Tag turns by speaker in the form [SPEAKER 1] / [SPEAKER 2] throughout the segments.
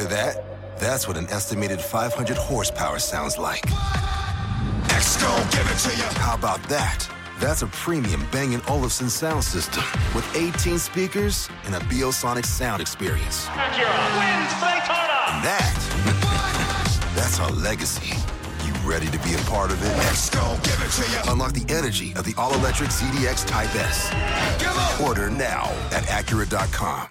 [SPEAKER 1] Hear that? That's what an estimated 500 horsepower sounds like. X-Gon, give it to you. How about that? That's a premium Bang & Olufsen sound system with 18 speakers and a Biosonic sound experience.
[SPEAKER 2] Acura wins Daytona.
[SPEAKER 1] And that, that's our legacy. You ready to be a part of it? X-Gon, give it to you. Unlock the energy of the all-electric ZDX Type S. Order now at Acura.com.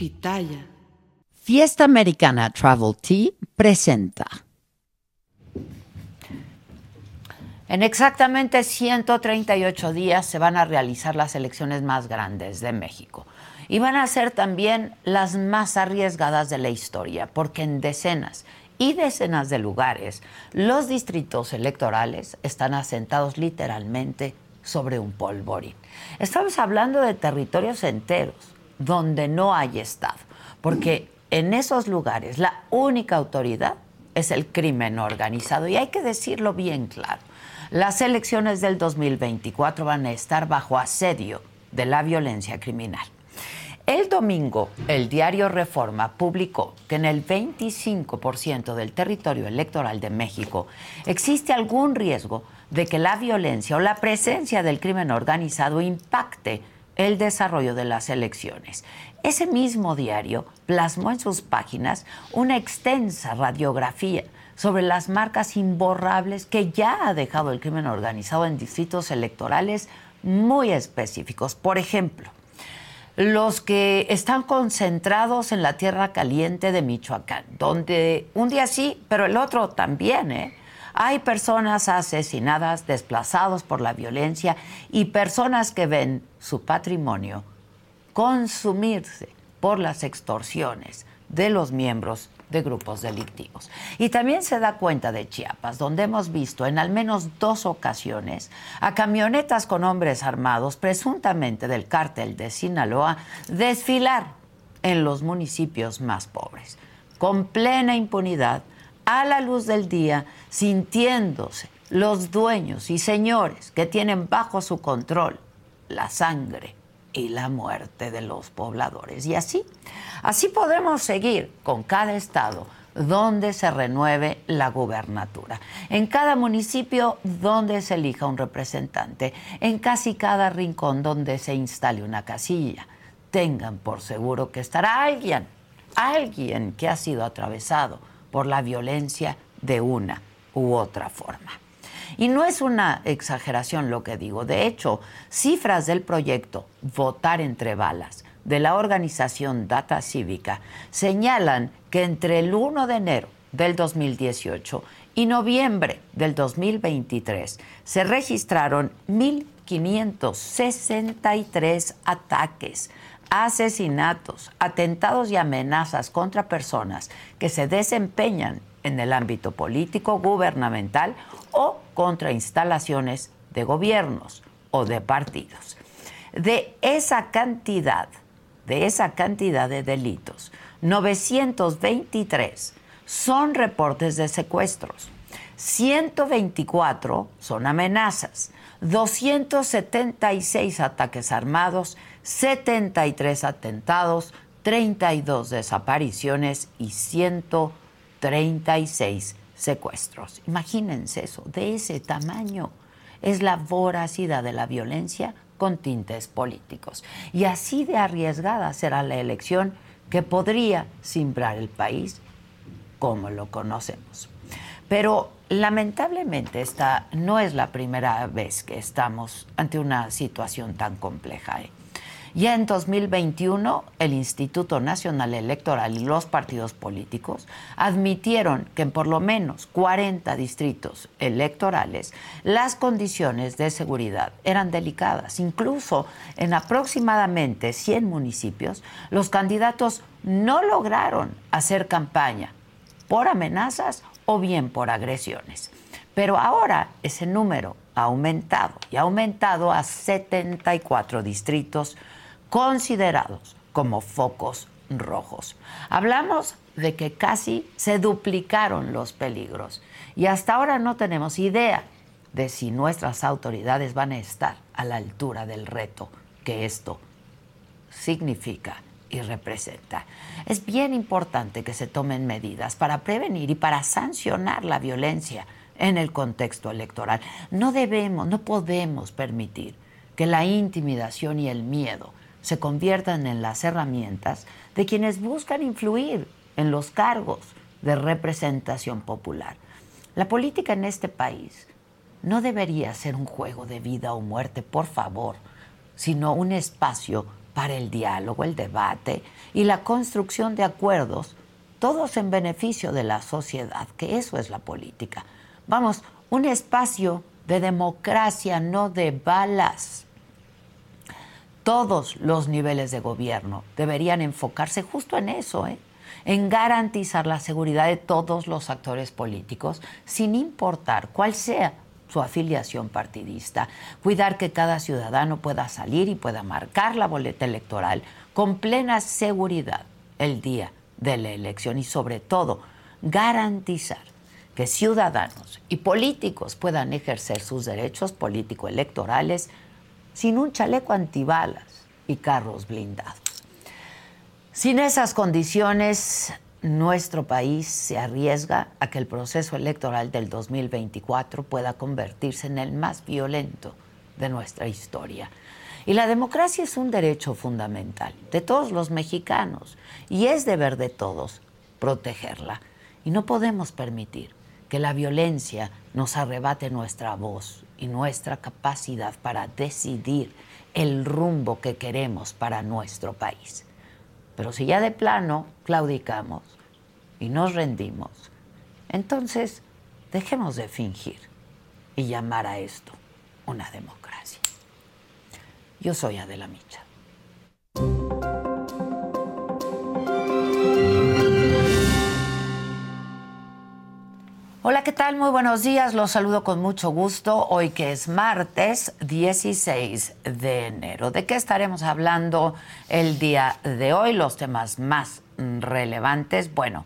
[SPEAKER 3] Pitaya.
[SPEAKER 4] Fiesta Americana Travel Tea presenta. En exactamente 138 días se van a realizar las elecciones más grandes de México. Y van a ser también las más arriesgadas de la historia, porque en decenas y decenas de lugares los distritos electorales están asentados literalmente sobre un polvorín. Estamos hablando de territorios enteros donde no hay Estado, porque en esos lugares la única autoridad es el crimen organizado. Y hay que decirlo bien claro. Las elecciones del 2024 van a estar bajo asedio de la violencia criminal. El domingo, el diario Reforma publicó que en el 25% del territorio electoral de México existe algún riesgo de que la violencia o la presencia del crimen organizado impacte el desarrollo de las elecciones. Ese mismo diario plasmó en sus páginas una extensa radiografía sobre las marcas imborrables que ya ha dejado el crimen organizado en distritos electorales muy específicos. Por ejemplo, los que están concentrados en la tierra caliente de Michoacán, donde un día sí, pero el otro también, ¿eh? Hay personas asesinadas, desplazados por la violencia y personas que ven su patrimonio consumirse por las extorsiones de los miembros de grupos delictivos. Y también se da cuenta de Chiapas, donde hemos visto en al menos dos ocasiones a camionetas con hombres armados, presuntamente del cártel de Sinaloa, desfilar en los municipios más pobres, con plena impunidad, a la luz del día, sintiéndose los dueños y señores que tienen bajo su control la sangre y la muerte de los pobladores. Y así, así podemos seguir con cada estado donde se renueve la gubernatura, en cada municipio donde se elija un representante, en casi cada rincón donde se instale una casilla. Tengan por seguro que estará alguien, alguien que ha sido atravesado por la violencia de una u otra forma. Y no es una exageración lo que digo. De hecho, cifras del proyecto Votar entre balas de la organización Data Cívica señalan que entre el 1 de enero del 2018 y noviembre del 2023 se registraron 1.563 ataques, asesinatos, atentados y amenazas contra personas que se desempeñan en el ámbito político, gubernamental o contra instalaciones de gobiernos o de partidos. De esa cantidad, de esa cantidad de delitos, 923 son reportes de secuestros, 124 son amenazas, 276 ataques armados, 73 atentados, 32 desapariciones y 136 secuestros. Imagínense eso, de ese tamaño es la voracidad de la violencia con tintes políticos. Y así de arriesgada será la elección que podría simbrar el país como lo conocemos. Pero lamentablemente esta no es la primera vez que estamos ante una situación tan compleja. ¿eh? Y en 2021, el Instituto Nacional Electoral y los partidos políticos admitieron que en por lo menos 40 distritos electorales las condiciones de seguridad eran delicadas. Incluso en aproximadamente 100 municipios, los candidatos no lograron hacer campaña por amenazas o bien por agresiones. Pero ahora ese número ha aumentado y ha aumentado a 74 distritos considerados como focos rojos. Hablamos de que casi se duplicaron los peligros y hasta ahora no tenemos idea de si nuestras autoridades van a estar a la altura del reto que esto significa y representa. Es bien importante que se tomen medidas para prevenir y para sancionar la violencia en el contexto electoral. No debemos, no podemos permitir que la intimidación y el miedo se conviertan en las herramientas de quienes buscan influir en los cargos de representación popular. La política en este país no debería ser un juego de vida o muerte, por favor, sino un espacio para el diálogo, el debate y la construcción de acuerdos, todos en beneficio de la sociedad, que eso es la política. Vamos, un espacio de democracia, no de balas todos los niveles de gobierno deberían enfocarse justo en eso, ¿eh? en garantizar la seguridad de todos los actores políticos, sin importar cuál sea su afiliación partidista, cuidar que cada ciudadano pueda salir y pueda marcar la boleta electoral con plena seguridad el día de la elección y sobre todo garantizar que ciudadanos y políticos puedan ejercer sus derechos político-electorales sin un chaleco antibalas y carros blindados. Sin esas condiciones, nuestro país se arriesga a que el proceso electoral del 2024 pueda convertirse en el más violento de nuestra historia. Y la democracia es un derecho fundamental de todos los mexicanos y es deber de todos protegerla. Y no podemos permitir que la violencia nos arrebate nuestra voz y nuestra capacidad para decidir el rumbo que queremos para nuestro país. Pero si ya de plano claudicamos y nos rendimos, entonces dejemos de fingir y llamar a esto una democracia. Yo soy Adela Micha. Hola, ¿qué tal? Muy buenos días. Los saludo con mucho gusto. Hoy que es martes 16 de enero. ¿De qué estaremos hablando el día de hoy? Los temas más relevantes. Bueno,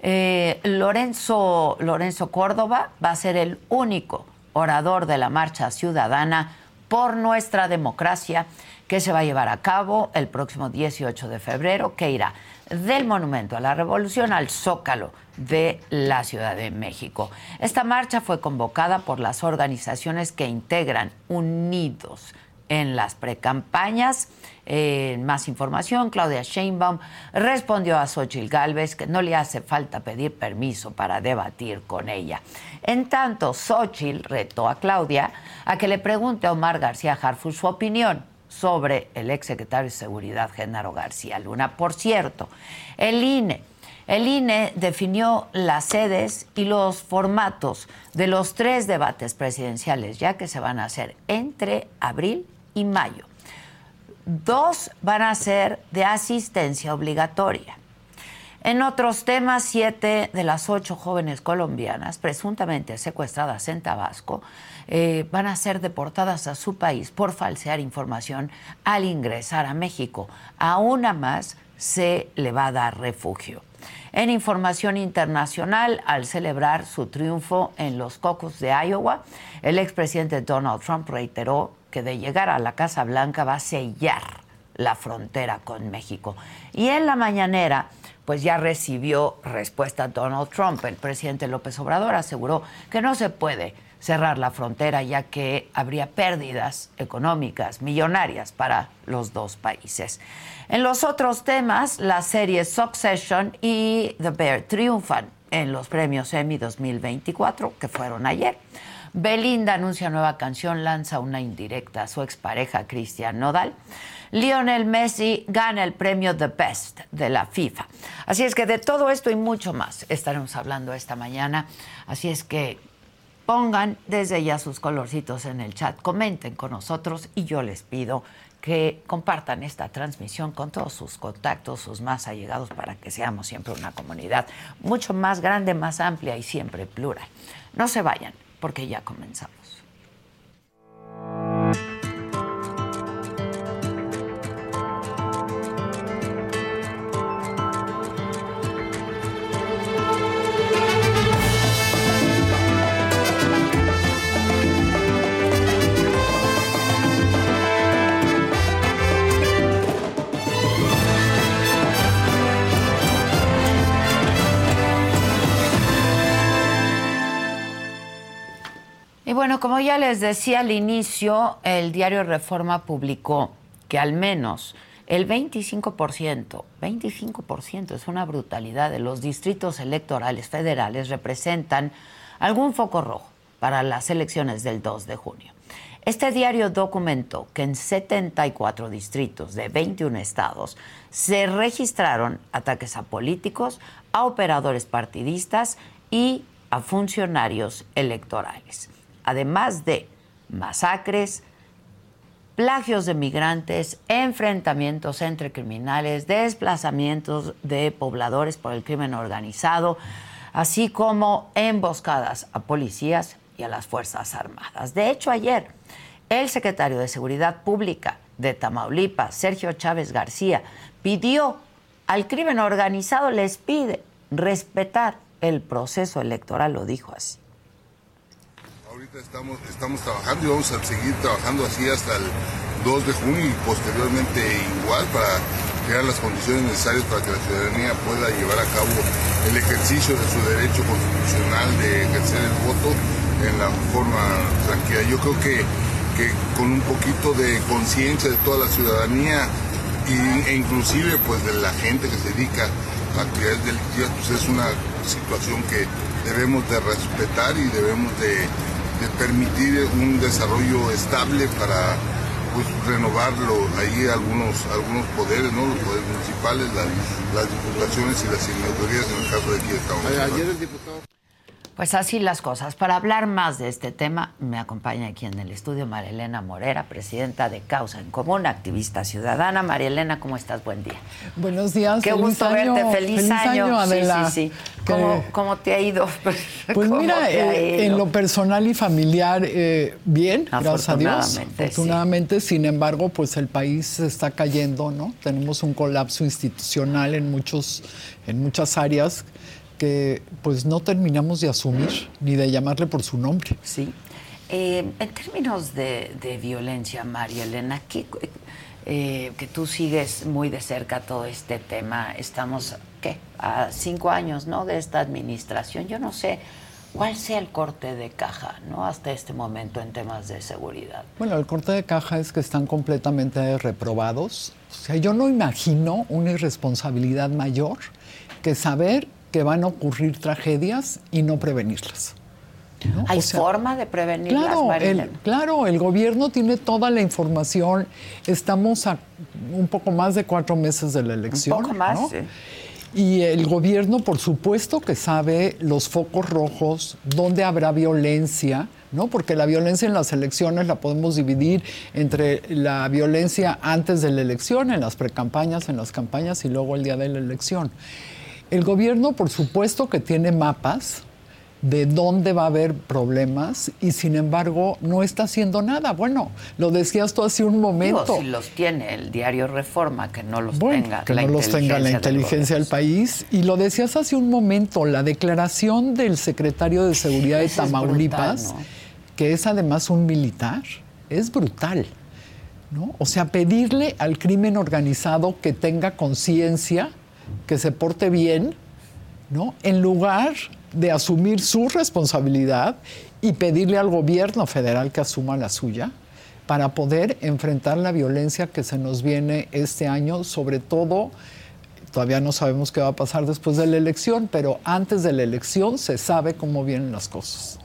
[SPEAKER 4] eh, Lorenzo, Lorenzo Córdoba va a ser el único orador de la Marcha Ciudadana por nuestra democracia que se va a llevar a cabo el próximo 18 de febrero, que irá del Monumento a la Revolución al Zócalo de la Ciudad de México. Esta marcha fue convocada por las organizaciones que integran Unidos en las precampañas. Eh, más información, Claudia Sheinbaum respondió a Xochitl Gálvez que no le hace falta pedir permiso para debatir con ella. En tanto, Xochitl retó a Claudia a que le pregunte a Omar García Harfuch su opinión sobre el exsecretario de Seguridad, Genaro García Luna. Por cierto, el INE. El INE definió las sedes y los formatos de los tres debates presidenciales, ya que se van a hacer entre abril y mayo. Dos van a ser de asistencia obligatoria. En otros temas, siete de las ocho jóvenes colombianas presuntamente secuestradas en Tabasco eh, van a ser deportadas a su país por falsear información al ingresar a México. A una más se le va a dar refugio. En información internacional, al celebrar su triunfo en los cocos de Iowa, el expresidente Donald Trump reiteró que de llegar a la Casa Blanca va a sellar la frontera con México. Y en la mañanera, pues ya recibió respuesta Donald Trump. El presidente López Obrador aseguró que no se puede cerrar la frontera, ya que habría pérdidas económicas millonarias para los dos países. En los otros temas, las series Succession y The Bear triunfan en los premios Emmy 2024, que fueron ayer. Belinda anuncia nueva canción, lanza una indirecta a su expareja Cristian Nodal. Lionel Messi gana el premio The Best de la FIFA. Así es que de todo esto y mucho más estaremos hablando esta mañana. Así es que pongan desde ya sus colorcitos en el chat, comenten con nosotros y yo les pido que compartan esta transmisión con todos sus contactos, sus más allegados, para que seamos siempre una comunidad mucho más grande, más amplia y siempre plural. No se vayan, porque ya comenzamos. Bueno, como ya les decía al inicio, el diario Reforma publicó que al menos el 25%, 25% es una brutalidad de los distritos electorales federales representan algún foco rojo para las elecciones del 2 de junio. Este diario documentó que en 74 distritos de 21 estados se registraron ataques a políticos, a operadores partidistas y a funcionarios electorales además de masacres, plagios de migrantes, enfrentamientos entre criminales, desplazamientos de pobladores por el crimen organizado, así como emboscadas a policías y a las Fuerzas Armadas. De hecho, ayer el secretario de Seguridad Pública de Tamaulipas, Sergio Chávez García, pidió al crimen organizado, les pide respetar el proceso electoral, lo dijo así
[SPEAKER 5] estamos, estamos trabajando y vamos a seguir trabajando así hasta el 2 de junio y posteriormente igual para crear las condiciones necesarias para que la ciudadanía pueda llevar a cabo el ejercicio de su derecho constitucional de ejercer el voto en la forma tranquila. Yo creo que, que con un poquito de conciencia de toda la ciudadanía e inclusive pues de la gente que se dedica a actividades delictivas, pues es una situación que debemos de respetar y debemos de de permitir un desarrollo estable para pues, renovarlo ahí algunos algunos poderes, ¿no? los poderes municipales, las, diputaciones y las senadurías en el caso de aquí de Estados Ayer el diputado
[SPEAKER 4] pues así las cosas. Para hablar más de este tema, me acompaña aquí en el estudio María Morera, presidenta de Causa en Común, activista ciudadana. María Elena, ¿cómo estás? Buen día.
[SPEAKER 6] Buenos días.
[SPEAKER 4] Qué gusto verte. Feliz, año. Sí, sí, sí. ¿Cómo, te ha ido?
[SPEAKER 6] Pues mira, eh, en lo personal y familiar, eh, bien, gracias a Dios. Afortunadamente, sin embargo, pues el país está cayendo, ¿no? Tenemos un colapso institucional en muchos, en muchas áreas que pues no terminamos de asumir ni de llamarle por su nombre.
[SPEAKER 4] Sí. Eh, en términos de, violencia, María Elena, eh, que tú sigues muy de cerca todo este tema, estamos, ¿qué? A cinco años, ¿no? De esta administración. Yo no sé cuál sea el corte de caja, ¿no? Hasta este momento en temas de seguridad.
[SPEAKER 6] Bueno, el corte de caja es que están completamente reprobados. O sea, yo no imagino una irresponsabilidad mayor que saber que van a ocurrir tragedias y no prevenirlas.
[SPEAKER 4] ¿Hay forma de prevenirlas,
[SPEAKER 6] claro, el, claro, el gobierno tiene toda la información. Estamos a un poco más de cuatro meses de la elección.
[SPEAKER 4] Un poco más, sí.
[SPEAKER 6] Y el gobierno, por supuesto, que sabe los focos rojos, dónde habrá violencia, ¿no? Porque la violencia en las elecciones la podemos dividir entre la violencia antes de la elección, en las precampañas, en las campañas y luego el día de la elección. El gobierno, por supuesto, que tiene mapas de dónde va a haber problemas y sin embargo no está haciendo nada. Bueno, lo decías tú hace un momento.
[SPEAKER 4] si los tiene el diario Reforma, que no los tenga
[SPEAKER 6] que no los tenga la inteligencia del, país. Y lo decías hace un momento, la declaración del secretario de Seguridad de Tamaulipas, que es además un militar, es brutal. ¿no? O sea, pedirle al crimen organizado que tenga conciencia que se porte bien, ¿no? En lugar de asumir su responsabilidad y pedirle al gobierno federal que asuma la suya para poder enfrentar la violencia que se nos viene este año, sobre todo, todavía no sabemos qué va a pasar después de la elección, pero antes de la elección se sabe cómo vienen las cosas.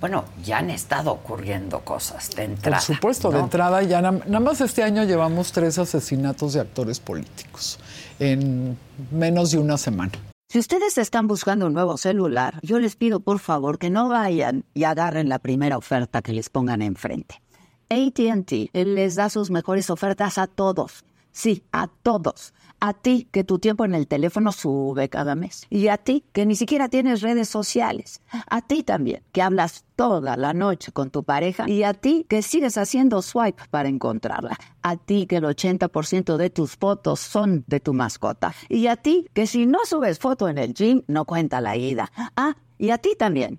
[SPEAKER 4] bueno, ya han estado ocurriendo cosas de entrada.
[SPEAKER 6] Por supuesto, de entrada ya nada más este año llevamos tres asesinatos de actores políticos en menos de una semana.
[SPEAKER 7] Si ustedes están buscando un nuevo celular, yo les pido por favor que no vayan y agarren la primera oferta que les pongan enfrente. ATT les da sus mejores ofertas a todos. Sí, a todos. A ti que tu tiempo en el teléfono sube cada mes. Y a ti que ni siquiera tienes redes sociales. A ti también que hablas toda la noche con tu pareja. Y a ti que sigues haciendo swipe para encontrarla. A ti que el 80% de tus fotos son de tu mascota. Y a ti que si no subes foto en el gym no cuenta la ida. Ah, y a ti también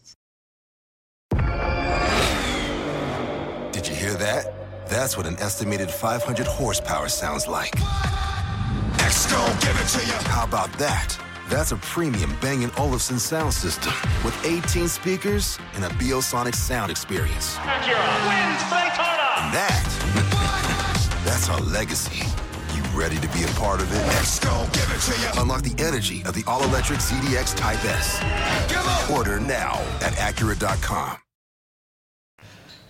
[SPEAKER 1] That? That's what an estimated 500 horsepower sounds like. Gon' give it to you. How about that? That's a premium Bang & Olufsen sound system with 18 speakers and a Biosonic sound experience.
[SPEAKER 2] Acura wins Daytona.
[SPEAKER 1] And that, that's our legacy. You ready to be a part of it? Gon' give it to you. Unlock the energy of the all-electric ZDX Type S. Order now at Acura.com.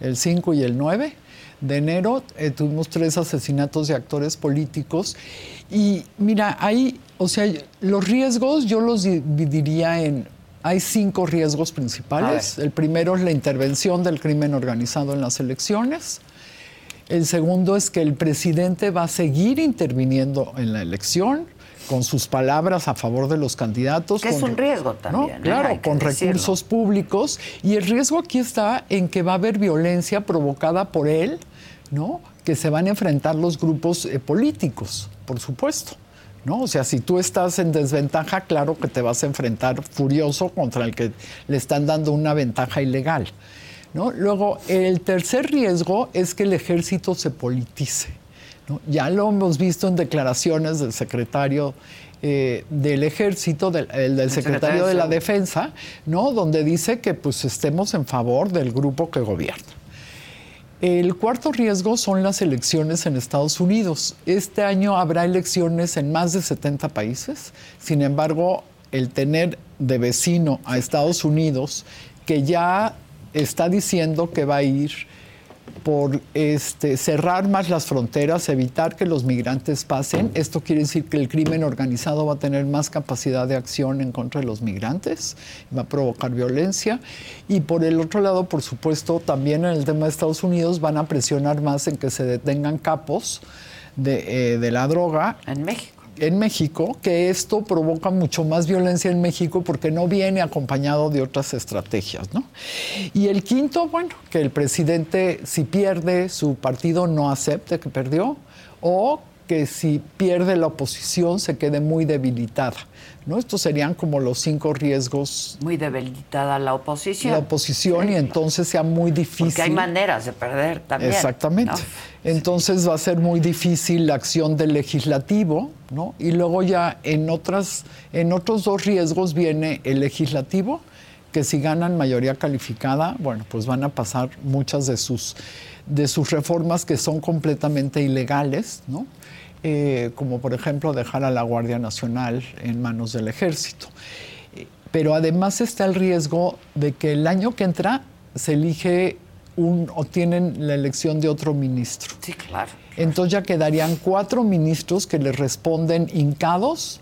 [SPEAKER 6] El 5 y el 9 de enero eh, tuvimos tres asesinatos de actores políticos y mira, hay, o sea, los riesgos yo los dividiría en, hay cinco riesgos principales. El primero es la intervención del crimen organizado en las elecciones. El segundo es que el presidente va a seguir interviniendo en la elección con sus palabras a favor de los candidatos.
[SPEAKER 4] Que es un riesgo también. ¿no?
[SPEAKER 6] Claro, con recursos públicos. Y el riesgo aquí está en que va a haber violencia provocada por él ¿no? Que se van a enfrentar los grupos eh, políticos, por supuesto. ¿No? O sea, si tú estás en desventaja, claro que te vas a enfrentar furioso contra el que le están dando una ventaja ilegal. ¿no? Luego, el tercer riesgo es que el ejército se politice. Ya lo hemos visto en declaraciones del secretario eh, del ejército, del, secretario, secretario de la defensa, ¿no? donde dice que pues estemos en favor del grupo que gobierna. El cuarto riesgo son las elecciones en Estados Unidos. Este año habrá elecciones en más de 70 países. Sin embargo, el tener de vecino a Estados Unidos, que ya está diciendo que va a ir por este, cerrar más las fronteras, evitar que los migrantes pasen. Esto quiere decir que el crimen organizado va a tener más capacidad de acción en contra de los migrantes, va a provocar violencia. Y por el otro lado, por supuesto, también en el tema de Estados Unidos van a presionar más en que se detengan capos de, eh, de la droga.
[SPEAKER 4] En México
[SPEAKER 6] en México, que esto provoca mucho más violencia en México porque no viene acompañado de otras estrategias. ¿no? Y el quinto, bueno, que el presidente si pierde, su partido no acepte que perdió, o que si pierde la oposición se quede muy debilitada. ¿No? Estos serían como los cinco riesgos.
[SPEAKER 4] Muy debilitada la oposición.
[SPEAKER 6] La oposición y entonces sea muy difícil.
[SPEAKER 4] Porque hay maneras de perder también.
[SPEAKER 6] Exactamente. Entonces va a ser muy difícil la acción del legislativo, ¿no? Y luego ya en, otras, en otros dos riesgos viene el legislativo, que si ganan mayoría calificada, bueno, pues van a pasar muchas de sus, de sus reformas que son completamente ilegales, ¿no? Eh, como por ejemplo dejar a la Guardia Nacional en manos del ejército. Pero además está el riesgo de que el año que entra se elige un, o tienen la elección de otro ministro.
[SPEAKER 4] Sí, claro.
[SPEAKER 6] Entonces ya quedarían cuatro ministros que le responden hincados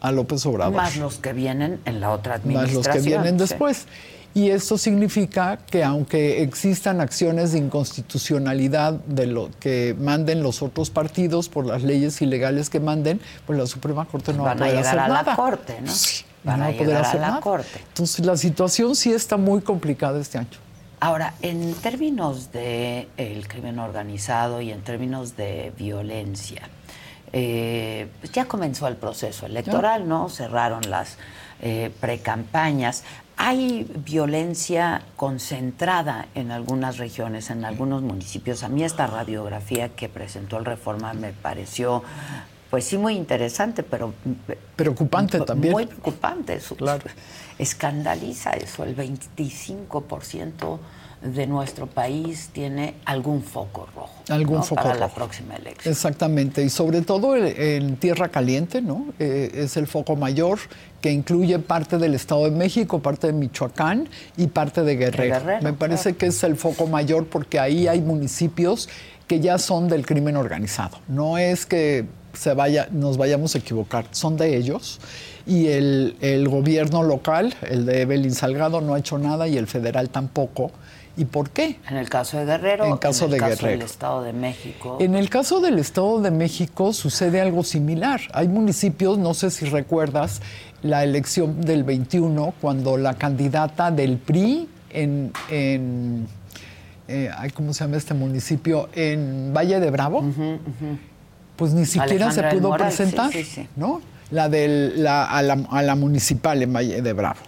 [SPEAKER 6] a López Obrador.
[SPEAKER 4] Más los que vienen en la otra administración.
[SPEAKER 6] Más los que vienen después. Y esto significa que aunque existan acciones de inconstitucionalidad de lo que manden los otros partidos por las leyes ilegales que manden, pues la Suprema Corte no va a poder hacer nada.
[SPEAKER 4] Van a llegar a la Corte, ¿no?
[SPEAKER 6] Sí,
[SPEAKER 4] Van
[SPEAKER 6] no
[SPEAKER 4] a
[SPEAKER 6] va a poder
[SPEAKER 4] llegar
[SPEAKER 6] hacer
[SPEAKER 4] a la
[SPEAKER 6] nada.
[SPEAKER 4] Corte.
[SPEAKER 6] Entonces la situación sí está muy complicada este año.
[SPEAKER 4] Ahora, en términos de el crimen organizado y en términos de violencia, eh, pues ya comenzó el proceso electoral, ¿no? Cerraron las eh, precampañas. Hay violencia concentrada en algunas regiones, en algunos municipios. A mí esta radiografía que presentó el Reforma me pareció, pues sí, muy interesante, pero...
[SPEAKER 6] Preocupante también.
[SPEAKER 4] Muy preocupante. Claro. Escandaliza eso, el 25% de nuestro país tiene algún foco rojo.
[SPEAKER 6] Algún foco
[SPEAKER 4] para la próxima elección.
[SPEAKER 6] Exactamente, y sobre todo en Tierra Caliente, ¿no? Eh, es el foco mayor que incluye parte del Estado de México, parte de Michoacán y parte de Guerrero. Me parece que es el foco mayor porque ahí hay municipios que ya son del crimen organizado. No es que se vaya, nos vayamos a equivocar, son de ellos. Y el, el gobierno local, el de Evelyn Salgado, no ha hecho nada y el federal tampoco ¿Y por qué?
[SPEAKER 4] En el caso de Guerrero,
[SPEAKER 6] en el caso, de
[SPEAKER 4] caso del Estado de México.
[SPEAKER 6] En el caso del Estado de México sucede algo similar. Hay municipios, no sé si recuerdas, la elección del 21, cuando la candidata del PRI en, en eh, ¿cómo se llama este municipio? En Valle de Bravo, pues ni siquiera se pudo presentar, ¿no? La, del, la, a, la, a la municipal en Valle de Bravo.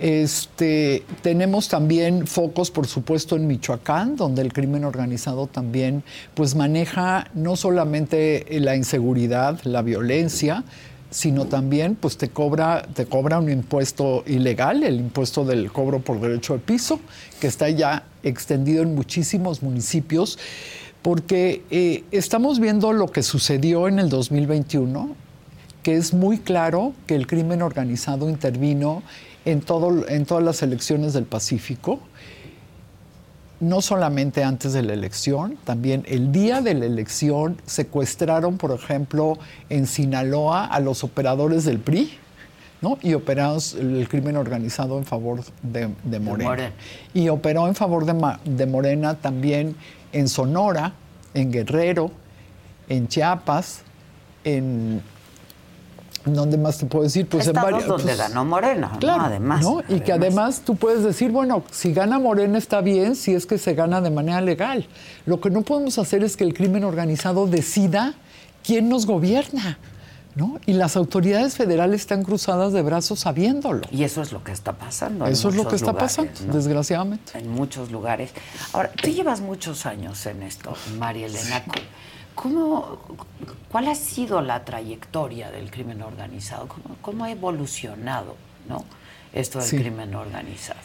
[SPEAKER 6] Este, tenemos también focos, por supuesto, en Michoacán, donde el crimen organizado también pues, maneja no solamente la inseguridad, la violencia, sino también pues, te, cobra, te cobra un impuesto ilegal, el impuesto del cobro por derecho de piso, que está ya extendido en muchísimos municipios, porque eh, estamos viendo lo que sucedió en el 2021, que es muy claro que el crimen organizado intervino en, todo, en todas las elecciones del Pacífico, no solamente antes de la elección, también el día de la elección secuestraron, por ejemplo, en Sinaloa a los operadores del PRI, ¿no? Y operaron el crimen organizado en favor de, Morena. Y operó en favor de, de Morena también en Sonora, en Guerrero, en Chiapas, en ¿Dónde más te puedo decir?
[SPEAKER 4] Pues en varios. donde pues, ganó Morena, claro, además.
[SPEAKER 6] Y que además tú puedes decir, bueno, si gana Morena está bien, si es que se gana de manera legal. Lo que no podemos hacer es que el crimen organizado decida quién nos gobierna. ¿No? Y las autoridades federales están cruzadas de brazos sabiéndolo.
[SPEAKER 4] Y eso es lo que está pasando.
[SPEAKER 6] Eso es lo que está pasando, desgraciadamente.
[SPEAKER 4] En muchos lugares. Ahora, tú llevas muchos años en esto, María Elena. ¿Cómo, ¿Cuál ha sido la trayectoria del crimen organizado? ¿Cómo, ha evolucionado ¿no? esto del crimen organizado?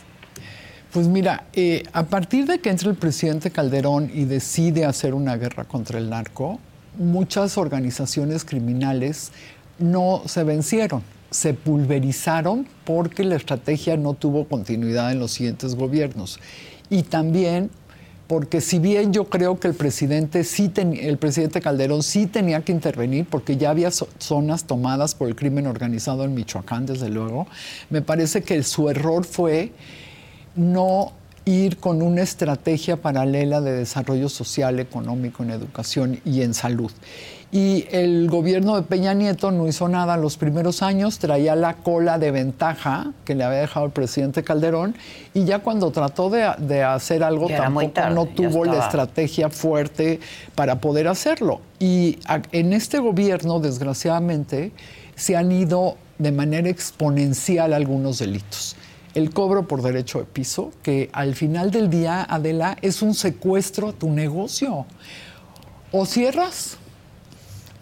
[SPEAKER 6] Pues mira, eh, a partir de que entra el presidente Calderón y decide hacer una guerra contra el narco, muchas organizaciones criminales no se vencieron, se pulverizaron porque la estrategia no tuvo continuidad en los siguientes gobiernos. Y también porque si bien yo creo que el presidente sí el presidente Calderón sí tenía que intervenir porque ya había zonas tomadas por el crimen organizado en Michoacán desde luego, me parece que su error fue no ir con una estrategia paralela de desarrollo social, económico, en educación y en salud. Y el gobierno de Peña Nieto no hizo nada los primeros años, traía la cola de ventaja que le había dejado el presidente Calderón, y ya cuando trató de, hacer algo tampoco no tuvo la estrategia fuerte para poder hacerlo. Y en este gobierno, desgraciadamente, se han ido de manera exponencial algunos delitos el cobro por derecho de piso, que al final del día, Adela, es un secuestro a tu negocio. O cierras,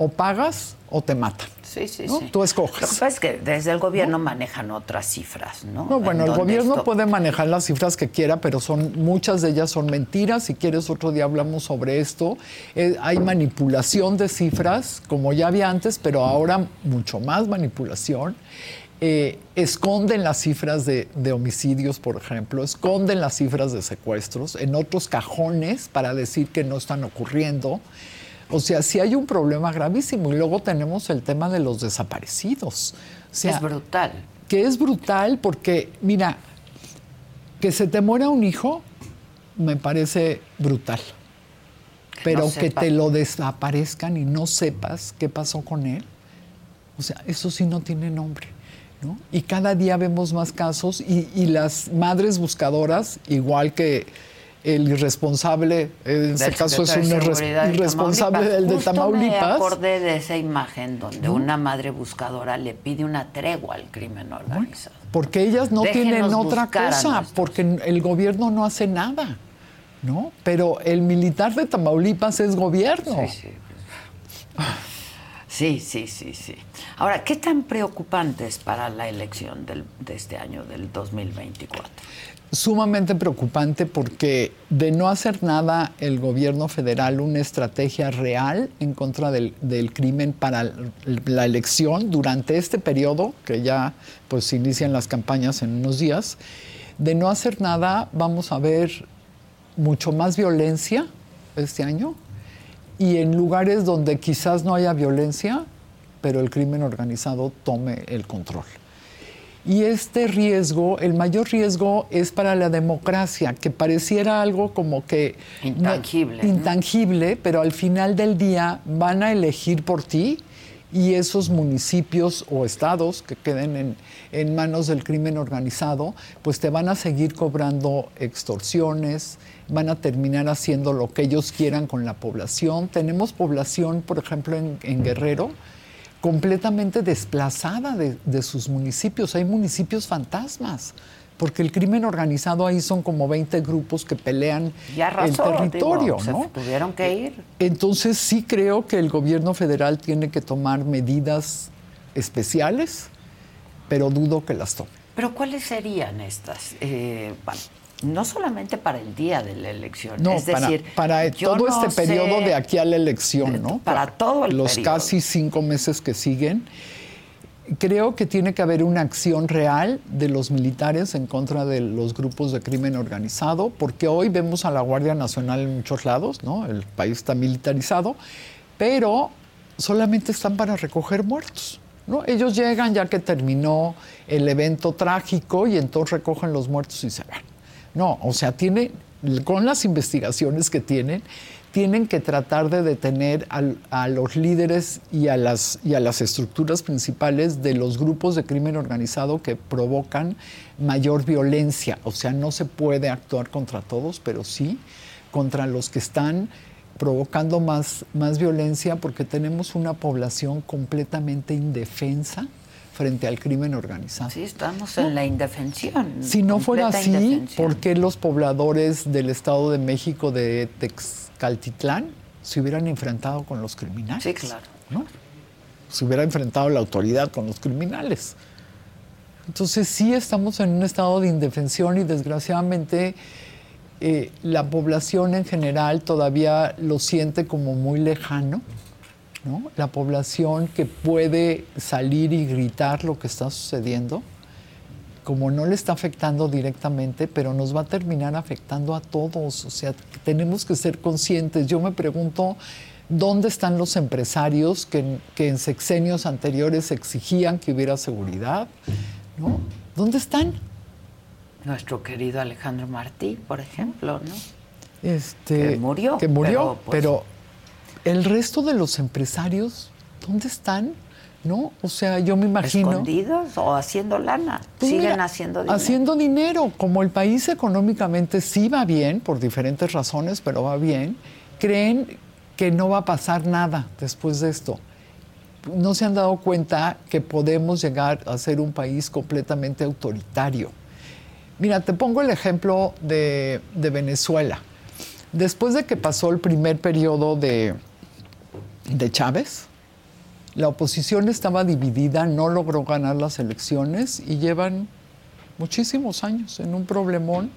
[SPEAKER 6] o pagas, o te matan.
[SPEAKER 4] Sí, sí, sí.
[SPEAKER 6] Tú escoges.
[SPEAKER 4] Lo que pasa es que desde el gobierno manejan otras cifras, ¿no?
[SPEAKER 6] No, bueno, el gobierno puede manejar las cifras que quiera, pero son muchas de ellas son mentiras. Si quieres, otro día hablamos sobre esto. Eh, hay manipulación de cifras, como ya había antes, pero ahora mucho más manipulación. Eh, esconden las cifras de, homicidios, por ejemplo, esconden las cifras de secuestros en otros cajones para decir que no están ocurriendo. O sea, sí hay un problema gravísimo. Y luego tenemos el tema de los desaparecidos.
[SPEAKER 4] es brutal.
[SPEAKER 6] Que es brutal porque, mira, que se te muera un hijo me parece brutal. Pero que te lo desaparezcan y no sepas qué pasó con él, o sea, eso sí no tiene nombre. Y cada día vemos más casos y, las madres buscadoras, igual que el irresponsable, en este caso es un irresponsable del de Tamaulipas.
[SPEAKER 4] Me acordé de esa imagen donde una madre buscadora le pide una tregua al crimen organizado.
[SPEAKER 6] porque ellas no tienen otra cosa, porque el gobierno no hace nada, ¿no? Pero el militar de Tamaulipas es gobierno.
[SPEAKER 4] Sí, sí. Sí, sí. Ahora, ¿qué tan preocupante es para la elección de este año, del 2024?
[SPEAKER 6] Sumamente preocupante porque de no hacer nada el gobierno federal una estrategia real en contra del, crimen para la elección durante este periodo, que ya pues inician las campañas en unos días, de no hacer nada vamos a ver mucho más violencia este año, y en lugares donde quizás no haya violencia, pero el crimen organizado tome el control. Y este riesgo, el mayor riesgo es para la democracia, que pareciera algo como que...
[SPEAKER 4] Intangible.
[SPEAKER 6] intangible, pero al final del día van a elegir por ti y esos municipios o estados que queden en, manos del crimen organizado, pues te van a seguir cobrando extorsiones, van a terminar haciendo lo que ellos quieran con la población. Tenemos población, por ejemplo, en, Guerrero, completamente desplazada de, de sus municipios. Hay municipios fantasmas porque el crimen organizado ahí son como 20 grupos que pelean el territorio, ¿no?
[SPEAKER 4] tuvieron que ir.
[SPEAKER 6] Entonces sí creo que el gobierno federal tiene que tomar medidas especiales, pero dudo que las tome.
[SPEAKER 4] Pero ¿cuáles serían estas? Eh, no solamente para el día de la elección,
[SPEAKER 6] no,
[SPEAKER 4] es
[SPEAKER 6] para,
[SPEAKER 4] decir,
[SPEAKER 6] para todo este periodo de aquí a la elección, ¿no?
[SPEAKER 4] Para, todo el
[SPEAKER 6] los casi cinco meses que siguen creo que tiene que haber una acción real de los militares en contra de los grupos de crimen organizado, porque hoy vemos a la Guardia Nacional en muchos lados, ¿no? El país está militarizado, pero solamente están para recoger muertos. ¿no? Ellos llegan ya que terminó el evento trágico y entonces recogen los muertos y se van. No, o sea, tiene, con las investigaciones que tienen, tienen que tratar de detener a los líderes y a, las, y a las estructuras principales de los grupos de crimen organizado que provocan mayor violencia. O sea, no se puede actuar contra todos, pero sí contra los que están provocando más, más violencia porque tenemos una población completamente indefensa frente al crimen organizado.
[SPEAKER 4] Sí, estamos en la indefensión.
[SPEAKER 6] Si no fuera así, ¿por qué los pobladores del Estado de México de Tex Caltitlán se hubieran enfrentado con los criminales.
[SPEAKER 4] Sí, claro.
[SPEAKER 6] ¿no? Se hubiera enfrentado la autoridad con los criminales. Entonces sí estamos en un estado de indefensión y desgraciadamente eh, la población en general todavía lo siente como muy lejano. ¿No? La población que puede salir y gritar lo que está sucediendo como no le está afectando directamente, pero nos va a terminar afectando a todos. O sea, tenemos que ser conscientes. Yo me pregunto, ¿dónde están los empresarios que, en sexenios anteriores exigían que hubiera seguridad? ¿No? ¿Dónde están?
[SPEAKER 4] Nuestro querido Alejandro Martí, por ejemplo, ¿no?
[SPEAKER 6] Este,
[SPEAKER 4] que murió.
[SPEAKER 6] Que murió, pues, pero el resto de los empresarios, ¿dónde están? ¿no? O sea, yo me imagino.
[SPEAKER 4] ¿Escondidos o haciendo lana? Pues Siguen haciendo dinero.
[SPEAKER 6] Haciendo dinero. Como el país económicamente sí va bien, por diferentes razones, pero va bien, creen que no va a pasar nada después de esto. No se han dado cuenta que podemos llegar a ser un país completamente autoritario. Mira, te pongo el ejemplo de, de Venezuela. Después de que pasó el primer periodo de, de Chávez, la oposición estaba dividida, no logró ganar las elecciones y llevan muchísimos años en un problemón,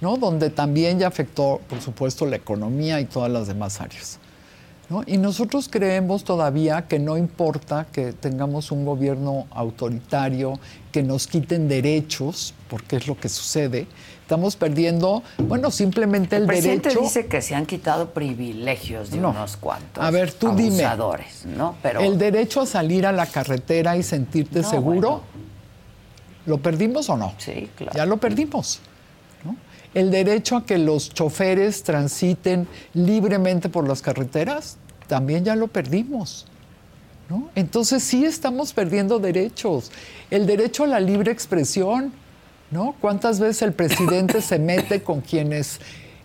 [SPEAKER 6] ¿no? Donde también ya afectó, por supuesto, la economía y todas las demás áreas. Y nosotros creemos todavía que no importa que tengamos un gobierno autoritario, que nos quiten derechos, porque es lo que sucede, estamos perdiendo, bueno, simplemente el,
[SPEAKER 4] el presidente
[SPEAKER 6] derecho.
[SPEAKER 4] dice que se han quitado privilegios de unos cuantos.
[SPEAKER 6] A ver, tú dime.
[SPEAKER 4] ¿no? Pero...
[SPEAKER 6] El derecho a salir a la carretera y sentirte seguro, ¿lo perdimos o no?
[SPEAKER 4] Sí, claro.
[SPEAKER 6] Ya lo perdimos. El derecho a que los choferes transiten libremente por las carreteras, también ya lo perdimos. ¿no? Entonces sí estamos perdiendo derechos. El derecho a la libre expresión, ¿no? ¿Cuántas veces el presidente se mete con quienes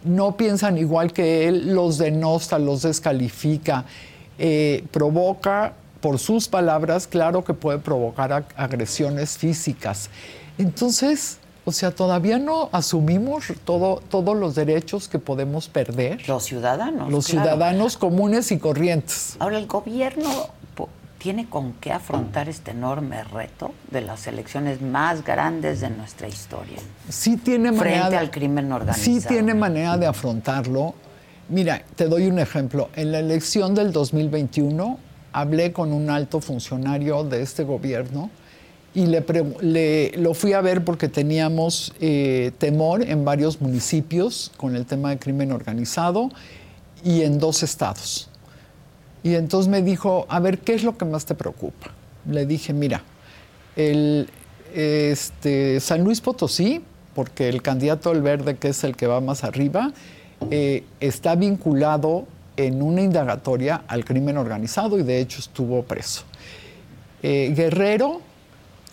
[SPEAKER 6] no piensan igual que él, los denosta, los descalifica, eh, provoca, por sus palabras, claro que puede provocar agresiones físicas. Entonces, o sea, todavía no asumimos todo, todos los derechos que podemos perder.
[SPEAKER 4] Los ciudadanos.
[SPEAKER 6] Los ciudadanos comunes y corrientes.
[SPEAKER 4] Ahora, el gobierno tiene con qué afrontar este enorme reto de las elecciones más grandes de nuestra historia.
[SPEAKER 6] Sí tiene
[SPEAKER 4] manera.
[SPEAKER 6] Frente
[SPEAKER 4] al crimen organizado.
[SPEAKER 6] Sí tiene manera de afrontarlo. Mira, te doy un ejemplo. En la elección del 2021 hablé con un alto funcionario de este gobierno y le, lo fui a ver porque teníamos eh, temor en varios municipios con el tema de crimen organizado y en dos estados. Y entonces me dijo, a ver, ¿qué es lo que más te preocupa? Le dije, mira, el, este, San Luis Potosí, porque el candidato del verde, que es el que va más arriba, eh, está vinculado en una indagatoria al crimen organizado y de hecho estuvo preso. Eh, Guerrero,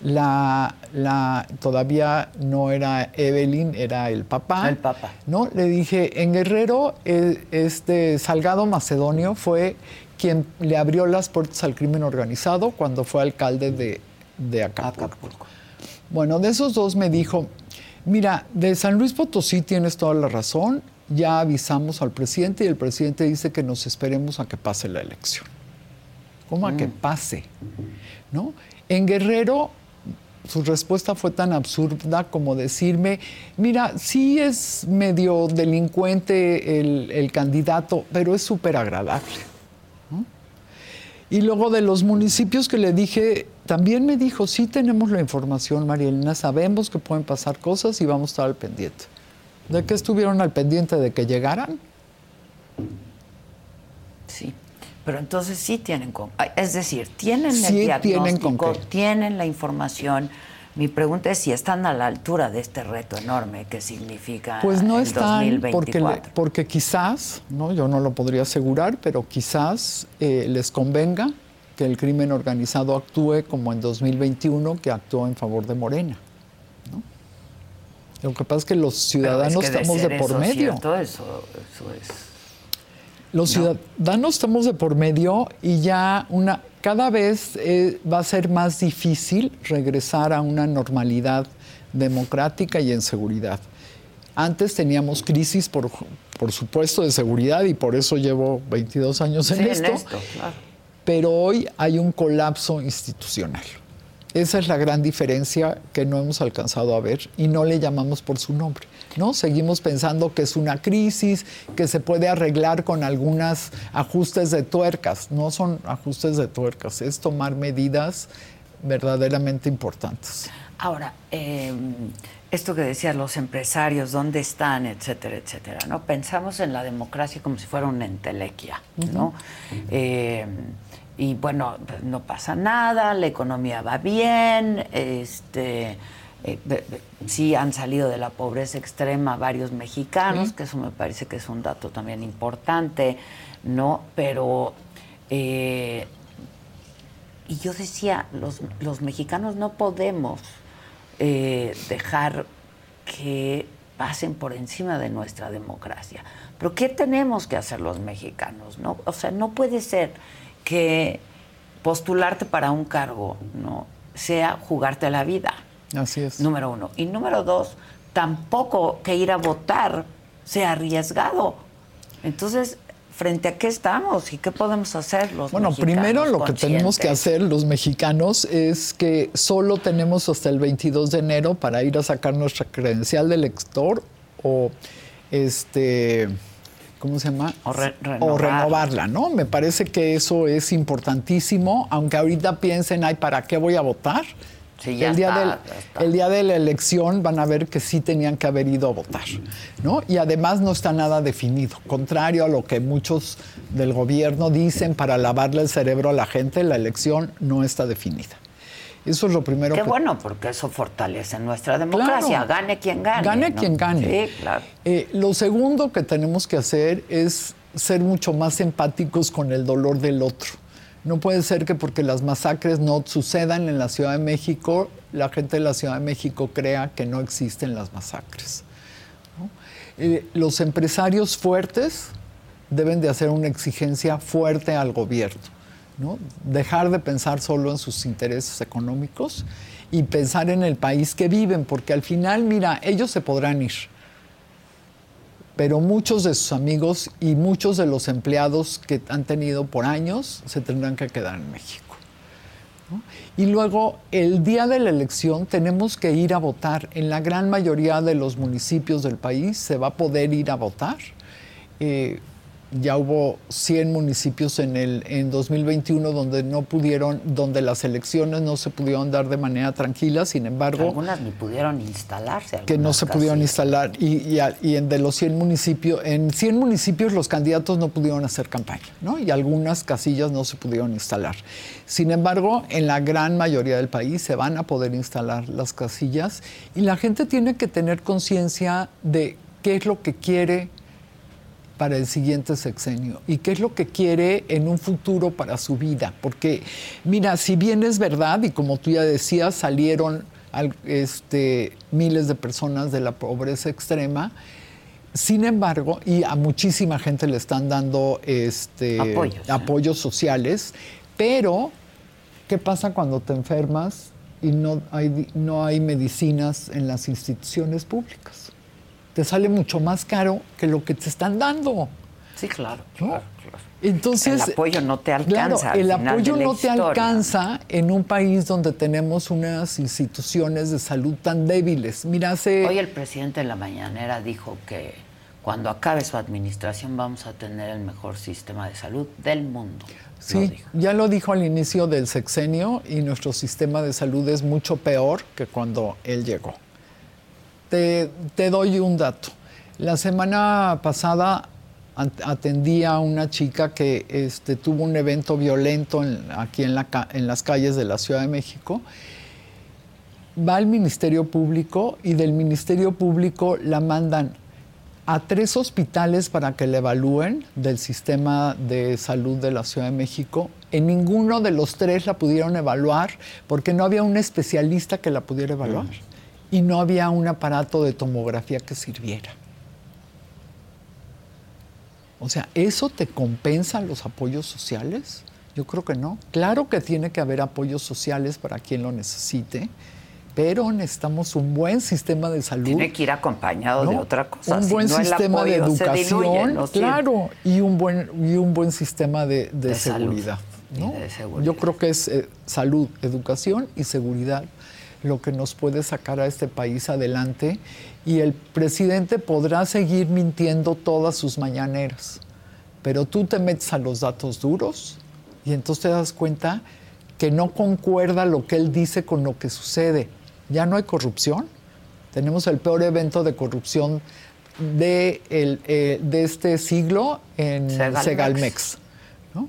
[SPEAKER 6] la, la, todavía no era Evelyn, era el papá.
[SPEAKER 4] El papá.
[SPEAKER 6] ¿no? Le dije, en Guerrero, eh, este Salgado Macedonio fue quien le abrió las puertas al crimen organizado cuando fue alcalde de, de Acapulco. Bueno, de esos dos me dijo, mira, de San Luis Potosí tienes toda la razón, ya avisamos al presidente y el presidente dice que nos esperemos a que pase la elección. ¿Cómo a que mm. pase? ¿No? En Guerrero su respuesta fue tan absurda como decirme, mira, sí es medio delincuente el, candidato, pero es súper agradable. Y luego de los municipios que le dije, también me dijo, sí tenemos la información, María Elena, sabemos que pueden pasar cosas y vamos a estar al pendiente. ¿De qué estuvieron al pendiente? ¿De que llegaran?
[SPEAKER 4] Sí, pero entonces sí tienen con... Es decir, tienen el diagnóstico, tienen, tienen la información. Mi pregunta es si están a la altura de este reto enorme que significa
[SPEAKER 6] Pues no están porque, porque quizás, no, yo no lo podría asegurar, pero quizás eh, les convenga que el crimen organizado actúe como en 2021 que actuó en favor de Morena. Lo que pasa es que los ciudadanos estamos de por medio.
[SPEAKER 4] eso, eso es.
[SPEAKER 6] Los ciudadanos estamos de por medio y ya una cada vez eh, va a ser más difícil regresar a una normalidad democrática y en seguridad. Antes teníamos crisis, por, por supuesto, de seguridad y por eso llevo 22 años en esto, pero hoy hay un colapso institucional. Esa es la gran diferencia que no hemos alcanzado a ver y no le llamamos por su nombre. ¿No? Seguimos pensando que es una crisis, que se puede arreglar con algunos ajustes de tuercas. No son ajustes de tuercas, es tomar medidas verdaderamente importantes.
[SPEAKER 4] Ahora, em, esto que decías, los empresarios, dónde están, etcétera, etcétera, ¿no? Pensamos en la democracia como si fuera una entelequia, ¿no? y bueno, no pasa nada, la economía va bien, este, eh, sí han salido de la pobreza extrema varios mexicanos, que eso me parece que es un dato también importante, ¿no? Pero, eh, y yo decía, los, los mexicanos no podemos eh, dejar que pasen por encima de nuestra democracia. Pero ¿qué tenemos que hacer los mexicanos? ¿no? O sea, no puede ser que postularte para un cargo no sea jugarte la vida.
[SPEAKER 6] Así es.
[SPEAKER 4] Número uno. Y número dos, tampoco que ir a votar sea arriesgado. Entonces, ¿frente a qué estamos y qué podemos hacer los
[SPEAKER 6] Bueno, primero lo que tenemos que hacer los mexicanos es que solo tenemos hasta el 22 de enero para ir a sacar nuestra credencial de lector o este ¿cómo se llama?
[SPEAKER 4] O, renovarla,
[SPEAKER 6] ¿no? Me parece que eso es importantísimo, aunque ahorita piensen, ay, ¿para qué voy a votar? El, día el día de la elección van a ver que sí tenían que haber ido a votar, ¿no? Y además no está nada definido, contrario a lo que muchos del gobierno dicen para lavarle el cerebro a la gente, la elección no está definida. Eso es lo primero
[SPEAKER 4] Qué bueno, porque eso fortalece nuestra democracia. gane quien gane.
[SPEAKER 6] Gane quien gane.
[SPEAKER 4] Sí, claro.
[SPEAKER 6] Eh, lo segundo que tenemos que hacer es ser mucho más empáticos con el dolor del otro. No puede ser que porque las masacres no sucedan en la Ciudad de México, la gente de la Ciudad de México crea que no existen las masacres. Eh, los empresarios fuertes deben de hacer una exigencia fuerte al gobierno, ¿no? dejar de pensar solo en sus intereses económicos y pensar en el país que viven, porque al final, mira, ellos se podrán ir, pero muchos de sus amigos y muchos de los empleados que han tenido por años se tendrán que quedar en México. Y luego, el día de la elección tenemos que ir a votar. En la gran mayoría de los municipios del país se va a poder ir a votar. Eh, ya hubo 100 municipios en el en 2021 donde no pudieron, donde las elecciones no se pudieron dar de manera tranquila, sin embargo...
[SPEAKER 4] Algunas ni pudieron instalarse.
[SPEAKER 6] Que no se pudieron instalar. Y, y, en de los 100 municipios, en 100 municipios los candidatos no pudieron hacer campaña, ¿no? Y algunas casillas no se pudieron instalar. Sin embargo, en la gran mayoría del país se van a poder instalar las casillas y la gente tiene que tener conciencia de qué es lo que quiere para el siguiente sexenio y qué es lo que quiere en un futuro para su vida. Porque, mira, si bien es verdad, y como tú ya decías, salieron este, miles de personas de la pobreza extrema, sin embargo, y a muchísima gente le están dando este, apoyos, sociales, pero ¿qué pasa cuando te enfermas y no hay, no hay medicinas en las instituciones públicas? Te sale mucho más caro que lo que te están dando.
[SPEAKER 4] Sí, claro,
[SPEAKER 6] Entonces,
[SPEAKER 4] el apoyo no te alcanza.
[SPEAKER 6] el apoyo no te alcanza en un país donde tenemos unas instituciones de salud tan débiles. Mira, hace...
[SPEAKER 4] Hoy el presidente de la mañanera dijo que cuando acabe su administración vamos a tener el mejor sistema de salud del mundo.
[SPEAKER 6] Sí, ya lo dijo al inicio del sexenio y nuestro sistema de salud es mucho peor que cuando él llegó. Te, doy un dato. La semana pasada atendí a una chica que este, tuvo un evento violento aquí en, las calles de la Ciudad de México. Va al Ministerio Público y del Ministerio Público la mandan a tres hospitales para que la evalúen del sistema de salud de la Ciudad de México. En ninguno de los tres la pudieron evaluar porque no había un especialista que la pudiera evaluar y no había un aparato de tomografía que sirviera. O sea, ¿eso te compensa los apoyos sociales? Yo creo que no. Claro que tiene que haber apoyos sociales para quien lo necesite, pero necesitamos un buen sistema de salud.
[SPEAKER 4] Tiene que ir acompañado de otra cosa.
[SPEAKER 6] Un buen sistema de educación, claro, y un buen, y un buen sistema de, seguridad. Yo creo que es eh, salud, educación y seguridad lo que nos puede sacar a este país adelante y el presidente podrá seguir mintiendo todas sus mañaneras, pero tú te metes a los datos duros y entonces te das cuenta que no concuerda lo que él dice con lo que sucede. Ya no hay corrupción. Tenemos el peor evento de corrupción de, eh, de este siglo en Segalmex. Segalmex ¿no?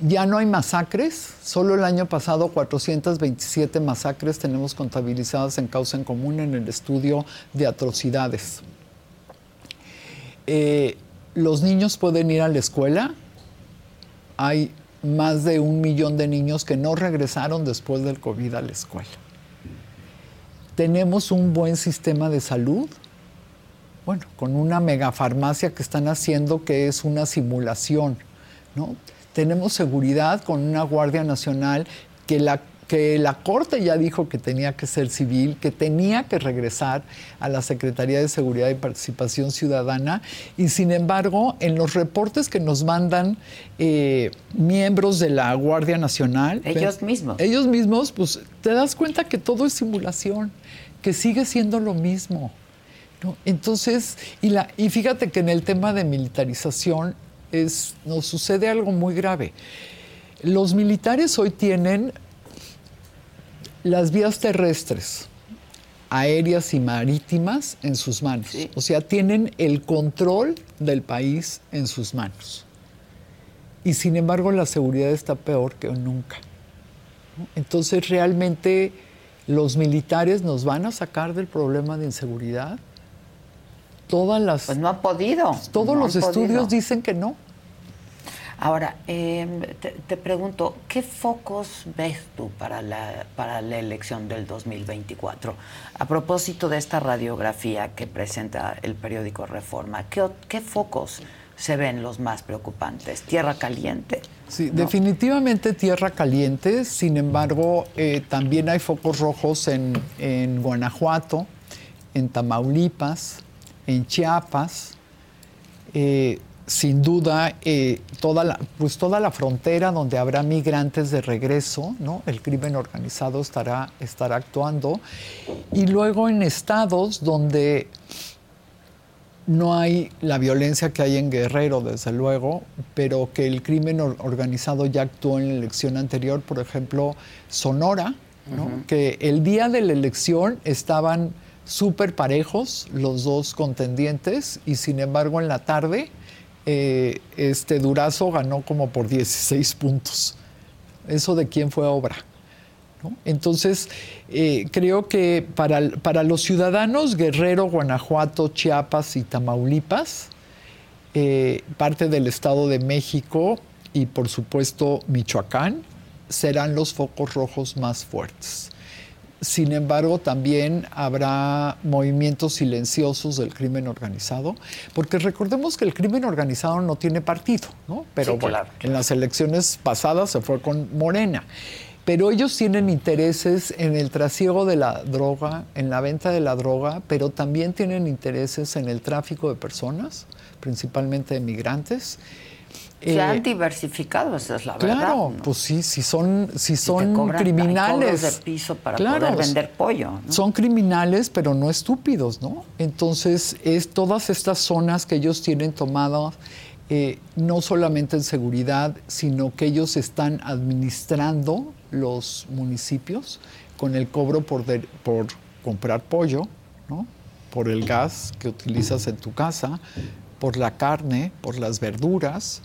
[SPEAKER 6] Ya no hay masacres, solo el año pasado 427 masacres tenemos contabilizadas en causa en común en el estudio de atrocidades. Eh, los niños pueden ir a la escuela, hay más de un millón de niños que no regresaron después del COVID a la escuela. Tenemos un buen sistema de salud, bueno, con una megafarmacia que están haciendo que es una simulación, ¿no? Tenemos seguridad con una Guardia Nacional que la que la Corte ya dijo que tenía que ser civil, que tenía que regresar a la Secretaría de Seguridad y Participación Ciudadana, y sin embargo, en los reportes que nos mandan eh, miembros de la Guardia Nacional,
[SPEAKER 4] ellos mismos,
[SPEAKER 6] ellos mismos, pues te das cuenta que todo es simulación, que sigue siendo lo mismo. Entonces, y, la, y fíjate que en el tema de militarización, nos sucede algo muy grave. Los militares hoy tienen las vías terrestres, aéreas y marítimas en sus manos. O sea, tienen el control del país en sus manos. Y sin embargo la seguridad está peor que nunca. Entonces realmente los militares nos van a sacar del problema de inseguridad todas las...
[SPEAKER 4] Pues no ha podido.
[SPEAKER 6] Todos los estudios dicen que no.
[SPEAKER 4] Ahora, em, te, pregunto, ¿qué focos ves tú para la, para la elección del 2024? A propósito de esta radiografía que presenta el periódico Reforma, ¿qué, qué focos se ven los más preocupantes? ¿Tierra caliente?
[SPEAKER 6] Sí, definitivamente tierra caliente, sin embargo, eh, también hay focos rojos en, en Guanajuato, en Tamaulipas, en Chiapas. Eh, sin duda, eh, toda, la, pues toda la frontera donde habrá migrantes de regreso, ¿no? el crimen organizado estará, estará actuando. Y luego en estados donde no hay la violencia que hay en Guerrero, desde luego, pero que el crimen organizado ya actuó en la elección anterior, por ejemplo, Sonora, que el día de la elección estaban súper parejos los dos contendientes y sin embargo en la tarde eh, este Durazo ganó como por 16 puntos. ¿Eso de quién fue obra? Entonces, eh, creo que para, para, los ciudadanos Guerrero, Guanajuato, Chiapas y Tamaulipas, eh, parte del Estado de México y por supuesto Michoacán, serán los focos rojos más fuertes. Sin embargo, también habrá movimientos silenciosos del crimen organizado, porque recordemos que el crimen organizado no tiene partido, ¿no? Pero en las elecciones pasadas se fue con Morena. Pero ellos tienen intereses en el trasiego de la droga, en la venta de la droga, pero también tienen intereses en el tráfico de personas, principalmente de migrantes,
[SPEAKER 4] se han eh, diversificado, esa es la verdad.
[SPEAKER 6] Claro, pues sí, si son, si son criminales.
[SPEAKER 4] de piso para poder vender pollo.
[SPEAKER 6] Son criminales, pero no estúpidos, ¿no? Entonces, es todas estas zonas que ellos tienen tomadas, eh, no solamente en seguridad, sino que ellos están administrando los municipios con el cobro por, por comprar pollo, ¿no? por el gas que utilizas en tu casa, por la carne, por las verduras,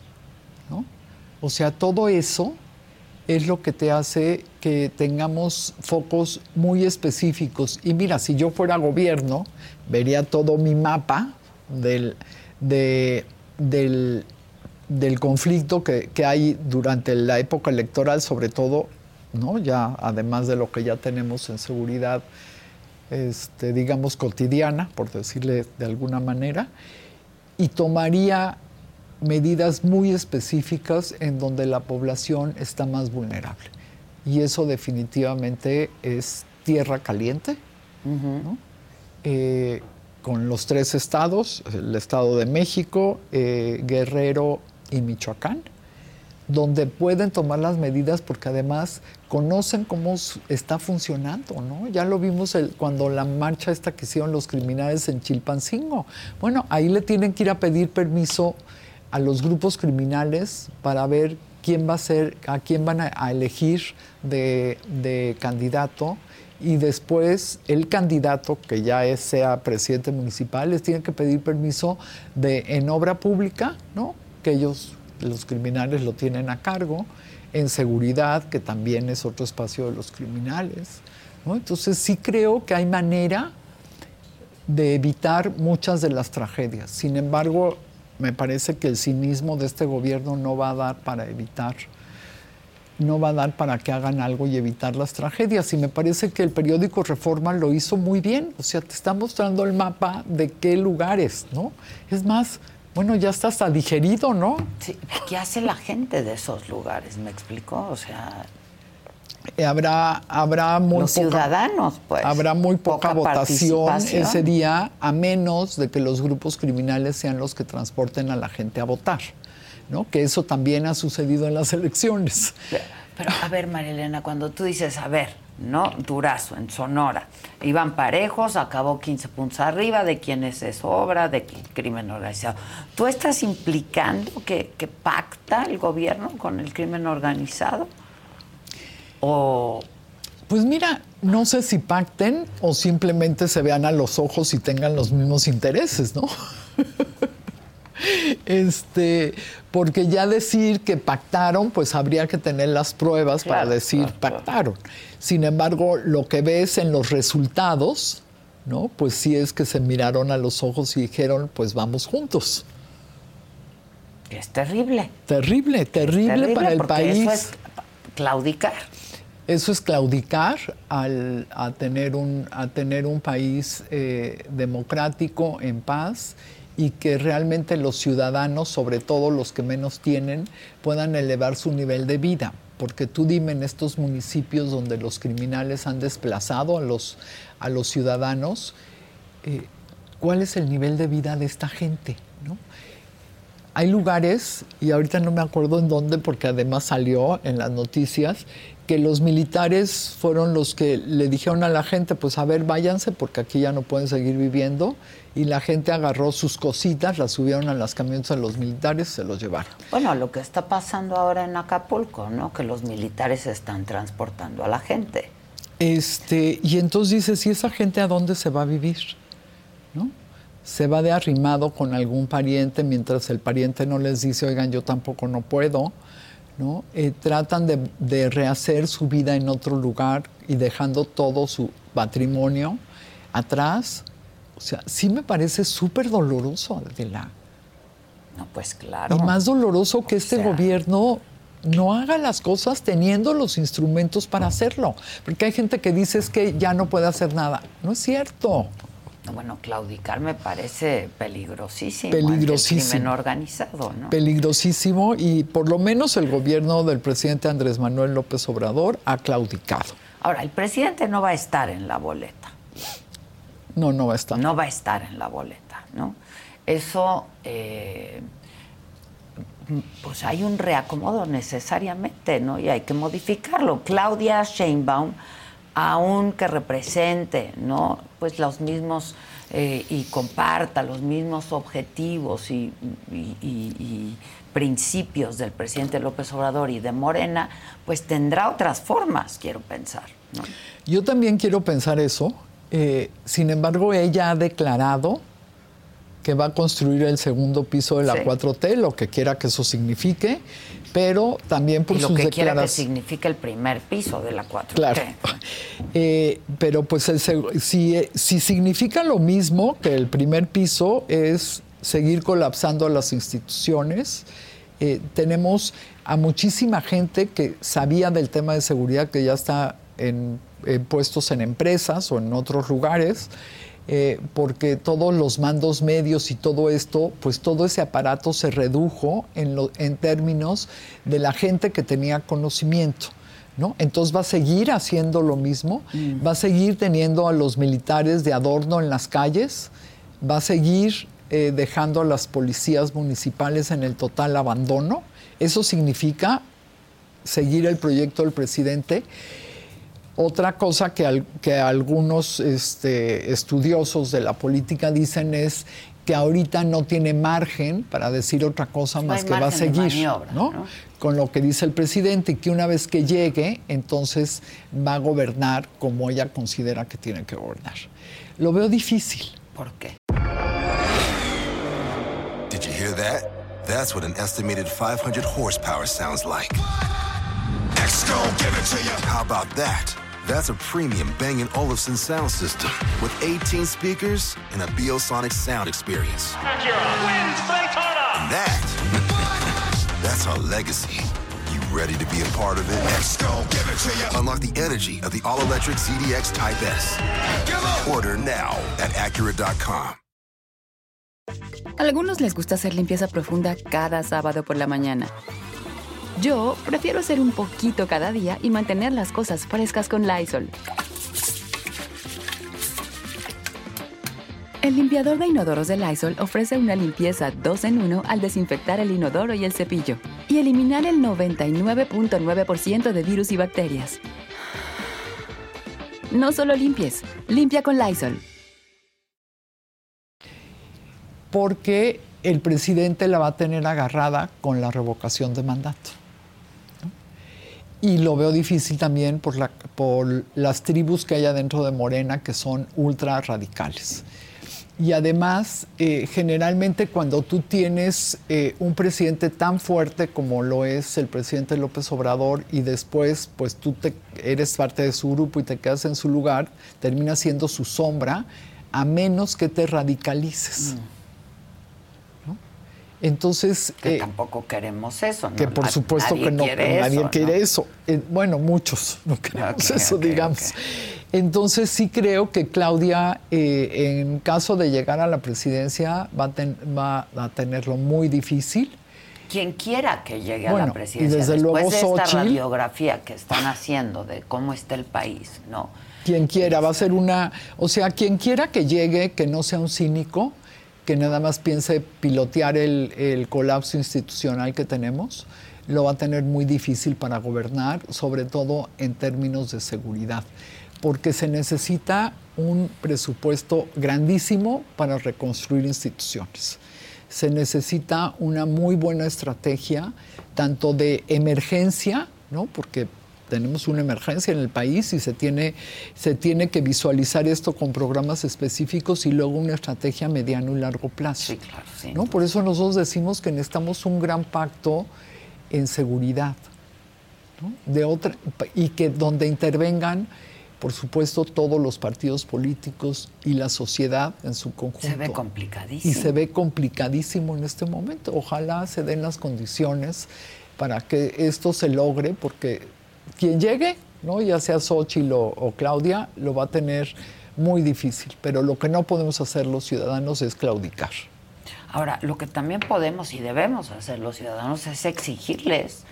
[SPEAKER 6] o sea, todo eso es lo que te hace que tengamos focos muy específicos. Y mira, si yo fuera gobierno, vería todo mi mapa del, del, conflicto que, hay durante la época electoral, sobre todo, ¿no? ya además de lo que ya tenemos en seguridad, este, digamos, cotidiana, por decirle de alguna manera, y tomaría medidas muy específicas en donde la población está más vulnerable. Y eso definitivamente es tierra caliente, eh, con los tres estados, el Estado de México, eh, Guerrero y Michoacán, donde pueden tomar las medidas porque además conocen cómo está funcionando, ¿no? Ya lo vimos cuando la marcha esta que hicieron los criminales en Chilpancingo. Bueno, ahí le tienen que ir a pedir permiso a los grupos criminales para ver quién va a ser, a quién van a, elegir de, candidato y después el candidato que ya es, sea presidente municipal les tiene que pedir permiso de en obra pública, ¿no? Que ellos los criminales lo tienen a cargo, en seguridad, que también es otro espacio de los criminales. Entonces sí creo que hay manera de evitar muchas de las tragedias. Sin embargo, me parece que el cinismo de este gobierno no va a dar para evitar, no va a dar para que hagan algo y evitar las tragedias. Y me parece que el periódico Reforma lo hizo muy bien. O sea, te está mostrando el mapa de qué lugares, ¿no? Es más, bueno, ya está hasta digerido, ¿no?
[SPEAKER 4] Sí, ¿qué hace la gente de esos lugares? ¿Me explicó? O sea,
[SPEAKER 6] habrá, habrá muy
[SPEAKER 4] los ciudadanos, pues.
[SPEAKER 6] Habrá muy poca, votación ese día, a menos de que los grupos criminales sean los que transporten a la gente a votar. ¿no? Que eso también ha sucedido en las elecciones.
[SPEAKER 4] Pero, a ver, Marilena, cuando tú dices, a ver, ¿no? Durazo, en Sonora. Iban parejos, acabó 15 puntos arriba de quienes es obra, de crimen organizado. ¿Tú estás implicando que, que pacta el gobierno con el crimen organizado? O...
[SPEAKER 6] Pues mira, no sé si pacten o simplemente se vean a los ojos y tengan los mismos intereses, ¿no? este, porque ya decir que pactaron, pues habría que tener las pruebas para decir pactaron. Sin embargo, lo que ves en los resultados, ¿no? Pues sí es que se miraron a los ojos y dijeron, pues vamos juntos.
[SPEAKER 4] Es terrible.
[SPEAKER 6] Terrible, terrible, para el país.
[SPEAKER 4] Eso es claudicar.
[SPEAKER 6] Eso es claudicar a, tener un, a tener un país eh, democrático, en paz, y que realmente los ciudadanos, sobre todo los que menos tienen, puedan elevar su nivel de vida. Porque tú dime en estos municipios donde los criminales han desplazado a los, a los ciudadanos, eh, ¿cuál es el nivel de vida de esta gente? ¿no? Hay lugares, y ahorita no me acuerdo en dónde, porque además salió en las noticias, que los militares fueron los que le dijeron a la gente, pues a ver, váyanse porque aquí ya no pueden seguir viviendo. Y la gente agarró sus cositas, las subieron a las camionetas de los militares y se los llevaron.
[SPEAKER 4] Bueno, lo que está pasando ahora en Acapulco, ¿no? Que los militares están transportando a la gente.
[SPEAKER 6] Este, y entonces dices, ¿y esa gente a dónde se va a vivir? ¿No? Se va de arrimado con algún pariente mientras el pariente no les dice, oigan, yo tampoco no puedo eh, tratan de, rehacer su vida en otro lugar y dejando todo su patrimonio atrás. O sea, sí me parece súper doloroso, Adela.
[SPEAKER 4] No, pues claro.
[SPEAKER 6] Y más doloroso que este gobierno no haga las cosas teniendo los instrumentos para hacerlo. Porque hay gente que dice que ya no puede hacer nada. No es cierto.
[SPEAKER 4] Bueno, claudicar me parece peligrosísimo.
[SPEAKER 6] Peligrosísimo.
[SPEAKER 4] El crimen organizado, ¿no?
[SPEAKER 6] Peligrosísimo y por lo menos el gobierno del presidente Andrés Manuel López Obrador ha claudicado.
[SPEAKER 4] Ahora, el presidente no va a estar en la boleta.
[SPEAKER 6] No, no va a estar.
[SPEAKER 4] No va a estar en la boleta, ¿no? Eso, eh, pues hay un reacomodo necesariamente, ¿no? Y hay que modificarlo. Claudia Sheinbaum aunque represente, ¿no? Pues los mismos eh, y comparta los mismos objetivos y, principios del presidente López Obrador y de Morena, pues tendrá otras formas, quiero pensar.
[SPEAKER 6] Yo también quiero pensar eso. Eh, sin embargo, ella ha declarado que va a construir el segundo piso de la 4T, lo que quiera que eso signifique, pero también por
[SPEAKER 4] y lo
[SPEAKER 6] sus
[SPEAKER 4] que quiera que signifique el primer piso de la 4T.
[SPEAKER 6] Claro. Eh, pero pues si, si significa lo mismo que el primer piso es seguir colapsando las instituciones, eh, tenemos a muchísima gente que sabía del tema de seguridad que ya está en, en puestos en empresas o en otros lugares eh, porque todos los mandos medios y todo esto, pues todo ese aparato se redujo en, en términos de la gente que tenía conocimiento. ¿No? Entonces va a seguir haciendo lo mismo, mm. va a seguir teniendo a los militares de adorno en las calles, va a seguir eh, dejando a las policías municipales en el total abandono. Eso significa seguir el proyecto del presidente otra cosa que, que algunos este, estudiosos de la política dicen es que ahorita no tiene margen para decir otra cosa más que va a seguir, ¿no? Con lo que dice el presidente y que una vez que llegue, entonces va a gobernar como ella considera que tiene que gobernar. Lo veo difícil.
[SPEAKER 4] ¿Por qué?
[SPEAKER 1] Did you hear that? That's what an estimated 500 horsepower sounds like. give it to you. How about that? That's a premium Bang & Olufsen sound system with 18 speakers and a Biosonic sound experience.
[SPEAKER 2] Acura wins Daytona.
[SPEAKER 1] And that, that's our legacy. You ready to be a part of it? Let's go, give it to you. Unlock the energy of the all-electric ZDX Type S. Order now at Acura.com.
[SPEAKER 8] Algunos les gusta hacer limpieza profunda cada sábado por la mañana. Yo prefiero hacer un poquito cada día y mantener las cosas frescas con Lysol. El limpiador de inodoros de Lysol ofrece una limpieza 2 en 1 al desinfectar el inodoro y el cepillo y eliminar el 99.9% de virus y bacterias. No solo limpies, limpia con Lysol.
[SPEAKER 6] Porque el presidente la va a tener agarrada con la revocación de mandato. Y lo veo difícil también por, la, por las tribus que hay dentro de Morena que son ultra radicales. Y además, eh, generalmente cuando tú tienes eh, un presidente tan fuerte como lo es el presidente López Obrador y después pues tú te, eres parte de su grupo y te quedas en su lugar, termina siendo su sombra, a menos que te radicalices. Entonces.
[SPEAKER 4] Que eh, tampoco queremos eso, ¿no?
[SPEAKER 6] Que por supuesto que no, nadie quiere eso. Eh, bueno, muchos no queremos eso, digamos. Entonces sí creo que Claudia, eh, en caso de llegar a la presidencia, va a, tenerlo muy difícil.
[SPEAKER 4] Quien quiera que llegue a la presidencia, desde después de esta radiografía que están haciendo de cómo está el país, ¿no?
[SPEAKER 6] Quien quiera, va a ser una, o sea, quien quiera que llegue, que no sea un cínico, que nada más piense pilotear el, colapso institucional que tenemos, lo va a tener muy difícil para gobernar, sobre todo en términos de seguridad, porque se necesita un presupuesto grandísimo para reconstruir instituciones. Se necesita una muy buena estrategia, tanto de emergencia, ¿no? porque tenemos una emergencia en el país y se tiene, se tiene que visualizar esto con programas específicos y luego una estrategia a mediano y largo plazo.
[SPEAKER 4] Sí, claro, sí.
[SPEAKER 6] ¿no? Por eso nosotros decimos que necesitamos un gran pacto en seguridad de otra, y que donde intervengan por supuesto, todos los partidos políticos y la sociedad en su conjunto. Se
[SPEAKER 4] ve complicadísimo.
[SPEAKER 6] Y se ve complicadísimo en este momento. Ojalá se den las condiciones para que esto se logre, porque quien llegue, ¿no? ya sea Xochitl o, Claudia, lo va a tener muy difícil. Pero lo que no podemos hacer los ciudadanos es claudicar.
[SPEAKER 4] Ahora, lo que también podemos y debemos hacer los ciudadanos es exigirles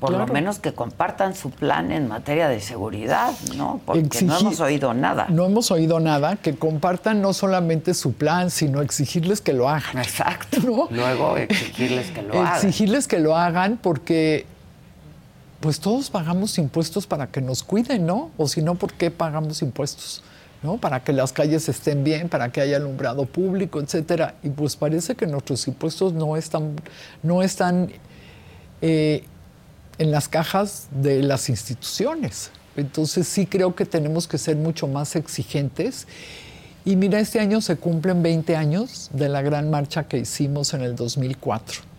[SPEAKER 4] por lo menos que compartan su plan en materia de seguridad, ¿no? Porque no hemos oído nada.
[SPEAKER 6] No hemos oído nada, que compartan no solamente su plan, sino exigirles que lo hagan.
[SPEAKER 4] Exacto. Luego exigirles que lo
[SPEAKER 6] hagan. Exigirles que lo hagan porque pues todos pagamos impuestos para que nos cuiden, ¿no? O si no, ¿por qué pagamos impuestos? ¿no? Para que las calles estén bien, para que haya alumbrado público, etcétera. Y pues parece que nuestros impuestos no están, no están eh, en las cajas de las instituciones. Entonces sí creo que tenemos que ser mucho más exigentes. Y mira, este año se cumplen 20 años de la gran marcha que hicimos en el 2004.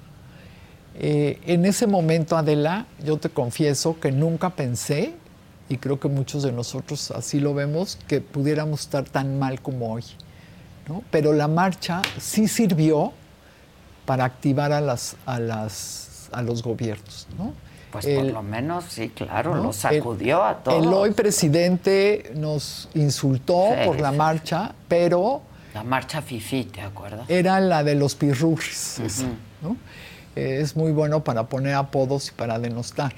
[SPEAKER 6] Eh, en ese momento, Adela, yo te confieso que nunca pensé, y creo que muchos de nosotros así lo vemos, que pudiéramos estar tan mal como hoy. Pero la marcha sí sirvió para activar a, las, a, las, a los gobiernos.
[SPEAKER 4] Pues por lo menos, sí, claro, lo sacudió a todos.
[SPEAKER 6] El hoy presidente nos insultó por la marcha, pero...
[SPEAKER 4] La marcha FIFI, ¿te acuerdas?
[SPEAKER 6] Era la de los pirurris, ¿no? Es muy bueno para poner apodos y para denostar.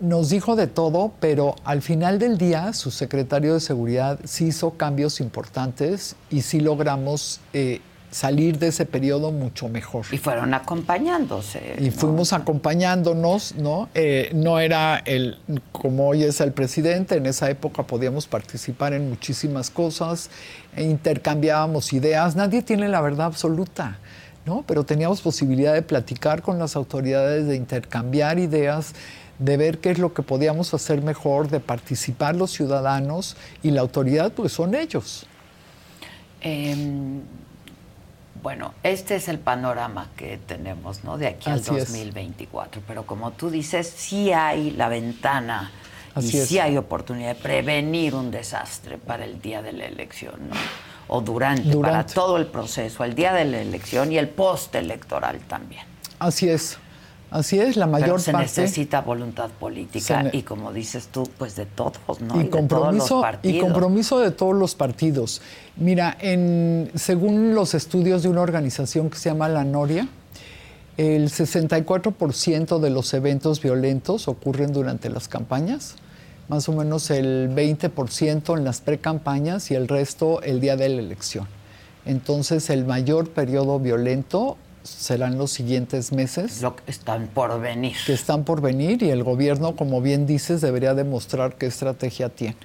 [SPEAKER 6] Nos dijo de todo, pero al final del día su secretario de Seguridad sí hizo cambios importantes y sí logramos eh, salir de ese periodo mucho mejor.
[SPEAKER 4] Y fueron acompañándose.
[SPEAKER 6] Y fuimos acompañándonos, ¿no? Eh, no era el, como hoy es el presidente, en esa época podíamos participar en muchísimas cosas, e intercambiábamos ideas, nadie tiene la verdad absoluta. ¿No? Pero teníamos posibilidad de platicar con las autoridades, de intercambiar ideas, de ver qué es lo que podíamos hacer mejor, de participar los ciudadanos y la autoridad, pues son ellos.
[SPEAKER 4] Em, bueno, este es el panorama que tenemos, ¿no? De aquí al 2024. Pero como tú dices, sí hay la ventana y sí hay oportunidad de prevenir un desastre para el día de la elección, ¿no? O durante, para todo el proceso, el día de la elección y el postelectoral también.
[SPEAKER 6] Así es. Así es, la mayor
[SPEAKER 4] se
[SPEAKER 6] parte.
[SPEAKER 4] necesita voluntad política y como dices tú, pues de todos, ¿no?
[SPEAKER 6] Y, compromiso, y compromiso de todos los partidos. Mira, en, según los estudios de una organización que se llama La Noria, el 64% de los eventos violentos ocurren durante las campañas más o menos el 20% en las precampañas y el resto el día de la elección. Entonces el mayor periodo violento serán los siguientes meses.
[SPEAKER 4] Lo que están por venir.
[SPEAKER 6] Que están por venir y el gobierno, como bien dices, debería demostrar qué estrategia tiene.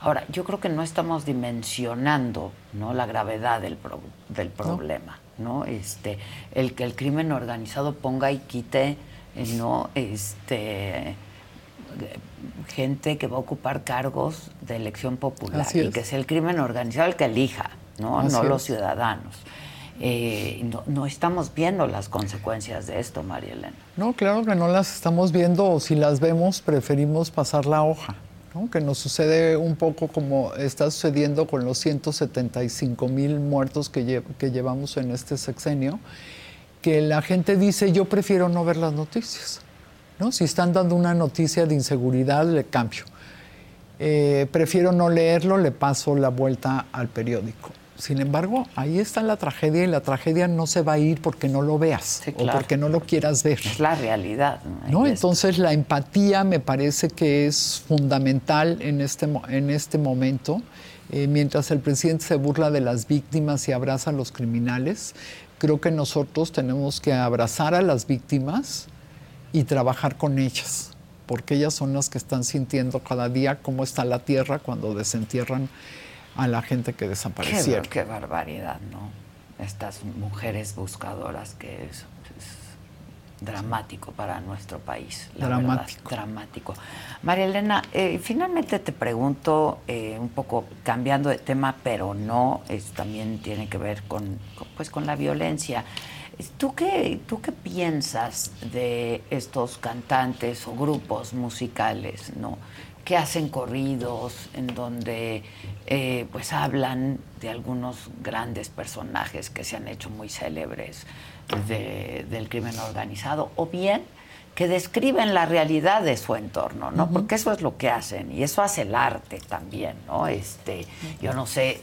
[SPEAKER 4] Ahora, yo creo que no estamos dimensionando ¿no? la gravedad del, del problema. ¿no? Este, el que el crimen organizado ponga y quite ¿no? este, gente que va a ocupar cargos de elección popular y que sea el crimen organizado el que elija, no, no los ciudadanos. Eh, no, estamos viendo las consecuencias de esto, María Elena.
[SPEAKER 6] No, claro que no las estamos viendo, o si las vemos, preferimos pasar la hoja. que nos sucede un poco como está sucediendo con los 175 mil muertos que, que llevamos en este sexenio, que la gente dice yo prefiero no ver las noticias. ¿No? Si están dando una noticia de inseguridad, le cambio. Eh, prefiero no leerlo, le paso la vuelta al periódico. Sin embargo, ahí está la tragedia y la tragedia no se va a ir porque no lo veas o porque no lo quieras ver.
[SPEAKER 4] Es la realidad.
[SPEAKER 6] ¿no? Entonces la empatía me parece que es fundamental en este, en este momento. Eh, mientras el presidente se burla de las víctimas y abraza a los criminales, creo que nosotros tenemos que abrazar a las víctimas y trabajar con ellas, porque ellas son las que están sintiendo cada día cómo está la tierra cuando desentierran a la gente que desapareció.
[SPEAKER 4] Qué, barbaridad, ¿no? Estas mujeres buscadoras que es, dramático para nuestro país.
[SPEAKER 6] dramático.
[SPEAKER 4] dramático. María Elena, eh, finalmente te pregunto, eh, un poco cambiando de tema, pero no, es, también tiene que ver con, pues, con la violencia. ¿Tú qué, ¿Tú qué piensas de estos cantantes o grupos musicales, ¿no? que hacen corridos en donde eh, pues hablan de algunos grandes personajes que se han hecho muy célebres del crimen organizado o bien que describen la realidad de su entorno, ¿no? Porque eso es lo que hacen y eso hace el arte también, ¿no? Este, yo no sé,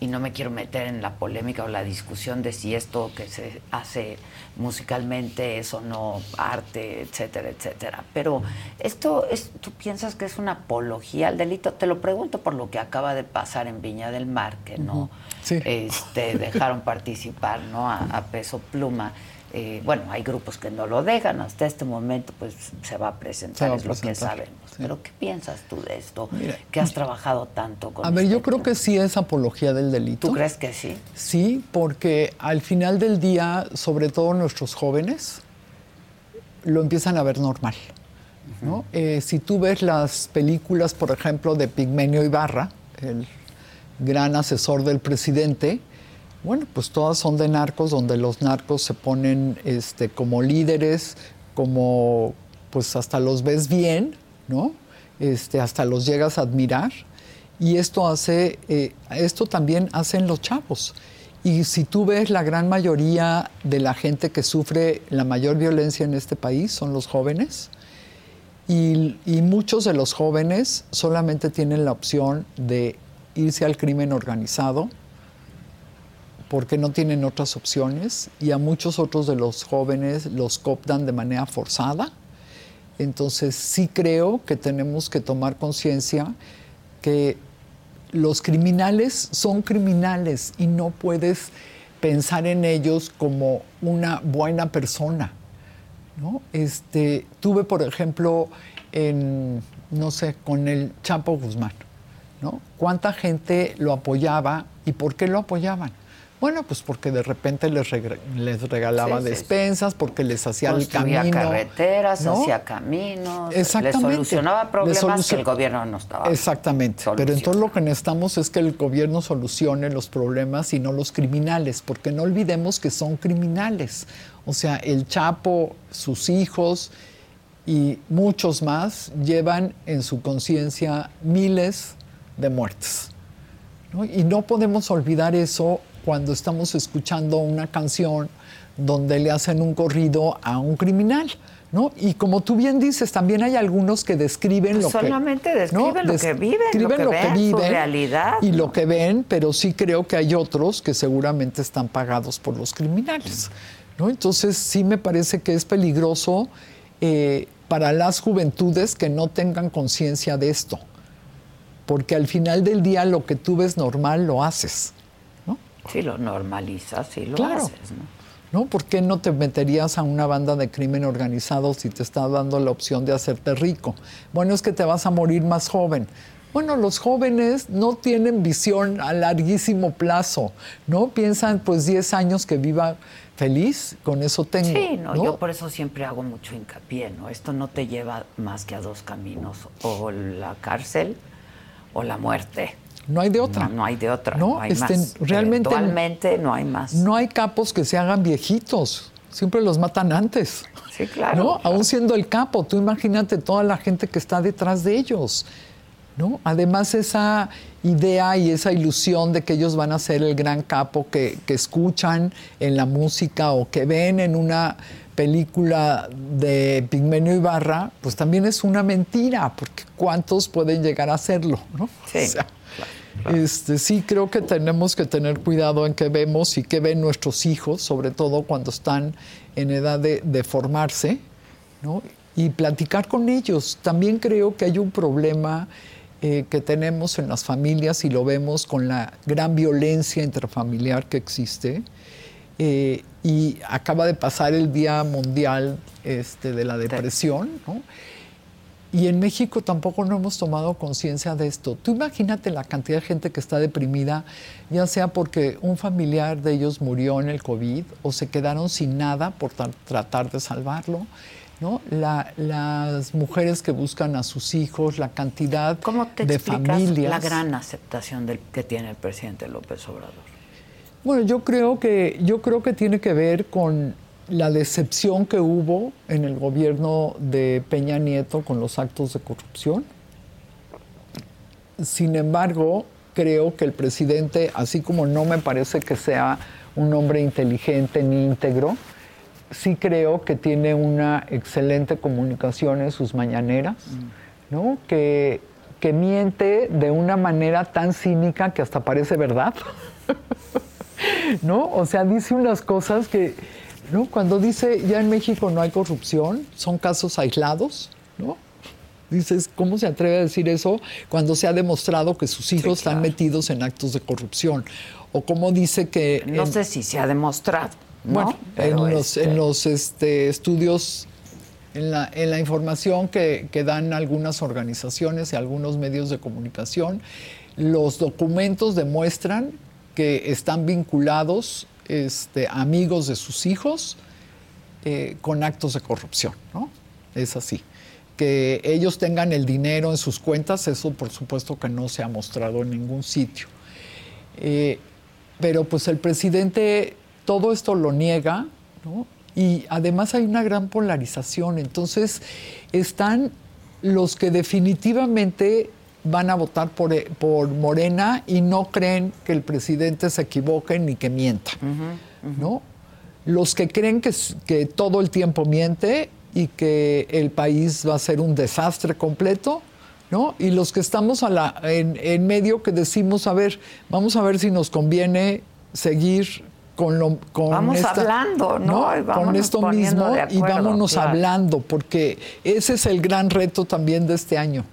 [SPEAKER 4] y no me quiero meter en la polémica o la discusión de si esto que se hace musicalmente es o no arte, etcétera, etcétera. Pero esto es, ¿tú piensas que es una apología al delito? Te lo pregunto por lo que acaba de pasar en Viña del Mar, que no este, dejaron participar ¿no? a peso pluma. Eh, bueno, hay grupos que no lo dejan, hasta este momento pues se va a presentar, es lo que sabemos. Pero ¿qué piensas tú de esto? que has trabajado tanto con
[SPEAKER 6] A ver, este yo creo que sí es apología del delito.
[SPEAKER 4] ¿Tú crees que sí?
[SPEAKER 6] Sí, porque al final del día, sobre todo nuestros jóvenes, lo empiezan a ver normal. Eh, si tú ves las películas, por ejemplo, de Pigmenio Ibarra, el gran asesor del presidente, bueno, pues todas son de narcos, donde los narcos se ponen este, como líderes, como pues hasta los ves bien, ¿no? Este, hasta los llegas a admirar. Y esto hace, eh, esto también hacen los chavos. Y si tú ves la gran mayoría de la gente que sufre la mayor violencia en este país son los jóvenes. y muchos de los jóvenes solamente tienen la opción de irse al crimen organizado porque no tienen otras opciones y a muchos otros de los jóvenes los cooptan de manera forzada. Entonces sí creo que tenemos que tomar conciencia que los criminales son criminales y no puedes pensar en ellos como una buena persona. ¿no? Este, tuve, por ejemplo, en, no sé, con el Chapo Guzmán, ¿no? ¿Cuánta gente lo apoyaba y por qué lo apoyaban? Bueno, pues porque de repente les, les regalaba despensas, porque les hacía el camino.
[SPEAKER 4] carreteras, hacía caminos,
[SPEAKER 6] Exactamente.
[SPEAKER 4] les solucionaba problemas que el gobierno no estaba.
[SPEAKER 6] Exactamente. Pero entonces lo que necesitamos es que el gobierno solucione los problemas y no los criminales, porque no olvidemos que son criminales. O sea, el Chapo, sus hijos y muchos más llevan en su conciencia miles de muertes. Y no podemos olvidar eso cuando estamos escuchando una canción donde le hacen un corrido a un criminal. ¿No? Y como tú bien dices, también hay algunos que describen lo
[SPEAKER 4] que... Solamente describen lo que viven, describen lo que, ven, su realidad.
[SPEAKER 6] Y lo que ven, pero sí creo que hay otros que seguramente están pagados por los criminales. ¿no? Entonces sí me parece que es peligroso eh, para las juventudes que no tengan conciencia de esto. Porque al final del día lo que tú ves normal lo haces.
[SPEAKER 4] Si lo normalizas, sí lo haces,
[SPEAKER 6] ¿no? ¿no? ¿Por qué no te meterías a una banda de crimen organizado si te está dando la opción de hacerte rico? Bueno, es que te vas a morir más joven. Bueno, los jóvenes no tienen visión a larguísimo plazo, ¿no? Piensan, pues, 10 años que viva feliz, con eso tengo.
[SPEAKER 4] Sí, no, yo por eso siempre hago mucho hincapié, ¿no? Esto no te lleva más que a dos caminos, o la cárcel o la muerte.
[SPEAKER 6] No hay de otra.
[SPEAKER 4] No, hay de otra. No, hay este, más.
[SPEAKER 6] Realmente.
[SPEAKER 4] no hay más.
[SPEAKER 6] No hay capos que se hagan viejitos. Siempre los matan antes.
[SPEAKER 4] Sí, claro.
[SPEAKER 6] Aún siendo el capo, tú imagínate toda la gente que está detrás de ellos. ¿no? Además esa idea y esa ilusión de que ellos van a ser el gran capo que, que escuchan en la música o que ven en una película de Pigmenio Ibarra, pues también es una mentira, porque ¿cuántos pueden llegar a hacerlo? ¿no?
[SPEAKER 4] Sí.
[SPEAKER 6] Este, sí, creo que tenemos que tener cuidado en qué vemos y qué ven nuestros hijos, sobre todo cuando están en edad de, de formarse, ¿no? y platicar con ellos. También creo que hay un problema eh, que tenemos en las familias y lo vemos con la gran violencia intrafamiliar que existe. Eh, y acaba de pasar el Día Mundial este, de la Depresión, ¿no? Y en México tampoco no hemos tomado conciencia de esto. Tú imagínate la cantidad de gente que está deprimida, ya sea porque un familiar de ellos murió en el COVID o se quedaron sin nada por tratar de salvarlo. ¿no? La, las mujeres que buscan a sus hijos, la cantidad
[SPEAKER 4] ¿Cómo te
[SPEAKER 6] de familias.
[SPEAKER 4] la gran aceptación del, que tiene el presidente López Obrador?
[SPEAKER 6] Bueno, yo creo que yo creo que tiene que ver con la decepción que hubo en el gobierno de Peña Nieto con los actos de corrupción. Sin embargo, creo que el presidente, así como no me parece que sea un hombre inteligente ni íntegro, sí creo que tiene una excelente comunicación en sus mañaneras, ¿no? Que, que miente de una manera tan cínica que hasta parece verdad. ¿No? O sea, dice unas cosas que, ¿no? Cuando dice ya en México no hay corrupción, son casos aislados, ¿no? Dices, ¿cómo se atreve a decir eso cuando se ha demostrado que sus hijos están metidos en actos de corrupción? O cómo dice que...
[SPEAKER 4] No
[SPEAKER 6] en-
[SPEAKER 4] sé si se ha demostrado. ¿no?
[SPEAKER 6] bueno,
[SPEAKER 4] Pero,
[SPEAKER 6] en los,
[SPEAKER 4] este,
[SPEAKER 6] en los este, estudios, en la, en la información que, que dan algunas organizaciones y algunos medios de comunicación, los documentos demuestran que están vinculados este, amigos de sus hijos eh, con actos de corrupción, ¿no? Es así. Que ellos tengan el dinero en sus cuentas, eso por supuesto que no se ha mostrado en ningún sitio. Eh, pero pues el presidente todo esto lo niega, ¿no? Y además hay una gran polarización. Entonces están los que definitivamente van a votar por, eh, por Morena y no creen que el presidente se equivoque ni que mienta, ¿no? Los que creen que, que todo el tiempo miente y que el país va a ser un desastre completo, ¿no? Y los que estamos a la, en, en medio que decimos, a ver, vamos a ver si nos conviene seguir con lo con
[SPEAKER 4] Vamos
[SPEAKER 6] esta-
[SPEAKER 4] hablando, ¿no? Y
[SPEAKER 6] con esto mismo
[SPEAKER 4] de
[SPEAKER 6] y
[SPEAKER 4] acuerdo,
[SPEAKER 6] vámonos
[SPEAKER 4] claro.
[SPEAKER 6] hablando, porque ese es el gran reto también de este año.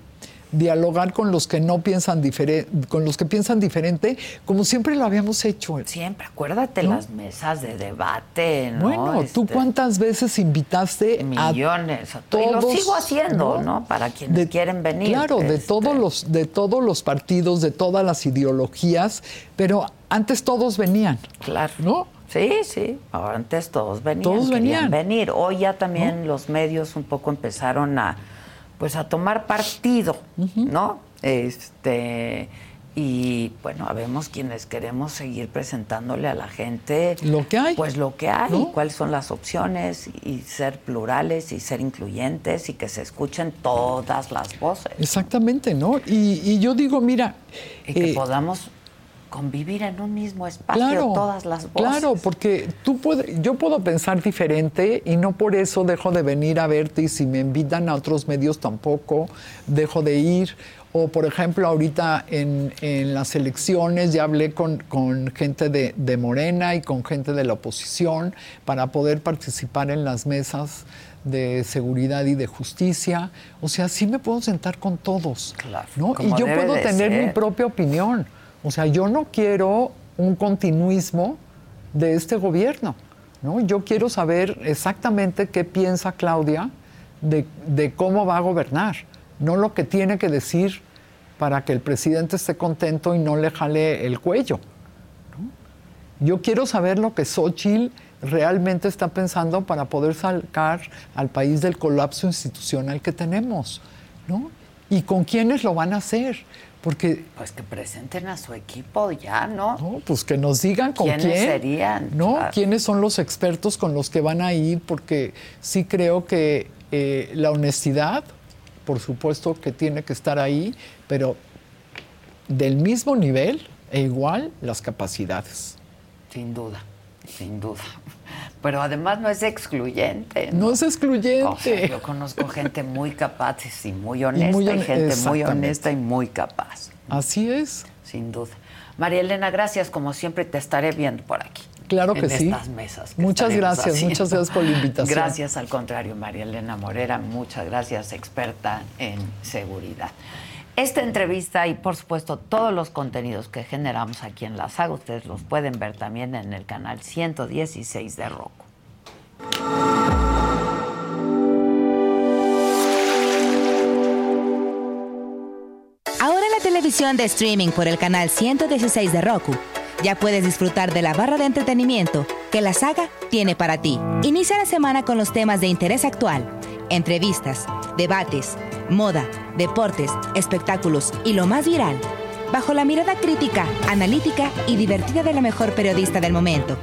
[SPEAKER 6] Dialogar con los que no piensan diferente, con los que piensan diferente, como siempre lo habíamos hecho.
[SPEAKER 4] Siempre, acuérdate
[SPEAKER 6] ¿No?
[SPEAKER 4] las mesas de debate, ¿no?
[SPEAKER 6] Bueno, ¿tú
[SPEAKER 4] Este,
[SPEAKER 6] cuántas veces invitaste
[SPEAKER 4] millones
[SPEAKER 6] a
[SPEAKER 4] a to- y lo
[SPEAKER 6] todos?
[SPEAKER 4] sigo haciendo, ¿no? Para quienes quieren venir,
[SPEAKER 6] Claro, de
[SPEAKER 4] este.
[SPEAKER 6] todos los de todos los partidos, de todas las ideologías, pero antes todos venían.
[SPEAKER 4] Claro.
[SPEAKER 6] ¿No?
[SPEAKER 4] Sí, sí. Ahora antes todos venían.
[SPEAKER 6] Todos venían.
[SPEAKER 4] venir. Hoy ya también los medios un poco empezaron a, pues, a tomar partido, ¿no? Este y bueno, habemos quienes queremos seguir presentándole a la gente
[SPEAKER 6] Lo que hay.
[SPEAKER 4] Pues lo que hay,
[SPEAKER 6] ¿No?
[SPEAKER 4] cuáles son las opciones y ser plurales y ser incluyentes y que se escuchen todas las voces
[SPEAKER 6] Exactamente, ¿no? Y, y yo digo, mira,
[SPEAKER 4] y que
[SPEAKER 6] eh,
[SPEAKER 4] podamos convivir en un mismo espacio
[SPEAKER 6] Claro,
[SPEAKER 4] todas las voces.
[SPEAKER 6] claro, porque tú puedes, yo puedo pensar diferente y no por eso dejo de venir a verte y si me invitan a otros medios tampoco dejo de ir. O por ejemplo, ahorita en, en las elecciones ya hablé con, con gente de, de Morena y con gente de la oposición para poder participar en las mesas de seguridad y de justicia. O sea, sí me puedo sentar con todos.
[SPEAKER 4] Claro,
[SPEAKER 6] ¿no? Y yo puedo tener mi propia opinión. O sea, yo no quiero un continuismo de este gobierno. ¿no? Yo quiero saber exactamente qué piensa Claudia de, cómo va a gobernar, no lo que tiene que decir para que el presidente esté contento y no le jale el cuello. Yo quiero saber lo que Xochitl realmente está pensando para poder sacar al país del colapso institucional que tenemos, ¿no? Y con quiénes lo van a hacer, porque
[SPEAKER 4] Pues que presenten a su equipo ya, ¿no?
[SPEAKER 6] no, pues que nos digan con
[SPEAKER 4] ¿Quiénes
[SPEAKER 6] quién.
[SPEAKER 4] serían?
[SPEAKER 6] ¿No?
[SPEAKER 4] Claro.
[SPEAKER 6] ¿Quiénes son los expertos con los que van a ir? Porque sí creo que eh, la honestidad por supuesto que tiene que estar ahí, pero del mismo nivel e igual las capacidades.
[SPEAKER 4] Sin duda, sin duda. Pero además no es excluyente.
[SPEAKER 6] No, es excluyente.
[SPEAKER 4] yo conozco gente muy capaz y muy honesta, y, gente muy honesta y muy capaz.
[SPEAKER 6] Así es.
[SPEAKER 4] Sin duda. María Elena, gracias. Como siempre, te estaré viendo por aquí.
[SPEAKER 6] Claro que sí.
[SPEAKER 4] Estas mesas.
[SPEAKER 6] muchas gracias, muchas gracias por la invitación.
[SPEAKER 4] Gracias, al contrario, María Elena Morera. Muchas gracias, experta en seguridad. Esta entrevista y por supuesto todos los contenidos que generamos aquí en La Saga, ustedes los pueden ver también en el canal 116 de Roku.
[SPEAKER 9] Ahora la televisión de streaming por el canal 116 de Roku, ya puedes disfrutar de la barra de entretenimiento que la saga tiene para ti. Inicia la semana con los temas de interés actual, entrevistas, debates, moda, deportes, espectáculos y lo más viral, bajo la mirada crítica, analítica y divertida de la mejor periodista del momento,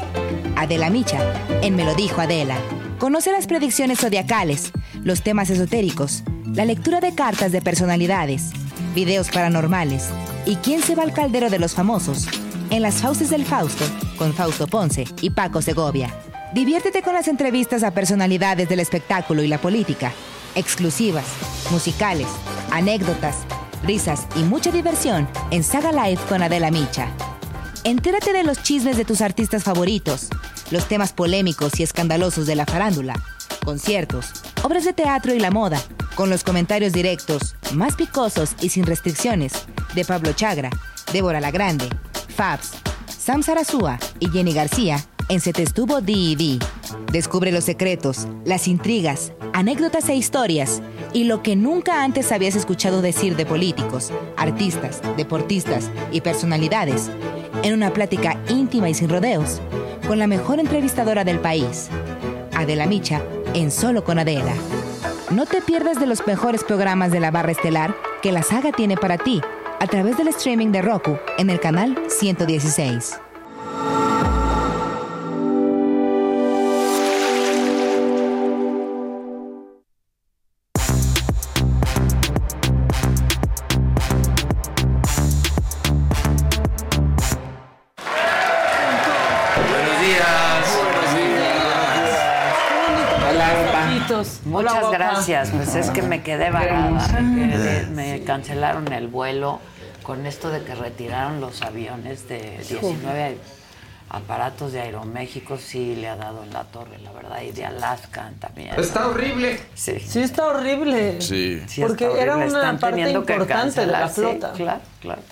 [SPEAKER 9] Adela Micha, en Me lo dijo Adela. Conoce las predicciones zodiacales, los temas esotéricos, la lectura de cartas de personalidades, videos paranormales y quién se va al caldero de los famosos en las fauces del Fausto con Fausto Ponce y Paco Segovia. Diviértete con las entrevistas a personalidades del espectáculo y la política exclusivas, musicales, anécdotas, risas y mucha diversión en Saga Live con Adela Micha. Entérate de los chismes de tus artistas favoritos, los temas polémicos y escandalosos de la farándula, conciertos, obras de teatro y la moda, con los comentarios directos, más picosos y sin restricciones, de Pablo Chagra, Débora La Grande, Fabs, Sam Sarasúa y Jenny García en Se Te Estuvo D&D. Descubre los secretos, las intrigas, anécdotas e historias y lo que nunca antes habías escuchado decir de políticos, artistas, deportistas y personalidades en una plática íntima y sin rodeos con la mejor entrevistadora del país, Adela Micha, en Solo con Adela. No te pierdas de los mejores programas de la barra estelar que la saga tiene para ti a través del streaming de Roku en el canal 116.
[SPEAKER 4] Gracias. Pues es que me quedé varada. Me, cancelaron el vuelo con esto de que retiraron los aviones de 19 aparatos de Aeroméxico. Sí, le ha dado en la torre, la verdad. Y de Alaska también.
[SPEAKER 10] Está horrible.
[SPEAKER 4] Sí.
[SPEAKER 3] Sí, está horrible.
[SPEAKER 10] Sí.
[SPEAKER 3] Porque era una parte importante de la flota.
[SPEAKER 4] claro, claro.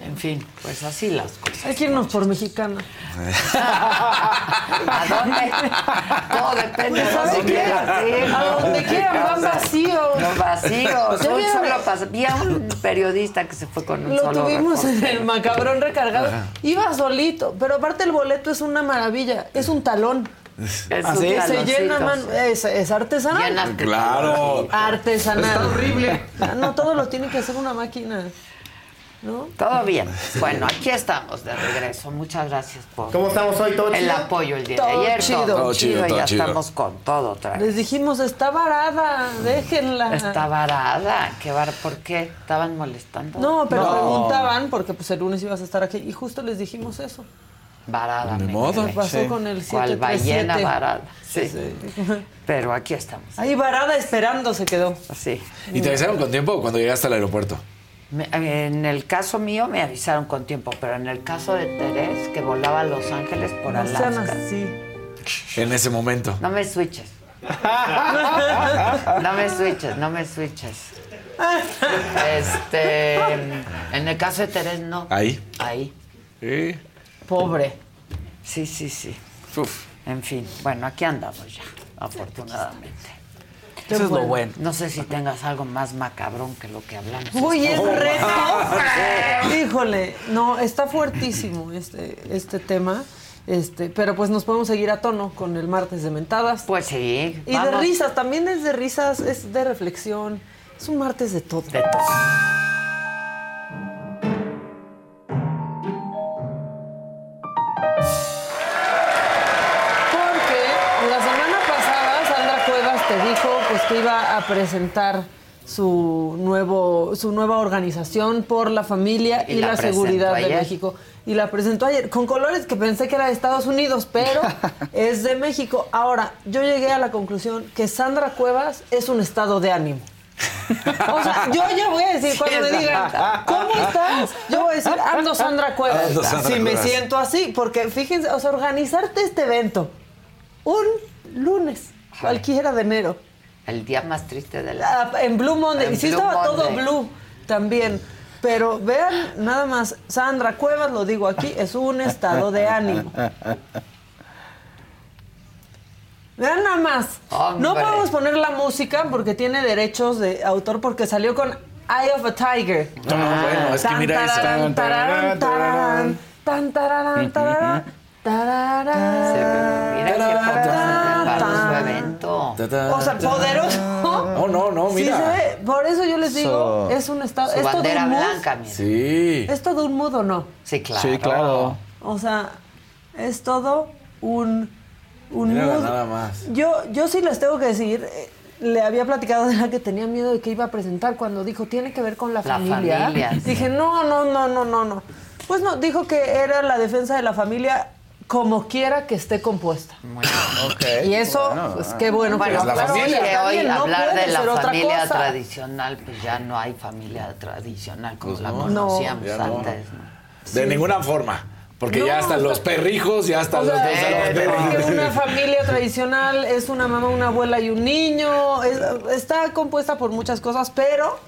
[SPEAKER 4] En fin, pues así las cosas.
[SPEAKER 3] Hay que irnos por mexicana.
[SPEAKER 4] ¿A dónde? Todo depende de donde quieras.
[SPEAKER 3] A donde quieran, van vacíos.
[SPEAKER 4] No vacíos. Un solo pasa. Vi a un periodista que se fue con un
[SPEAKER 3] Lo
[SPEAKER 4] solo
[SPEAKER 3] tuvimos en el macabrón recargado. Iba solito, pero aparte el boleto es una maravilla. Es un talón.
[SPEAKER 4] Es
[SPEAKER 10] ¿Ah,
[SPEAKER 4] un
[SPEAKER 10] sí?
[SPEAKER 3] Se llena, man.
[SPEAKER 4] sí.
[SPEAKER 3] Es, es artesanal.
[SPEAKER 10] Claro.
[SPEAKER 3] Artesanal.
[SPEAKER 10] Está horrible.
[SPEAKER 3] Ah, No, todo lo tiene que hacer una máquina. ¿No?
[SPEAKER 4] Todo bien. Bueno, aquí estamos de regreso. Muchas gracias por
[SPEAKER 10] ¿Cómo estamos hoy? ¿Todo
[SPEAKER 4] el
[SPEAKER 10] chido?
[SPEAKER 4] apoyo el día
[SPEAKER 3] Todo
[SPEAKER 4] de ayer.
[SPEAKER 3] chido.
[SPEAKER 4] Todo,
[SPEAKER 10] Todo
[SPEAKER 4] chido,
[SPEAKER 10] todo
[SPEAKER 4] ya
[SPEAKER 10] chido.
[SPEAKER 4] estamos con todo otra vez.
[SPEAKER 3] Les dijimos, está varada, déjenla.
[SPEAKER 4] Está varada. ¿Qué var ¿Por qué? ¿Estaban molestando?
[SPEAKER 3] No, pero preguntaban, porque pues el lunes ibas a estar aquí, y justo les dijimos eso.
[SPEAKER 4] Varada.
[SPEAKER 10] Ni
[SPEAKER 4] me
[SPEAKER 10] modo.
[SPEAKER 3] Pasó
[SPEAKER 10] Sí.
[SPEAKER 3] con el
[SPEAKER 4] Cual ballena
[SPEAKER 3] 737.
[SPEAKER 4] varada. Sí. Pero aquí estamos.
[SPEAKER 3] Ahí varada esperando se quedó.
[SPEAKER 4] Sí.
[SPEAKER 10] ¿Y te avisaron con tiempo cuando llegaste al aeropuerto?
[SPEAKER 4] Me- en el caso mío me avisaron con tiempo, pero en el caso de Terés, que volaba a Los Ángeles por
[SPEAKER 3] No
[SPEAKER 4] Alaska.
[SPEAKER 3] así.
[SPEAKER 10] En ese momento.
[SPEAKER 4] No me switches. No me switches, no me switches. Este, en el caso de Terés no.
[SPEAKER 10] Ahí.
[SPEAKER 4] Ahí.
[SPEAKER 10] Sí.
[SPEAKER 4] Pobre. Sí, sí, sí.
[SPEAKER 10] Uf.
[SPEAKER 4] En fin, bueno, aquí andamos ya, afortunadamente.
[SPEAKER 10] Eso es lo bueno.
[SPEAKER 4] No sé si tengas algo más macabrón que lo que hablamos.
[SPEAKER 3] Uy, es reto. Híjole, no, está fuertísimo este, este tema. Este, pero pues nos podemos seguir a tono con el martes de mentadas.
[SPEAKER 4] Pues sí.
[SPEAKER 3] y de risas, también es de risas, es de reflexión. Es un martes de todo.
[SPEAKER 4] De todo.
[SPEAKER 3] Que iba a presentar su nuevo su nueva organización por la familia y,
[SPEAKER 4] Y la
[SPEAKER 3] la, seguridad de. México y la presentó ayer con colores que pensé que era de Estados Unidos, pero es de México. Ahora, yo llegué a la conclusión que Sandra Cuevas es un estado de ánimo. O sea, yo ya voy a decir,
[SPEAKER 4] Sí,
[SPEAKER 3] cuando me digan. ¿cómo estás? Yo voy a decir, ando Sandra Cuevas.
[SPEAKER 10] Ando Sandra
[SPEAKER 3] si me siento así, porque fíjense, o sea, organizarte este evento un lunes, cualquiera de enero,
[SPEAKER 4] El día más triste de la...
[SPEAKER 3] Ah, en Blue Monday.
[SPEAKER 4] En
[SPEAKER 3] Y sí
[SPEAKER 4] Blue
[SPEAKER 3] estaba todo blue también. Pero vean, nada más, Sandra Cuevas, lo digo aquí, es un estado de ánimo. Vean nada más.
[SPEAKER 4] Hombre.
[SPEAKER 3] No podemos poner la música porque tiene derechos de autor porque salió con Eye of a Tiger.
[SPEAKER 10] No, bueno, es que mira eso.
[SPEAKER 4] Ve- mira qué poco se preparó
[SPEAKER 3] tan.
[SPEAKER 4] su evento.
[SPEAKER 3] O sea, poderoso.
[SPEAKER 10] No, no, no,
[SPEAKER 3] Sí
[SPEAKER 10] mira.
[SPEAKER 3] se ve. Por eso yo les digo,
[SPEAKER 11] So-
[SPEAKER 3] es un estado.
[SPEAKER 4] Su
[SPEAKER 3] ¿Es todo
[SPEAKER 4] bandera
[SPEAKER 3] un mood?
[SPEAKER 4] blanca, mira.
[SPEAKER 10] Sí.
[SPEAKER 3] ¿Es todo un mood o no?
[SPEAKER 4] Sí, claro.
[SPEAKER 11] Sí, claro.
[SPEAKER 3] O sea, es todo un, un
[SPEAKER 10] Mírala
[SPEAKER 3] mood.
[SPEAKER 10] nada más.
[SPEAKER 3] Yo, yo sí les tengo que decir, eh, le había platicado de la que tenía miedo de que iba a presentar cuando dijo, tiene que ver con la,
[SPEAKER 4] La
[SPEAKER 3] familia.
[SPEAKER 4] familia, sí.
[SPEAKER 3] Dije, no, no, no, no, no, no. Pues no, dijo que era la defensa de la familia como quiera que esté compuesta.
[SPEAKER 4] Bueno,
[SPEAKER 11] Ok.
[SPEAKER 3] Y eso,
[SPEAKER 11] Bueno,
[SPEAKER 3] pues
[SPEAKER 11] ah.
[SPEAKER 3] qué bueno.
[SPEAKER 4] Bueno,
[SPEAKER 10] la
[SPEAKER 3] aclaró.
[SPEAKER 10] familia.
[SPEAKER 3] Oye,
[SPEAKER 4] hoy
[SPEAKER 3] no
[SPEAKER 4] hablar de la familia tradicional, pues ya no hay familia tradicional como
[SPEAKER 10] Pues
[SPEAKER 4] la
[SPEAKER 10] no.
[SPEAKER 4] conocíamos
[SPEAKER 10] No,
[SPEAKER 4] antes. ¿no?
[SPEAKER 10] De ninguna forma. Porque
[SPEAKER 3] No,
[SPEAKER 10] ya hasta los perrijos, ya hasta
[SPEAKER 3] O
[SPEAKER 10] los dos
[SPEAKER 3] eh,
[SPEAKER 10] perrijos.
[SPEAKER 3] que una familia tradicional es una mamá, una abuela y un niño. es- está compuesta por muchas cosas, pero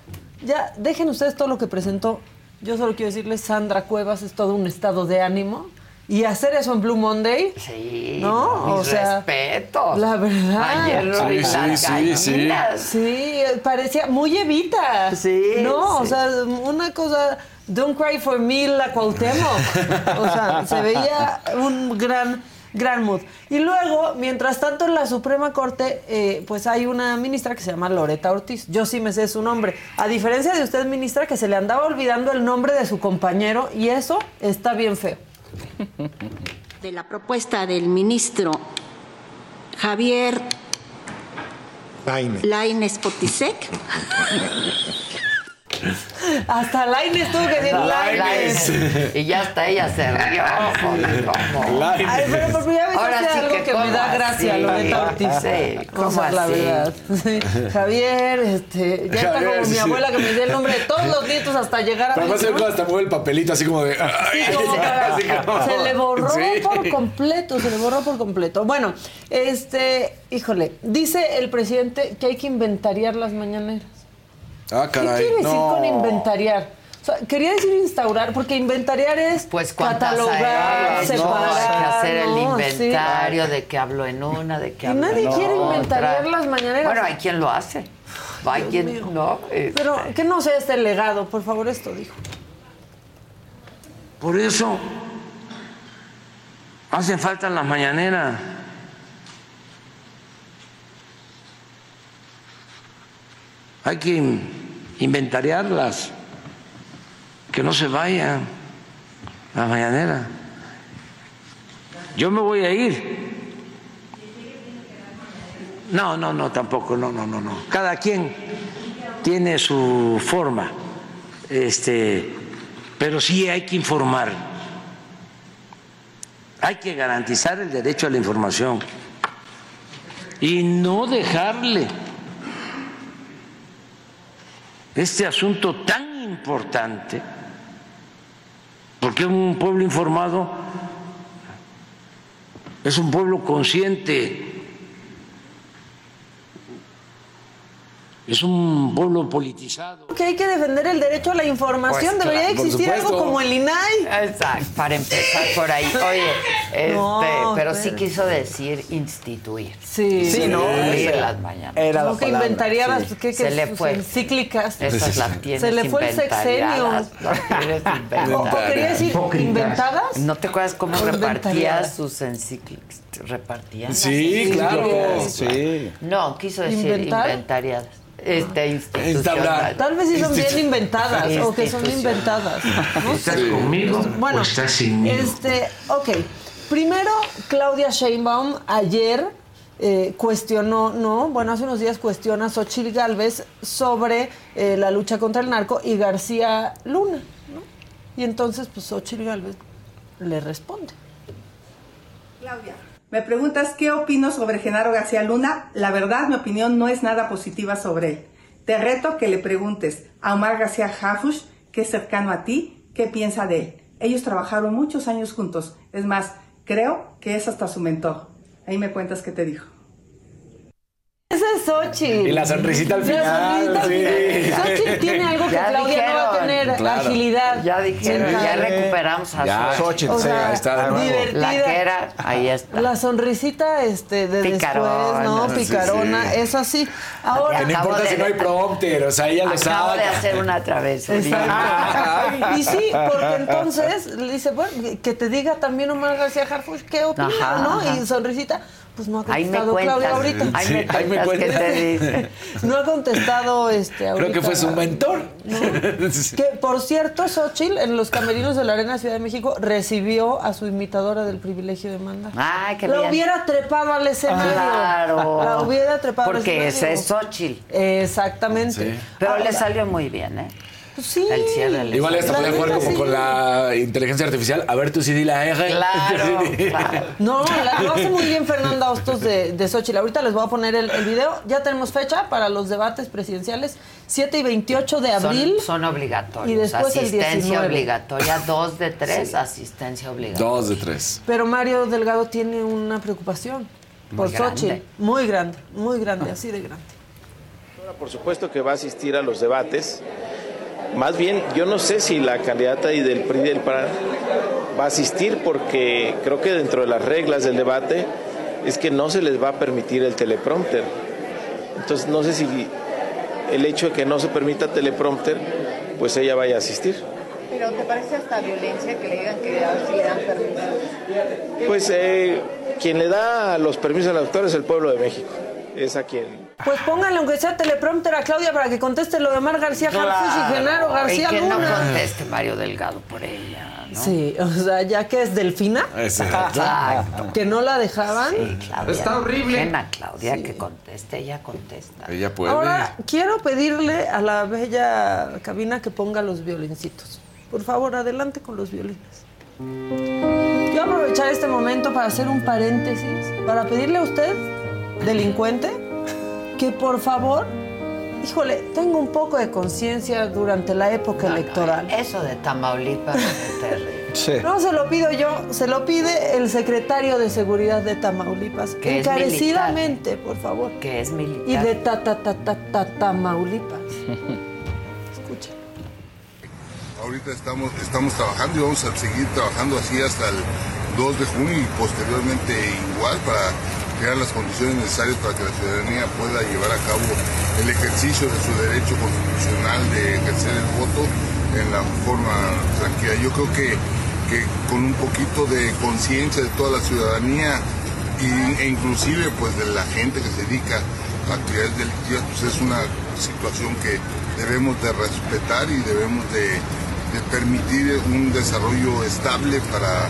[SPEAKER 3] ya dejen ustedes todo lo que presentó. Yo solo quiero decirles, Sandra Cuevas es todo un estado de ánimo. Y hacer eso en Blue Monday.
[SPEAKER 4] Sí,
[SPEAKER 3] No,
[SPEAKER 4] mis
[SPEAKER 3] o sea,
[SPEAKER 4] respetos.
[SPEAKER 3] la verdad.
[SPEAKER 4] Ayer
[SPEAKER 10] Sí, sí, sí, sí.
[SPEAKER 3] Parecía muy Evita.
[SPEAKER 4] Sí,
[SPEAKER 3] No, o sea, una cosa. Don't cry for me, la Cuauhtémoc. O sea, se veía un gran, gran mood. Y luego, mientras tanto, en la Suprema Corte, eh, pues hay una ministra que se llama Loreta Ortiz. Yo sí me sé su nombre. A diferencia de usted, ministra, que se le andaba olvidando el nombre de su compañero, y eso está bien feo.
[SPEAKER 12] de la propuesta del ministro Javier Lainez Potisek.
[SPEAKER 3] Hasta Lainez tuvo que decir.
[SPEAKER 4] Lainez. Y ya hasta ella se rió.
[SPEAKER 3] pero por primera vez
[SPEAKER 4] Ahora sí
[SPEAKER 3] algo
[SPEAKER 4] que
[SPEAKER 3] que, me
[SPEAKER 4] ¿cómo
[SPEAKER 3] da gracia,
[SPEAKER 4] así?
[SPEAKER 3] Loreta Ortiz.
[SPEAKER 4] Sí, ¿cómo
[SPEAKER 3] sea, la
[SPEAKER 4] así?
[SPEAKER 3] verdad. Sí. Javier, este, ya está
[SPEAKER 10] Javier,
[SPEAKER 3] como mi
[SPEAKER 10] sí.
[SPEAKER 3] abuela que me dio el nombre de todos los nietos hasta llegar a
[SPEAKER 10] Pero el
[SPEAKER 3] ¿no?
[SPEAKER 10] hasta mueve el papelito así como de. ay,
[SPEAKER 3] Sí, como para-
[SPEAKER 10] así como-
[SPEAKER 3] Se le borró
[SPEAKER 10] Sí.
[SPEAKER 3] por completo, se le borró por completo. Bueno, este, híjole, dice el presidente que hay que inventariar las mañaneras.
[SPEAKER 10] Ah,
[SPEAKER 3] ¿Qué quiere decir
[SPEAKER 10] no.
[SPEAKER 3] con inventariar? O sea, quería decir instaurar, porque inventariar es
[SPEAKER 4] Pues
[SPEAKER 3] catalogar,
[SPEAKER 4] hay,
[SPEAKER 3] separar.
[SPEAKER 4] no, hay que hacer el inventario de que hablo en una, de que
[SPEAKER 3] Y
[SPEAKER 4] hablo
[SPEAKER 3] nadie
[SPEAKER 4] en
[SPEAKER 3] quiere
[SPEAKER 4] otra.
[SPEAKER 3] inventariar las mañaneras.
[SPEAKER 4] Bueno, hay quien lo hace. Hay
[SPEAKER 3] Dios
[SPEAKER 4] quien
[SPEAKER 3] mío.
[SPEAKER 4] no. este,
[SPEAKER 3] Pero que no sea este legado, por favor, esto dijo.
[SPEAKER 13] Por eso hacen falta las mañaneras. Hay que inventariarlas, que no se vayan las mañaneras. Yo me voy a ir. No, no, no, tampoco, no, no, no, no. Cada quien tiene su forma, este, pero sí hay que informar. Hay que garantizar el derecho a la información y no dejarle este asunto tan importante, porque un pueblo informado es un pueblo consciente, es un pueblo politizado.
[SPEAKER 3] Que hay que defender el derecho a la información.
[SPEAKER 4] Pues,
[SPEAKER 3] Debería
[SPEAKER 4] claro,
[SPEAKER 3] existir algo como el INAI.
[SPEAKER 4] Exacto, para empezar por ahí. Oye, este,
[SPEAKER 3] No,
[SPEAKER 4] pero sí
[SPEAKER 3] pero-
[SPEAKER 4] quiso decir instituir.
[SPEAKER 3] Sí,
[SPEAKER 11] Sí, no,
[SPEAKER 4] las mañanas.
[SPEAKER 11] Era la
[SPEAKER 3] que
[SPEAKER 11] palabra,
[SPEAKER 3] inventaría
[SPEAKER 11] sí.
[SPEAKER 3] las que, que
[SPEAKER 4] Se le fue.
[SPEAKER 3] encíclicas.
[SPEAKER 4] Esas las tienes
[SPEAKER 3] Se le fue el sexenio.
[SPEAKER 4] Las tienes
[SPEAKER 3] O, o
[SPEAKER 4] inventariadas.
[SPEAKER 3] quería decir inventadas.
[SPEAKER 4] ¿No te acuerdas cómo repartía sus encíclicas? Repartían.
[SPEAKER 10] Sí, claro.
[SPEAKER 11] Sí.
[SPEAKER 4] No, quiso decir
[SPEAKER 3] ¿Inventar?
[SPEAKER 4] inventariadas. Este, institucional.
[SPEAKER 3] Tal vez sí son bien inventadas o que son inventadas. No
[SPEAKER 13] ¿Estás conmigo
[SPEAKER 3] Bueno,
[SPEAKER 13] o estás sin mí?
[SPEAKER 3] este, ok. Primero, Claudia Sheinbaum ayer eh, cuestionó, ¿no? Bueno, hace unos días cuestiona a Xochitl Galvez sobre eh, la lucha contra el narco y García Luna, ¿no? Y entonces, pues Xochitl Galvez le responde.
[SPEAKER 11] Claudia, me preguntas qué opino sobre Genaro García Luna. La verdad, mi opinión no es nada positiva sobre él. Te reto que le preguntes a Omar García Hafush, que es cercano a ti, qué piensa de él. Ellos trabajaron muchos años juntos. Es más, creo que es hasta su mentor. Ahí me cuentas qué te dijo.
[SPEAKER 3] Ese es Xochitl.
[SPEAKER 10] Y la sonrisita al
[SPEAKER 3] La
[SPEAKER 10] final,
[SPEAKER 3] sonrisita al
[SPEAKER 10] sí.
[SPEAKER 3] final. Xochitl tiene algo que
[SPEAKER 4] Ya
[SPEAKER 3] Claudia no va a tener,
[SPEAKER 10] Claro.
[SPEAKER 3] agilidad.
[SPEAKER 4] Ya dijeron, ya recuperamos a
[SPEAKER 10] Ya,
[SPEAKER 4] Xochitl.
[SPEAKER 3] O sea,
[SPEAKER 10] ahí está de nuevo.
[SPEAKER 3] divertida.
[SPEAKER 4] La que era, ahí está.
[SPEAKER 3] La sonrisita este, de
[SPEAKER 4] Picarona,
[SPEAKER 3] después, ¿no?
[SPEAKER 4] sí,
[SPEAKER 3] Picarona,
[SPEAKER 10] sí.
[SPEAKER 3] es así. Ahora,
[SPEAKER 10] Que no importa
[SPEAKER 4] de-
[SPEAKER 10] si no hay prompter, o sea, ella lo
[SPEAKER 4] Acabo de hacer una travesura.
[SPEAKER 3] Y sí, porque entonces le dice, bueno, que te diga también Omar García Harfuch qué opina,
[SPEAKER 4] Ajá,
[SPEAKER 3] ¿no?
[SPEAKER 4] ajá.
[SPEAKER 3] Y sonrisita, pues no ha
[SPEAKER 4] Ahí me
[SPEAKER 3] contestado
[SPEAKER 4] cuentas.
[SPEAKER 3] Claudia ahorita.
[SPEAKER 4] Ahí
[SPEAKER 10] Sí,
[SPEAKER 4] me
[SPEAKER 10] ahí me
[SPEAKER 4] cuentas qué
[SPEAKER 10] cuentas.
[SPEAKER 4] te dice.
[SPEAKER 3] No ha contestado este ahorita.
[SPEAKER 10] Creo que fue su mentor.
[SPEAKER 3] Que, por cierto, Xochitl, en los camerinos de la Arena Ciudad de México, recibió a su imitadora del privilegio de.
[SPEAKER 4] Ay, qué
[SPEAKER 3] La
[SPEAKER 4] bien.
[SPEAKER 3] hubiera trepado al escenario.
[SPEAKER 4] Claro.
[SPEAKER 3] La hubiera trepado
[SPEAKER 4] Porque
[SPEAKER 3] al
[SPEAKER 4] ese
[SPEAKER 3] escenario.
[SPEAKER 4] es Xochitl.
[SPEAKER 3] Exactamente.
[SPEAKER 10] Sí.
[SPEAKER 4] Pero le salió muy bien, ¿eh?
[SPEAKER 3] Pues sí.
[SPEAKER 4] El cierre
[SPEAKER 10] Igual esta puede jugar como
[SPEAKER 3] sí.
[SPEAKER 10] con la inteligencia artificial. A ver, tú sí di la R.
[SPEAKER 4] Claro, claro.
[SPEAKER 3] No, la, lo hace muy bien Fernanda Hostos de, de Xochitl. Ahorita les voy a poner el, el video. Ya tenemos fecha para los debates presidenciales, 7 y 28 de abril.
[SPEAKER 4] Son, son obligatorios.
[SPEAKER 3] Y después el
[SPEAKER 4] asistencia
[SPEAKER 3] 19.
[SPEAKER 4] obligatoria, dos de tres, asistencia obligatoria.
[SPEAKER 10] Dos de tres.
[SPEAKER 3] Pero Mario Delgado tiene una preocupación por
[SPEAKER 4] grande.
[SPEAKER 3] Xochitl. Muy grande, muy grande, así de grande.
[SPEAKER 14] Por supuesto que va a asistir a los debates. Más bien, yo no sé si la candidata y del PRI y del PRAN va a asistir porque creo que dentro de las reglas del debate es que no se les va a permitir el teleprompter. Entonces no sé si el hecho de que no se permita teleprompter, pues ella vaya a asistir.
[SPEAKER 15] Pero ¿te parece hasta violencia que le digan que a ver si le dan permiso?
[SPEAKER 14] Pues eh, quien le da los permisos al autor es el pueblo de México. Es a quien
[SPEAKER 3] Pues pónganle aunque sea teleprompter a Claudia para que conteste lo de Mar García Harfuch y Genaro García
[SPEAKER 4] y que no conteste Mario Delgado por ella, ¿no?
[SPEAKER 3] Sí, o sea, ya que es Delfina,
[SPEAKER 4] Exacto.
[SPEAKER 3] que no la dejaban.
[SPEAKER 4] Sí, Claudia.
[SPEAKER 3] Está horrible.
[SPEAKER 4] Dejen a Claudia que conteste, ella contesta.
[SPEAKER 10] Ella puede.
[SPEAKER 3] Ahora quiero pedirle a la bella cabina que ponga los violincitos. Por favor, adelante con los violines. Quiero aprovechar este momento para hacer un paréntesis, para pedirle a usted, delincuente, que por favor, híjole, tenga un poco de conciencia durante la época electoral.
[SPEAKER 4] Eso de Tamaulipas es terrible.
[SPEAKER 3] No se lo pido yo, se lo pide el secretario de Seguridad de Tamaulipas.
[SPEAKER 4] Que es
[SPEAKER 3] encarecidamente, por favor.
[SPEAKER 4] Que es militar.
[SPEAKER 3] Y de ta ta ta ta ta Tamaulipas. Escucha.
[SPEAKER 5] Ahorita estamos, estamos trabajando y vamos a seguir trabajando así hasta el 2 de junio y posteriormente igual para crear las condiciones necesarias para que la ciudadanía pueda llevar a cabo el ejercicio de su derecho constitucional de ejercer el voto en la forma tranquila. Yo creo que, que con un poquito de conciencia de toda la ciudadanía e inclusive pues de la gente que se dedica a actividades delictivas, pues es una situación que debemos de respetar y debemos de, de permitir un desarrollo estable para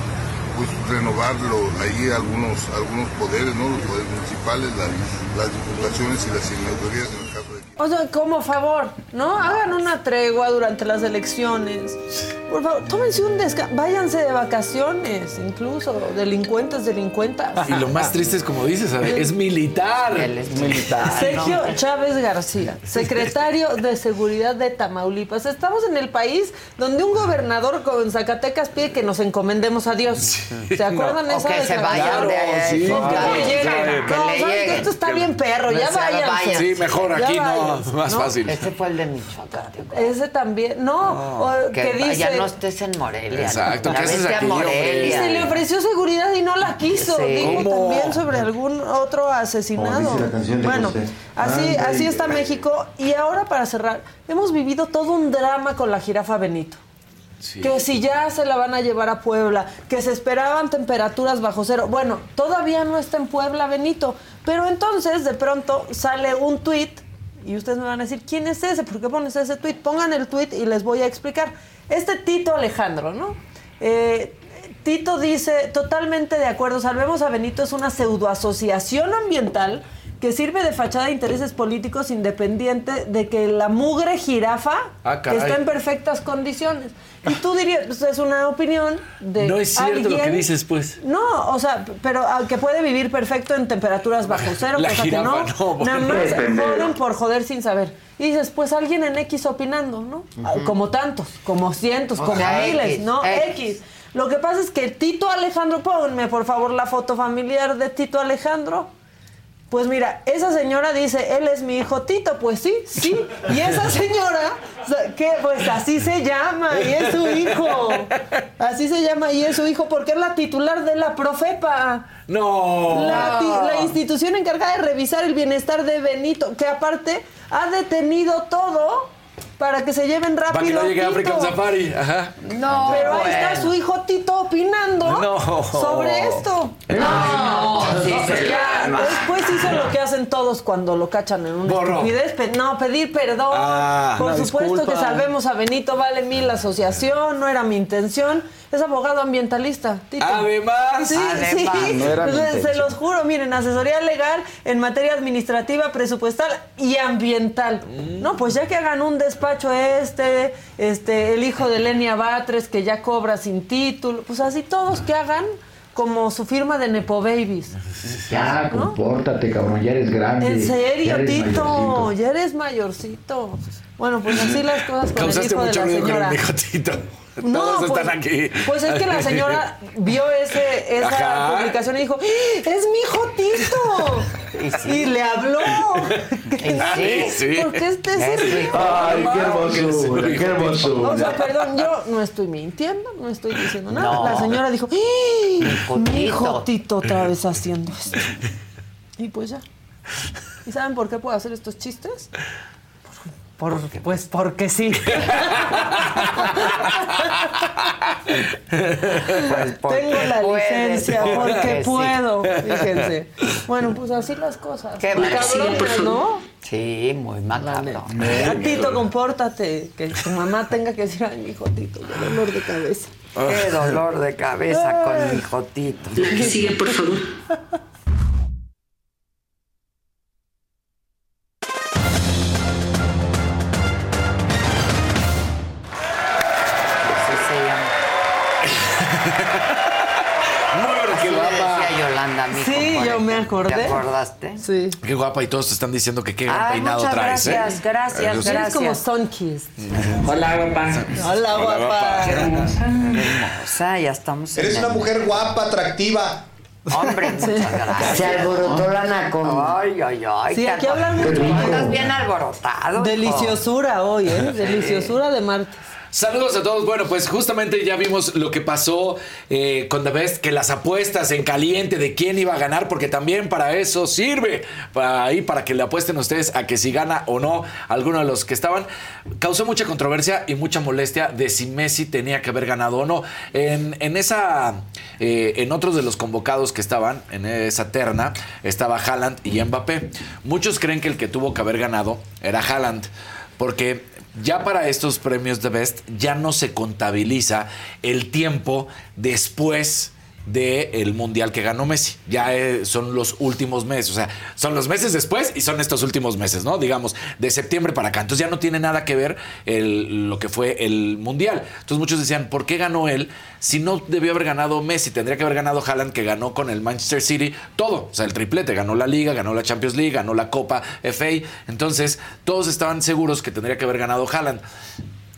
[SPEAKER 5] pues renovarlo ahí algunos algunos poderes, ¿no? Los poderes municipales, las, las diputaciones y las senadurías de
[SPEAKER 3] O sea, como favor, ¿no? Hagan una tregua durante las elecciones. Por favor, tómense un descanso. Váyanse de vacaciones, incluso. Delincuentes, delincuentas.
[SPEAKER 10] Y lo más triste es como dices, ¿sabes? es militar.
[SPEAKER 4] Él es militar.
[SPEAKER 3] Sergio Chávez García, secretario de Seguridad de Tamaulipas. Estamos en el país donde un gobernador con Zacatecas pide que nos encomendemos a Dios. ¿Se acuerdan
[SPEAKER 4] No.
[SPEAKER 3] esa
[SPEAKER 4] O que se vayan de ahí.
[SPEAKER 10] sí,
[SPEAKER 3] No, que
[SPEAKER 10] claro,
[SPEAKER 3] no lleguen.
[SPEAKER 4] Que
[SPEAKER 3] No. Esto está bien perro, ya váyanse.
[SPEAKER 4] vayan.
[SPEAKER 10] Sí, mejor
[SPEAKER 3] Ya
[SPEAKER 10] aquí no, más
[SPEAKER 3] ¿no?
[SPEAKER 10] fácil.
[SPEAKER 4] Este fue el de Michoacán.
[SPEAKER 3] Ese también, no, o
[SPEAKER 4] Que
[SPEAKER 3] que dice...
[SPEAKER 4] ya no estés en Morelia.
[SPEAKER 10] Exacto, ¿qué haces aquí?
[SPEAKER 4] Morelia.
[SPEAKER 3] Se le ofreció seguridad y no la quiso.
[SPEAKER 4] Sí.
[SPEAKER 3] Dijo
[SPEAKER 10] ¿Cómo?
[SPEAKER 3] también sobre algún otro asesinado.
[SPEAKER 16] De
[SPEAKER 3] Bueno, así, así
[SPEAKER 16] y-
[SPEAKER 3] está México. Y ahora para cerrar, hemos vivido todo un drama con la jirafa Benito.
[SPEAKER 10] Sí.
[SPEAKER 3] Que si ya se la van a llevar a Puebla, que se esperaban temperaturas bajo cero. Bueno, todavía no está en Puebla Benito. Pero entonces de pronto sale un tuit y ustedes me van a decir, ¿quién es ese? ¿Por qué pones ese tuit? Pongan el tuit y les voy a explicar. Este Tito Alejandro, ¿no? Eh, Tito dice, totalmente de acuerdo, Salvemos a Benito es una pseudoasociación ambiental que sirve de fachada de intereses políticos independiente de que la mugre jirafa
[SPEAKER 10] Ah,
[SPEAKER 3] está en perfectas condiciones. Y tú dirías, pues, es una opinión de
[SPEAKER 10] No es cierto lo que dices, pues.
[SPEAKER 3] No, o sea, pero que puede vivir perfecto en temperaturas bajo cero,
[SPEAKER 10] La
[SPEAKER 3] cosa
[SPEAKER 10] jirafa,
[SPEAKER 3] que no.
[SPEAKER 10] no,
[SPEAKER 3] nada más joden por joder sin saber. Y dices, pues alguien en X opinando, ¿no? Ah, Como tantos, como cientos,
[SPEAKER 4] O
[SPEAKER 3] como
[SPEAKER 4] sea,
[SPEAKER 3] miles,
[SPEAKER 4] X,
[SPEAKER 3] ¿no?
[SPEAKER 4] X.
[SPEAKER 3] X. Lo que pasa es que Tito Alejandro, ponme por favor la foto familiar de Tito Alejandro. Pues mira, esa señora dice, él es mi hijo Tito, pues sí, sí. Y esa señora, que pues así se llama, y es su hijo. Así se llama, y es su hijo, porque es la titular de la Profepa.
[SPEAKER 10] No.
[SPEAKER 3] La, la institución encargada de revisar el bienestar de Benito, que aparte ha detenido todo para que se lleven rápido.
[SPEAKER 10] Para que no llegue a. African Safari. Ajá.
[SPEAKER 4] No,
[SPEAKER 3] Pero ahí está su hijo Tito opinando
[SPEAKER 10] No.
[SPEAKER 3] sobre esto.
[SPEAKER 4] No, sí se llama.
[SPEAKER 3] Después hizo lo que hacen todos cuando lo cachan en una estupidez. Pe- no, pedir perdón.
[SPEAKER 10] Ah,
[SPEAKER 3] Por supuesto
[SPEAKER 10] disculpa.
[SPEAKER 3] que salvemos a Benito, vale mil la asociación, no era mi intención. Es abogado ambientalista, Tito.
[SPEAKER 10] Además.
[SPEAKER 3] Sí,
[SPEAKER 4] Además.
[SPEAKER 3] sí.
[SPEAKER 10] No era
[SPEAKER 3] Se- se los juro, miren, asesoría legal en materia administrativa, presupuestal y ambiental.
[SPEAKER 10] Mm.
[SPEAKER 3] No, pues ya que hagan un despacho este, este, el hijo de Lenia Batres que ya cobra sin título, pues así todos que hagan como su firma de Nepo Babies.
[SPEAKER 16] Ya, compórtate, cabrón, ya eres grande.
[SPEAKER 3] En serio, Tito,
[SPEAKER 16] mayorcito.
[SPEAKER 3] ya eres mayorcito. Bueno, pues así las cosas con
[SPEAKER 10] Causaste
[SPEAKER 3] el hijo de la señora.
[SPEAKER 10] el hijo Tito.
[SPEAKER 3] No,
[SPEAKER 10] Todos
[SPEAKER 3] pues,
[SPEAKER 10] están aquí.
[SPEAKER 3] Pues es que la señora vio ese, esa
[SPEAKER 10] Ajá.
[SPEAKER 3] publicación y dijo, ¡Ah, ¡es mi hijo Tito! y le habló.
[SPEAKER 10] Sí, sí.
[SPEAKER 3] Porque este es el
[SPEAKER 4] mi
[SPEAKER 3] hijo.
[SPEAKER 16] Ay, qué hermosura, qué
[SPEAKER 3] O sea, perdón, yo no estoy mintiendo, no estoy diciendo nada.
[SPEAKER 4] No.
[SPEAKER 3] La señora dijo, ¡Ah, mi hijo
[SPEAKER 4] Tito".
[SPEAKER 3] Tito otra vez haciendo esto. Y pues ya. ¿Y saben por qué puedo hacer estos chistes? Por, pues porque sí.
[SPEAKER 4] Pues porque
[SPEAKER 3] Tengo la
[SPEAKER 4] puedes,
[SPEAKER 3] licencia porque puedo, fíjense. Bueno, pues así las cosas.
[SPEAKER 4] Qué
[SPEAKER 3] Muy
[SPEAKER 4] mal.
[SPEAKER 3] cabronas, ¿no?
[SPEAKER 4] Sí, muy macabro.
[SPEAKER 3] Tito, compórtate. Que tu mamá tenga que decir, ay, mi hijo Tito, qué dolor de cabeza.
[SPEAKER 4] Qué dolor de cabeza con mi jotito.
[SPEAKER 12] La que sigue, por favor.
[SPEAKER 3] Sí.
[SPEAKER 10] Qué guapa y todos te están diciendo que qué gran
[SPEAKER 4] Ay,
[SPEAKER 10] peinado
[SPEAKER 4] muchas
[SPEAKER 10] traes,
[SPEAKER 4] gracias,
[SPEAKER 10] ¿eh?
[SPEAKER 4] gracias,
[SPEAKER 10] sí.
[SPEAKER 3] Eres como
[SPEAKER 4] Gracias.
[SPEAKER 3] Sunkissed.
[SPEAKER 17] Hola, guapa.
[SPEAKER 3] Hola,
[SPEAKER 10] Hola,
[SPEAKER 3] guapa.
[SPEAKER 4] Hermosa, ya estamos en
[SPEAKER 18] Eres
[SPEAKER 4] el-
[SPEAKER 18] una mujer guapa, atractiva.
[SPEAKER 4] Hombre, muchas gracias.
[SPEAKER 17] Se alborotó la anaconda.
[SPEAKER 4] Ay, ay, ay.
[SPEAKER 3] Sí,
[SPEAKER 4] qué
[SPEAKER 3] aquí mucho.
[SPEAKER 4] Andas bien alborotado. hijo.
[SPEAKER 3] Deliciosura hoy, ¿eh? Deliciosura de martes.
[SPEAKER 10] Saludos a todos. Bueno, pues justamente ya vimos lo que pasó eh, con The Best, que las apuestas en caliente de quién iba a ganar, porque también para eso sirve, para ahí, para que le apuesten ustedes a que si gana o no alguno de los que estaban. Causó mucha controversia y mucha molestia de si Messi tenía que haber ganado o no. En, en esa, eh, en otros de los convocados que estaban, en esa terna, estaba Haaland y Mbappé. Muchos creen que el que tuvo que haber ganado era Haaland, porque ya para estos premios de Best ya no se contabiliza el tiempo después del mundial que ganó Messi. Ya eh, son los últimos meses, o sea, son los meses después y son estos últimos meses, ¿no? Digamos, de septiembre para acá. Entonces ya no tiene nada que ver el- lo que fue el mundial. Entonces muchos decían, ¿por qué ganó él si no debió haber ganado Messi? Tendría que haber ganado Haaland, que ganó con el Manchester City todo, o sea, el triplete, ganó la Liga, ganó la Champions League, ganó la Copa FA. Entonces todos estaban seguros que tendría que haber ganado Haaland.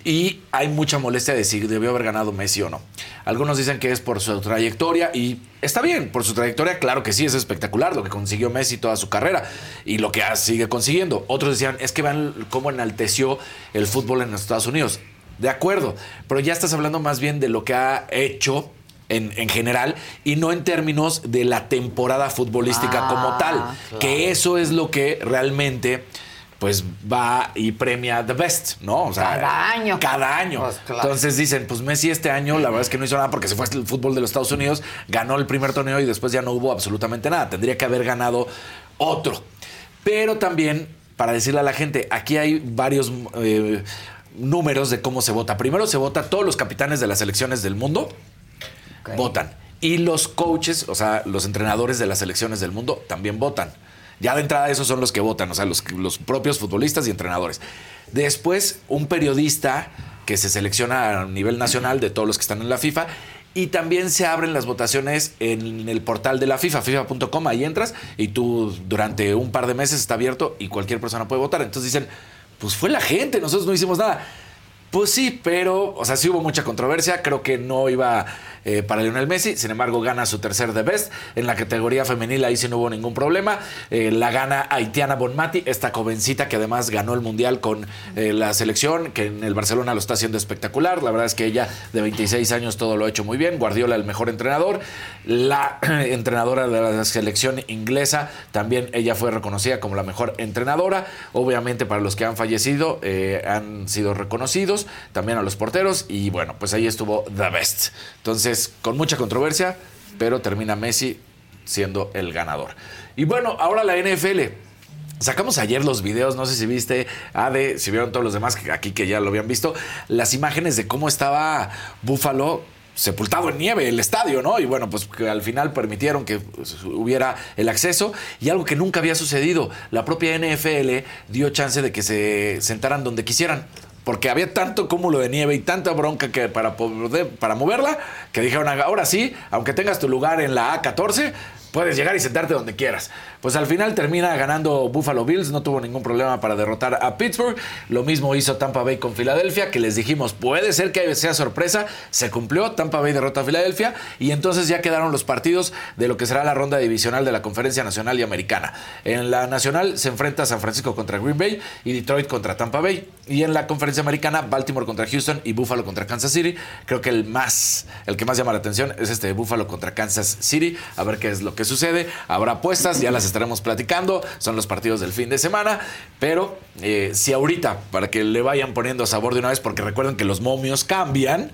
[SPEAKER 10] Y hay mucha molestia de si debió haber ganado Messi o no. Algunos dicen que es por su trayectoria y está bien, por su trayectoria, claro que sí, es espectacular lo que consiguió Messi toda su carrera y lo que sigue consiguiendo. Otros decían, es que vean cómo enalteció el fútbol en los Estados Unidos. De acuerdo, pero ya estás hablando más bien de lo que ha hecho en, en general y no en términos de la temporada futbolística
[SPEAKER 4] Ah,
[SPEAKER 10] como tal,
[SPEAKER 4] claro.
[SPEAKER 10] que eso es lo que realmente pues va y premia the best, ¿no? O sea,
[SPEAKER 4] Cada año.
[SPEAKER 10] Cada año.
[SPEAKER 4] Pues, claro.
[SPEAKER 10] Entonces dicen, pues Messi este año, la verdad es que no hizo nada porque se fue al fútbol de los Estados Unidos, ganó el primer torneo y después ya no hubo absolutamente nada. Tendría que haber ganado otro. Pero también, para decirle a la gente, aquí hay varios eh, números de cómo se vota. Primero se vota todos los capitanes de las selecciones del mundo. Votan. Y los coaches, o sea, los entrenadores de las selecciones del mundo también votan. Ya de entrada esos son los que votan, o sea, los, los propios futbolistas y entrenadores. Después, un periodista que se selecciona a nivel nacional de todos los que están en la FIFA. Y también se abren las votaciones en el portal de la FIFA, FIFA.com, ahí entras y tú durante un par de meses está abierto y cualquier persona puede votar. Entonces dicen, pues fue la gente, nosotros no hicimos nada. Pues sí, pero, o sea, sí hubo mucha controversia. Creo que no iba eh, para Lionel Messi. Sin embargo, gana su tercer de best. En la categoría femenil ahí sí no hubo ningún problema. Eh, la gana Haitiana Bonmati, esta jovencita que además ganó el mundial con eh, la selección, que en el Barcelona lo está haciendo espectacular. La verdad es que ella de 26 años todo lo ha hecho muy bien. Guardiola, el mejor entrenador. La entrenadora de la selección inglesa, también ella fue reconocida como la mejor entrenadora. Obviamente, para los que han fallecido, han sido reconocidos. También a los porteros. Y bueno, pues ahí estuvo The Best. Entonces, con mucha controversia, pero termina Messi siendo el ganador. Y bueno, ahora la NFL. Sacamos ayer los videos, no sé si viste, Ade, si vieron todos los demás aquí que ya lo habían visto, las imágenes de cómo estaba Buffalo sepultado en nieve el estadio, ¿no? Y bueno, pues que al final permitieron que hubiera el acceso y algo que nunca había sucedido, la propia NFL dio chance de que se sentaran donde quisieran porque había tanto cúmulo de nieve y tanta bronca que para poder, para moverla, que dijeron, ahora sí, aunque tengas tu lugar en la A14, puedes llegar y sentarte donde quieras. Pues al final termina ganando Buffalo Bills, no tuvo ningún problema para derrotar a Pittsburgh. Lo mismo hizo Tampa Bay con Filadelfia, que les dijimos, puede ser que sea sorpresa, se cumplió, Tampa Bay derrota a Filadelfia y entonces ya quedaron los partidos de lo que será la ronda divisional de la Conferencia Nacional y Americana. En la Nacional se enfrenta San Francisco contra Green Bay y Detroit contra Tampa Bay. Y en la Conferencia Americana, Baltimore contra Houston y Buffalo contra Kansas City. Creo que el más, el que más llama la atención es este de Buffalo contra Kansas City. A ver qué es lo que sucede. Habrá apuestas, ya las estaremos platicando. Son los partidos del fin de semana. Pero eh, si ahorita, para que le vayan poniendo sabor de una vez, porque recuerden que los momios cambian.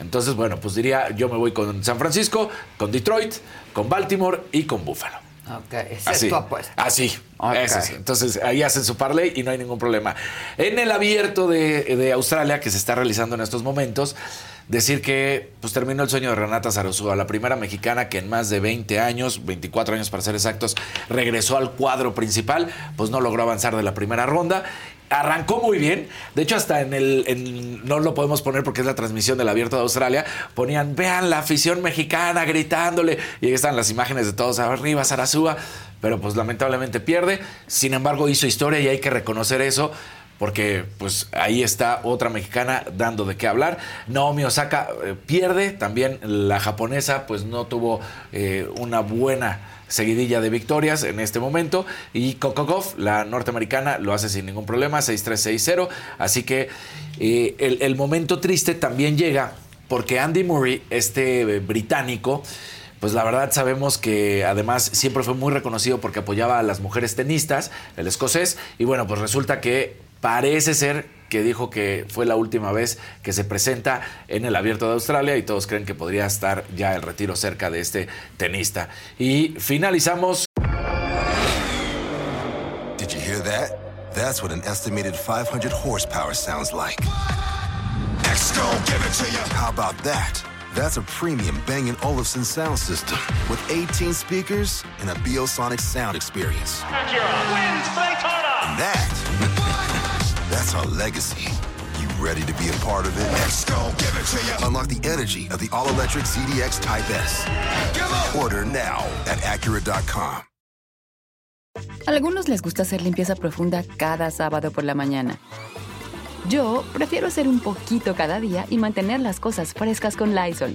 [SPEAKER 10] Entonces, bueno, pues diría, yo me voy con San Francisco, con Detroit, con Baltimore y con Buffalo.
[SPEAKER 4] Ok, esa es tu apuesta.
[SPEAKER 10] Así. es. Entonces ahí hacen su parlay y no hay ningún problema. En el abierto de, de Australia, que se está realizando en estos momentos, decir que pues terminó el sueño de Renata Sarosúa, la primera mexicana que en más de 20 años, 24 años para ser exactos, regresó al cuadro principal, pues no logró avanzar de la primera ronda. Arrancó muy bien. De hecho, hasta en el. en- no lo podemos poner porque es la transmisión del abierto de Australia. Ponían, vean la afición mexicana gritándole. Y ahí están las imágenes de todos arriba, Sarasúa. Pero pues lamentablemente pierde. Sin embargo, hizo historia y hay que reconocer eso porque pues ahí está otra mexicana dando de qué hablar. Naomi Osaka eh, pierde, también la japonesa pues no tuvo eh, una buena seguidilla de victorias en este momento. Y Gauff, la norteamericana, lo hace sin ningún problema, 6-3-6-0, así que eh, el, momento triste también llega porque Andy Murray, este británico, pues la verdad sabemos que además siempre fue muy reconocido porque apoyaba a las mujeres tenistas, el escocés, y bueno, pues resulta que parece ser que dijo que fue la última vez que se presenta en el Abierto de Australia y todos creen que podría estar ya el retiro cerca de este tenista. Y finalizamos
[SPEAKER 1] Did you hear that? That's what an estimated 500 horsepower sounds like. X-Gon, give it to you. How about that? That's a premium Bang & Olufsen sound system with 18 speakers and a Biosonic sound experience. And that, that's our legacy. You ready to be a part of it? X-Gon, give it to you. Unlock the energy of the all-electric ZDX Type S. Order now at Acura.com.
[SPEAKER 8] Algunos les gusta hacer limpieza profunda cada sábado por la mañana. Yo prefiero hacer un poquito cada día y mantener las cosas frescas con Lysol.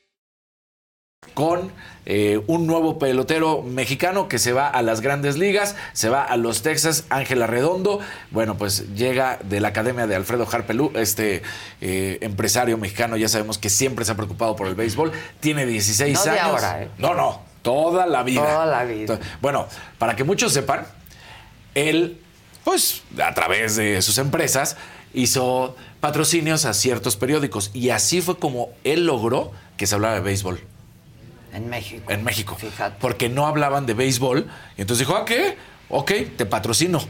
[SPEAKER 10] Con eh, un nuevo pelotero mexicano que se va a las grandes ligas, se va a los Texas, Ángela Redondo. Bueno, pues llega de la academia de Alfredo Harpelú, este eh, empresario mexicano, ya sabemos que siempre se ha preocupado por el béisbol, tiene 16
[SPEAKER 4] No de
[SPEAKER 10] años.
[SPEAKER 4] ahora, ¿eh?
[SPEAKER 10] No, no, toda la vida.
[SPEAKER 4] Toda la vida.
[SPEAKER 10] Bueno, para que muchos sepan, él, pues a través de sus empresas, hizo patrocinios a ciertos periódicos y así fue como él logró que se hablara de béisbol.
[SPEAKER 4] En México.
[SPEAKER 10] En México. Porque no hablaban de béisbol. Y entonces dijo, ¿ah, qué? Ok, te patrocino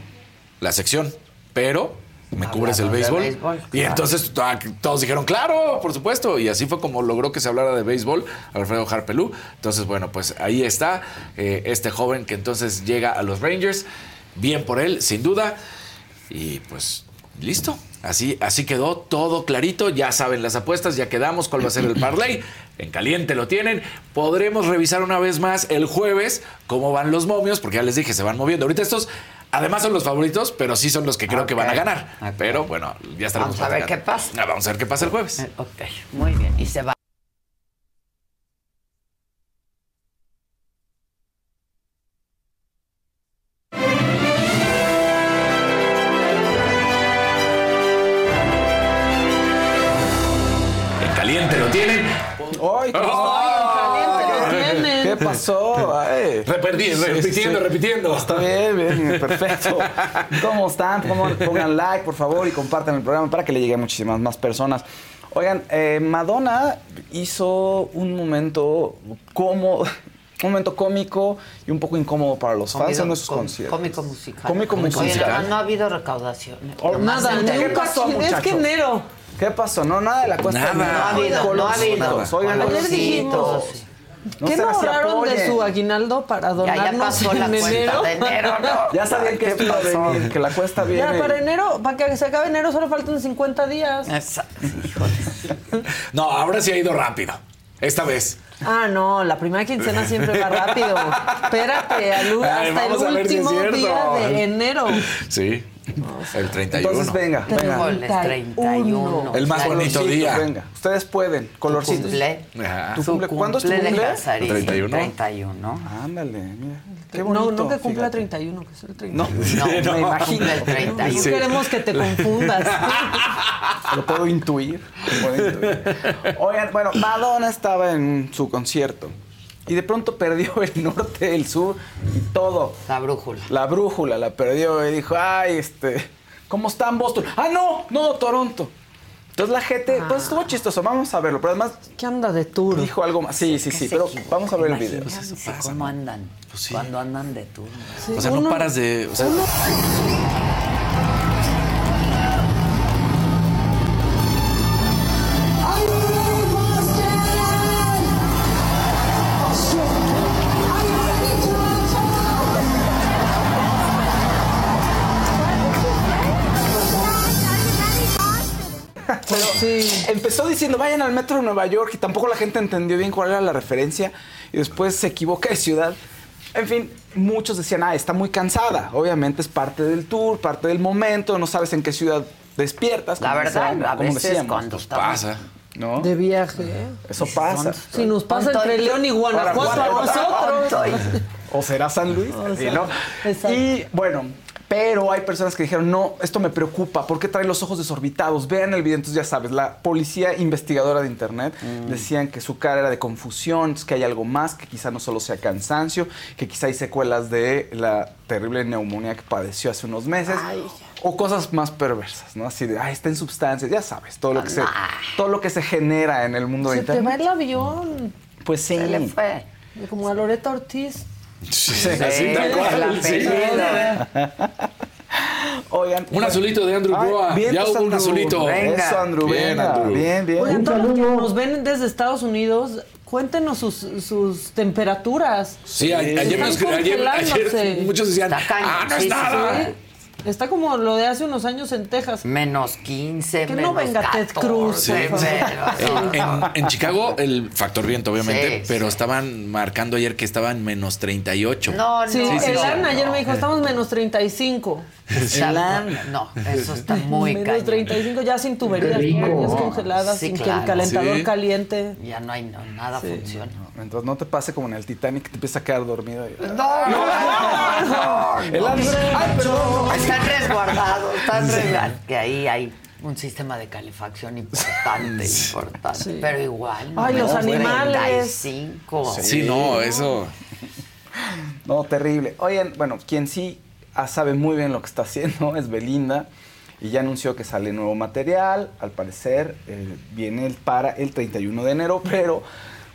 [SPEAKER 10] la sección, pero me cubres el béisbol. Y entonces ah, todos dijeron, claro, por supuesto. Y así fue como logró que se hablara de béisbol, Alfredo Harpelú. Entonces, bueno, pues ahí está eh, este joven que entonces llega a los Rangers. Bien por él, sin duda. Y pues, listo. Así, así quedó todo clarito. Ya saben las apuestas, ya quedamos cuál va a ser el parlay. En caliente lo tienen. Podremos revisar una vez más el jueves cómo van los momios, porque ya les dije, se van moviendo. Ahorita estos, además son los favoritos, pero sí son los que creo que van a ganar. Pero bueno, ya estaremos
[SPEAKER 4] Vamos a ver qué pasa.
[SPEAKER 10] Ah, Vamos a ver qué pasa el jueves.
[SPEAKER 4] Ok, muy bien. Y se va.
[SPEAKER 10] Repeti- repitiendo, repitiendo.
[SPEAKER 19] Está bien, bien, perfecto. ¿Cómo están? Pongan, pongan like, por favor, y compartan el programa para que le llegue a muchísimas más personas. Oigan, eh, Madonna hizo un momento cómodo, un momento cómico y un poco incómodo para los fans en esos
[SPEAKER 4] Com-
[SPEAKER 19] conciertos.
[SPEAKER 4] Cómico musical.
[SPEAKER 19] Cómico
[SPEAKER 4] Oye,
[SPEAKER 19] musical.
[SPEAKER 4] no, no ha habido recaudación.
[SPEAKER 19] Nada,
[SPEAKER 4] el de-
[SPEAKER 19] ¿qué pasó,
[SPEAKER 3] Es que enero.
[SPEAKER 19] ¿Qué pasó? No, nada de la cuesta
[SPEAKER 10] Nada.
[SPEAKER 4] No ha habido, no ha habido.
[SPEAKER 19] Oigan,
[SPEAKER 3] Ayer dijimos,
[SPEAKER 19] No
[SPEAKER 3] ¿qué
[SPEAKER 19] se
[SPEAKER 3] no ahorraron de su aguinaldo para
[SPEAKER 4] Ya,
[SPEAKER 3] donarnos
[SPEAKER 4] ya pasó la
[SPEAKER 3] en enero?
[SPEAKER 4] de enero, ¿no?
[SPEAKER 19] Ya sabían que esto iba a venir, que la cuesta viene.
[SPEAKER 3] Ya, para enero, para que se acabe enero solo faltan 50 días.
[SPEAKER 4] Exacto, híjole.
[SPEAKER 10] No, ahora sí ha ido rápido. Esta vez.
[SPEAKER 3] Ah, no, la primera quincena siempre va rápido. Espérate, hasta el
[SPEAKER 10] si
[SPEAKER 3] último día de enero.
[SPEAKER 10] Sí. El 31.
[SPEAKER 19] Entonces, venga, venga.
[SPEAKER 4] Híjole, 31.
[SPEAKER 10] El más bonito día.
[SPEAKER 19] Venga, ustedes pueden. Colorcitos.
[SPEAKER 4] Cumple.
[SPEAKER 19] ¿Tu cumple- ¿Cuándo es tu
[SPEAKER 4] cumple? Casarín,
[SPEAKER 10] 31.
[SPEAKER 4] 31.
[SPEAKER 19] Ándale, mira. Qué
[SPEAKER 3] No,
[SPEAKER 19] bonito.
[SPEAKER 3] no que cumpla
[SPEAKER 19] fíjate.
[SPEAKER 3] 31, que es el 31.
[SPEAKER 19] No,
[SPEAKER 4] No,
[SPEAKER 19] me imagino.
[SPEAKER 4] el 31.
[SPEAKER 3] No queremos que te confundas.
[SPEAKER 19] Lo puedo intuir. lo puedo intuir. Oigan, bueno, Madonna estaba en su concierto y de pronto perdió el norte, el sur y todo.
[SPEAKER 4] La brújula.
[SPEAKER 19] La brújula la perdió y dijo, ay, este, ¿cómo está en Boston? Ah, no, no, Toronto. Entonces la gente, pues estuvo chistoso, vamos a verlo, pero además
[SPEAKER 3] ¿Qué anda de tour?
[SPEAKER 19] dijo algo más. Sí, sí, sí, pero vamos a ver el video.
[SPEAKER 4] Cómo andan cuando andan de turno.
[SPEAKER 10] O sea, no paras de. O sea,
[SPEAKER 19] Pero empezó diciendo, vayan al metro de Nueva York y tampoco la gente entendió bien cuál era la referencia y después se equivoca de ciudad. En fin, muchos decían, ah, está muy cansada. Obviamente es parte del tour, parte del momento, no sabes en qué ciudad despiertas.
[SPEAKER 4] La
[SPEAKER 19] como
[SPEAKER 4] verdad,
[SPEAKER 19] decían,
[SPEAKER 4] a
[SPEAKER 19] como
[SPEAKER 4] veces
[SPEAKER 19] decíamos.
[SPEAKER 4] cuando
[SPEAKER 10] pues pasa.
[SPEAKER 19] ¿No?
[SPEAKER 3] De viaje.
[SPEAKER 19] Eso pasa.
[SPEAKER 3] Si nos pasa entre León y Guanajuato a nosotros.
[SPEAKER 19] O será San Luis. Sí. Y bueno, pero hay personas que dijeron, no, esto me preocupa, ¿por qué trae los ojos desorbitados? Vean el video, entonces ya sabes, la policía investigadora de internet decían que su cara era de confusión, que hay algo más, que quizá no solo sea cansancio, que quizá hay secuelas de la terrible neumonía que padeció hace unos meses. O cosas más perversas, ¿no? Así de, ay, está en sustancias, ya sabes, todo lo que se, todo lo que se genera en el mundo de
[SPEAKER 3] Se te va
[SPEAKER 19] internet.
[SPEAKER 3] el avión.
[SPEAKER 19] Pues sí.
[SPEAKER 4] Se le fue.
[SPEAKER 3] Como a Loreta Ortiz.
[SPEAKER 10] Sí,
[SPEAKER 19] Sí,
[SPEAKER 10] así tal cual, sí.
[SPEAKER 19] Oigan,
[SPEAKER 10] Un azulito de Andrew
[SPEAKER 19] vientos,
[SPEAKER 10] Ya hubo un
[SPEAKER 19] Andrew.
[SPEAKER 10] azulito.
[SPEAKER 4] Venga.
[SPEAKER 19] Eso, Andrew,
[SPEAKER 10] Bien,
[SPEAKER 19] venga.
[SPEAKER 10] Andrew.
[SPEAKER 19] Bien, bien.
[SPEAKER 3] Oigan, todos los que nos ven desde Estados Unidos, cuéntenos sus, sus temperaturas.
[SPEAKER 10] Sí, ayer, escri- ayer- ayer muchos decían,
[SPEAKER 4] cañón,
[SPEAKER 10] ah, no
[SPEAKER 4] sí,
[SPEAKER 10] es
[SPEAKER 4] sí,
[SPEAKER 10] nada.
[SPEAKER 3] Sí. Está como lo de hace unos años en Texas.
[SPEAKER 4] Menos 15,
[SPEAKER 3] Que
[SPEAKER 4] menos
[SPEAKER 3] no venga Ted
[SPEAKER 4] 14,
[SPEAKER 3] Cruz,
[SPEAKER 10] Sí.
[SPEAKER 3] por favor.
[SPEAKER 4] menos-
[SPEAKER 10] En, en- en Chicago, el factor viento, obviamente,
[SPEAKER 4] Sí,
[SPEAKER 10] pero
[SPEAKER 4] sí.
[SPEAKER 10] estaban marcando ayer que estaban menos 38.
[SPEAKER 4] No, no.
[SPEAKER 3] Sí,
[SPEAKER 10] sí,
[SPEAKER 3] Elan
[SPEAKER 10] sí.
[SPEAKER 3] ayer me dijo, estamos menos 35.
[SPEAKER 4] Exacto. No, eso está muy
[SPEAKER 3] menos
[SPEAKER 4] cañón.
[SPEAKER 3] 35 ya sin tuberías, tuberías congeladas,
[SPEAKER 4] Sí,
[SPEAKER 3] sin que
[SPEAKER 4] claro.
[SPEAKER 3] el calentador
[SPEAKER 10] Sí.
[SPEAKER 3] caliente.
[SPEAKER 4] Ya no hay no, nada funciona.
[SPEAKER 19] Entonces no te pase como en el Titanic que te empieza a quedar dormido. y-
[SPEAKER 4] No, no, no,
[SPEAKER 19] El Ay.
[SPEAKER 4] Están resguardados, están resguardados. Que ahí hay un sistema de calefacción importante, importante. Pero igual.
[SPEAKER 3] Ay, los animales.
[SPEAKER 4] 35.
[SPEAKER 10] Sí, no, eso.
[SPEAKER 19] No, terrible. Oigan, bueno, quien sí sabe muy bien lo que está haciendo es Belinda. y ya anunció que sale nuevo material. Al parecer eh, viene el- para el 31 de enero, pero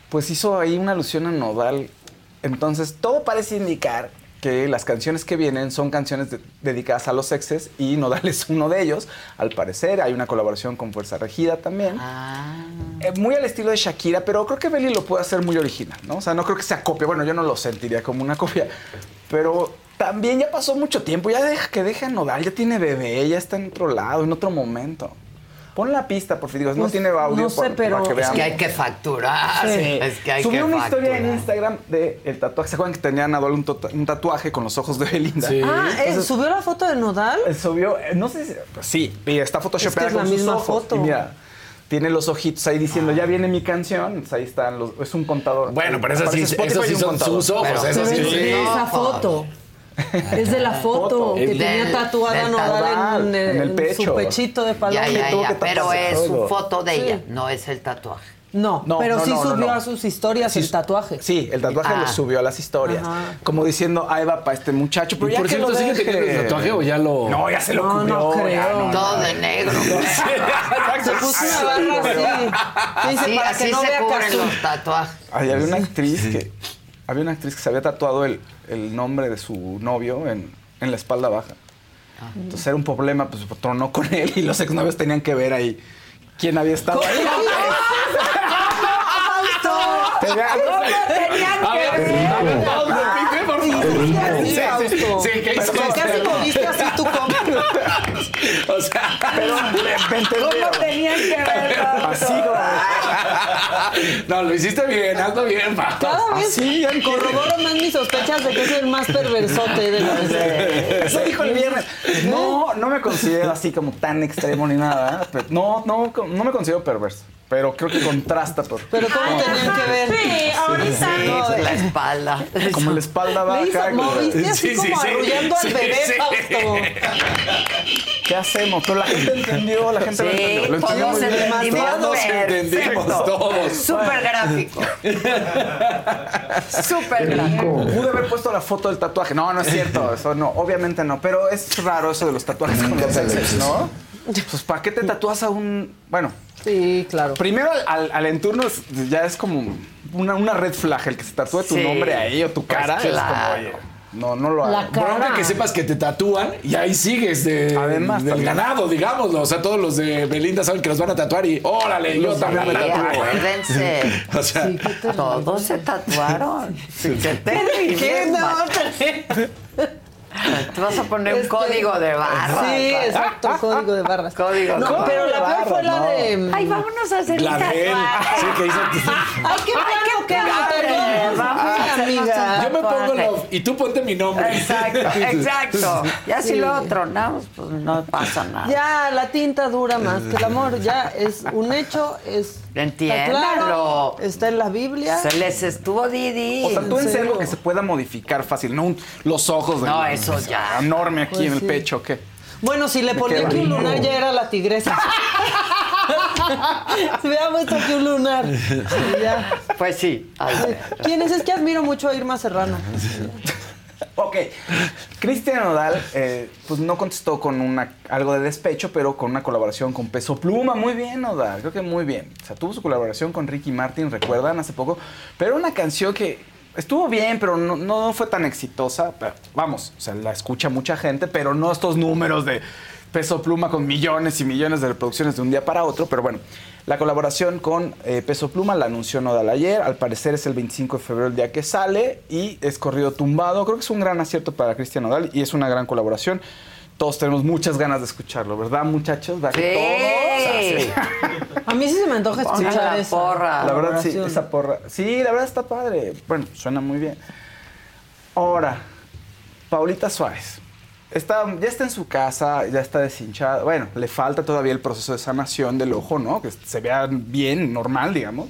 [SPEAKER 19] pues hizo ahí una alusión a Nodal. Entonces todo parece indicar que las canciones que vienen son canciones de- dedicadas a los exes y Nodal es uno de ellos. Al parecer hay una colaboración con Fuerza Regida también. Eh, muy al estilo de Shakira, pero creo que Belly lo puede hacer muy original, ¿no? O sea, no creo que sea copia. Bueno, yo no lo sentiría como una copia, pero también ya pasó mucho tiempo. Ya deja que deje a Nodal, ya tiene bebé, ya está en otro lado, en otro momento. Pon la pista, por favor. No,
[SPEAKER 3] No-
[SPEAKER 19] tiene audio.
[SPEAKER 3] no sé,
[SPEAKER 19] por-
[SPEAKER 3] pero-
[SPEAKER 19] para que
[SPEAKER 3] Es
[SPEAKER 4] que hay que facturar.
[SPEAKER 19] Sí.
[SPEAKER 4] Es que hay
[SPEAKER 19] Subió
[SPEAKER 4] que
[SPEAKER 19] una historia en. Instagram de el tatuaje. ¿Se acuerdan que tenía Nadal un, tota- un tatuaje con los ojos de Belinda?
[SPEAKER 3] Ah, ¿eh,
[SPEAKER 19] Entonces,
[SPEAKER 3] ¿subió la foto de Nodal?
[SPEAKER 19] él subió, eh, no sé si. pues sí, y está photoshopeada
[SPEAKER 3] Es que es
[SPEAKER 19] con
[SPEAKER 3] la
[SPEAKER 19] sus
[SPEAKER 3] misma
[SPEAKER 19] ojos.
[SPEAKER 3] foto.
[SPEAKER 19] Y mira, tiene los ojitos ahí diciendo, ya viene mi canción. Entonces ahí están los. Es un contador.
[SPEAKER 10] Bueno, pero esas sí- esos sí son
[SPEAKER 19] contador.
[SPEAKER 10] sus ojos,
[SPEAKER 3] Pero
[SPEAKER 10] eso sí.
[SPEAKER 3] esa foto. Es de la foto que
[SPEAKER 4] Del-
[SPEAKER 3] tenía tatuada Nodal en, el-
[SPEAKER 19] en el
[SPEAKER 3] en
[SPEAKER 19] pecho.
[SPEAKER 3] su pechito de paloma.
[SPEAKER 4] Ya, ya,
[SPEAKER 19] tuvo
[SPEAKER 4] ya,
[SPEAKER 19] que
[SPEAKER 4] pero es su foto de
[SPEAKER 3] Sí.
[SPEAKER 4] ella, no es el tatuaje.
[SPEAKER 3] No,
[SPEAKER 19] No,
[SPEAKER 3] pero
[SPEAKER 19] no,
[SPEAKER 3] sí
[SPEAKER 19] no,
[SPEAKER 3] subió
[SPEAKER 19] no.
[SPEAKER 3] a sus historias el tatuaje.
[SPEAKER 19] Sí, el tatuaje
[SPEAKER 4] Ah.
[SPEAKER 19] lo subió a las historias.
[SPEAKER 3] Ajá.
[SPEAKER 19] Como diciendo, ahí va para este muchacho. Pero
[SPEAKER 10] Y por cierto,
[SPEAKER 19] lo
[SPEAKER 10] ¿sigue teniendo el tatuaje o ya lo-
[SPEAKER 19] No, ya se lo
[SPEAKER 3] No,
[SPEAKER 19] cubrió.
[SPEAKER 3] no creo.
[SPEAKER 19] ya, no,
[SPEAKER 4] Todo de negro.
[SPEAKER 3] Se puso una barra así. Dice,
[SPEAKER 4] Así,
[SPEAKER 3] para
[SPEAKER 4] así
[SPEAKER 3] que no
[SPEAKER 4] se
[SPEAKER 3] vea
[SPEAKER 4] cubren los tatuajes.
[SPEAKER 19] Ay, había una actriz que había una actriz que se había tatuado el, el nombre de su novio en, en la espalda baja. Entonces era un problema, pues tronó con él y los exnovios tenían que ver ahí quién había estado ahí. Tenía-
[SPEAKER 4] Tenían
[SPEAKER 10] A ver.
[SPEAKER 3] Sí,
[SPEAKER 10] Sí, sí,
[SPEAKER 19] 22 no
[SPEAKER 4] tenían que verlo.
[SPEAKER 19] Así,
[SPEAKER 10] No, lo hiciste bien, hazlo bien, papá.
[SPEAKER 3] Cada
[SPEAKER 19] Así,
[SPEAKER 3] corroboro más mis sospechas de que es el más perversote de los.
[SPEAKER 19] Eso dijo el viernes. No, no me considero así como tan extremo ni nada. ¿eh? No, no, no me considero perverso. Pero creo que contrasta por.
[SPEAKER 3] Pero ¿cómo tenían que ver?
[SPEAKER 15] Sí, ahorita.
[SPEAKER 4] Sí,
[SPEAKER 3] No, de-
[SPEAKER 4] la espalda.
[SPEAKER 19] Como la espalda
[SPEAKER 3] Me hizo,
[SPEAKER 19] baja. como-
[SPEAKER 3] moviste así
[SPEAKER 10] Sí, sí,
[SPEAKER 3] como
[SPEAKER 10] sí.
[SPEAKER 3] arrullando al
[SPEAKER 10] Sí,
[SPEAKER 3] bebé,
[SPEAKER 10] sí.
[SPEAKER 3] Fausto.
[SPEAKER 19] ¿Qué hacemos? Pero la gente entendió, la gente lo entendió.
[SPEAKER 4] Sí,
[SPEAKER 19] Lo entendió
[SPEAKER 4] todos
[SPEAKER 19] muy bien.
[SPEAKER 4] entendimos.
[SPEAKER 10] Todos entendimos,
[SPEAKER 4] perfecto.
[SPEAKER 10] todos.
[SPEAKER 4] Súper gráfico. Súper gráfico.
[SPEAKER 19] Pude haber puesto la foto del tatuaje. No, no es cierto. Eso no, obviamente no. Pero es raro eso de los tatuajes con los exes, ¿no? Pues, ¿para qué te tatúas a un. Bueno,
[SPEAKER 3] Sí, claro.
[SPEAKER 19] primero al, al, al entorno es- ya es como una, una red flag. El que se tatúe tu
[SPEAKER 4] Sí.
[SPEAKER 19] nombre ahí o tu
[SPEAKER 4] Pues
[SPEAKER 19] cara. Es como, oye, no, no lo
[SPEAKER 3] La
[SPEAKER 19] hago.
[SPEAKER 10] Bronca que sepas que te tatúan y ahí sigues de,
[SPEAKER 19] Además,
[SPEAKER 10] del
[SPEAKER 19] también.
[SPEAKER 10] ganado, digámoslo. O sea, todos los de Belinda saben que los van a tatuar y órale, yo también me tatúo.
[SPEAKER 4] acuérdense.
[SPEAKER 10] O sea,
[SPEAKER 3] Sí, qué.
[SPEAKER 4] Todos se tatuaron. Sí, te
[SPEAKER 3] ¿Qué? No,
[SPEAKER 4] Te vas a poner un
[SPEAKER 3] Este,
[SPEAKER 4] código de barra.
[SPEAKER 3] Sí, exacto, código de barras.
[SPEAKER 4] Código
[SPEAKER 3] No,
[SPEAKER 4] de
[SPEAKER 3] pero la
[SPEAKER 19] barras,
[SPEAKER 3] peor fue la
[SPEAKER 19] no.
[SPEAKER 3] de.
[SPEAKER 4] Ay, vámonos a hacer
[SPEAKER 10] la de él. Sí, que hizo.
[SPEAKER 3] Ay, qué bueno que amiga.
[SPEAKER 10] Yo me pongo love y tú ponte mi nombre.
[SPEAKER 4] Exacto, exacto. Ya si lo tronamos, pues no pasa nada.
[SPEAKER 3] Ya, la tinta dura más que el amor. Ya es un hecho, es.
[SPEAKER 4] Entiéndalo.
[SPEAKER 3] claro, Está en la Biblia.
[SPEAKER 4] Se les estuvo Didi.
[SPEAKER 19] O tatúense
[SPEAKER 3] serio?
[SPEAKER 19] algo que se pueda modificar fácil, no un- los ojos de
[SPEAKER 4] No, eso ya.
[SPEAKER 19] enorme aquí
[SPEAKER 3] Pues
[SPEAKER 19] en el
[SPEAKER 3] sí.
[SPEAKER 19] pecho, ¿qué?
[SPEAKER 3] Bueno, si le
[SPEAKER 19] Me
[SPEAKER 3] ponía
[SPEAKER 19] queda
[SPEAKER 3] aquí un lunar, ya era la tigresa. Se hubiera puesto aquí un lunar. Sí, ya.
[SPEAKER 4] Pues sí.
[SPEAKER 3] ¿Quién es? Es que admiro mucho a Irma Serrano.
[SPEAKER 19] Ok, Cristian Nodal, eh, pues no contestó con una, algo de despecho, pero con una colaboración con Peso Pluma. Muy bien, Nodal, creo que muy bien. O sea, tuvo su colaboración con Ricky Martin, recuerdan, hace poco. Pero una canción que estuvo bien, pero no, no fue tan exitosa. Pero, vamos, o sea, la escucha mucha gente, pero no estos números de Peso Pluma con millones y millones de reproducciones de un día para otro. Pero bueno, la colaboración con eh, Peso Pluma la anunció Nodal ayer. Al parecer es el 25 de febrero el día que sale y es corrido tumbado. Creo que es un gran acierto para Cristian Nodal y es una gran colaboración. Todos tenemos muchas ganas de escucharlo, ¿verdad, muchachos? ¿Verdad que todos? O sea, sí.
[SPEAKER 3] A mí sí se me antoja escuchar
[SPEAKER 4] la
[SPEAKER 3] esa
[SPEAKER 4] porra.
[SPEAKER 19] La verdad, sí, esa porra. Sí, la verdad está padre. Bueno, suena muy bien. Ahora, Paulita Suárez. Está, ya está en su casa, ya está deshinchada. Bueno, le falta todavía el proceso de sanación del ojo, ¿no? Que se vea bien, normal, digamos.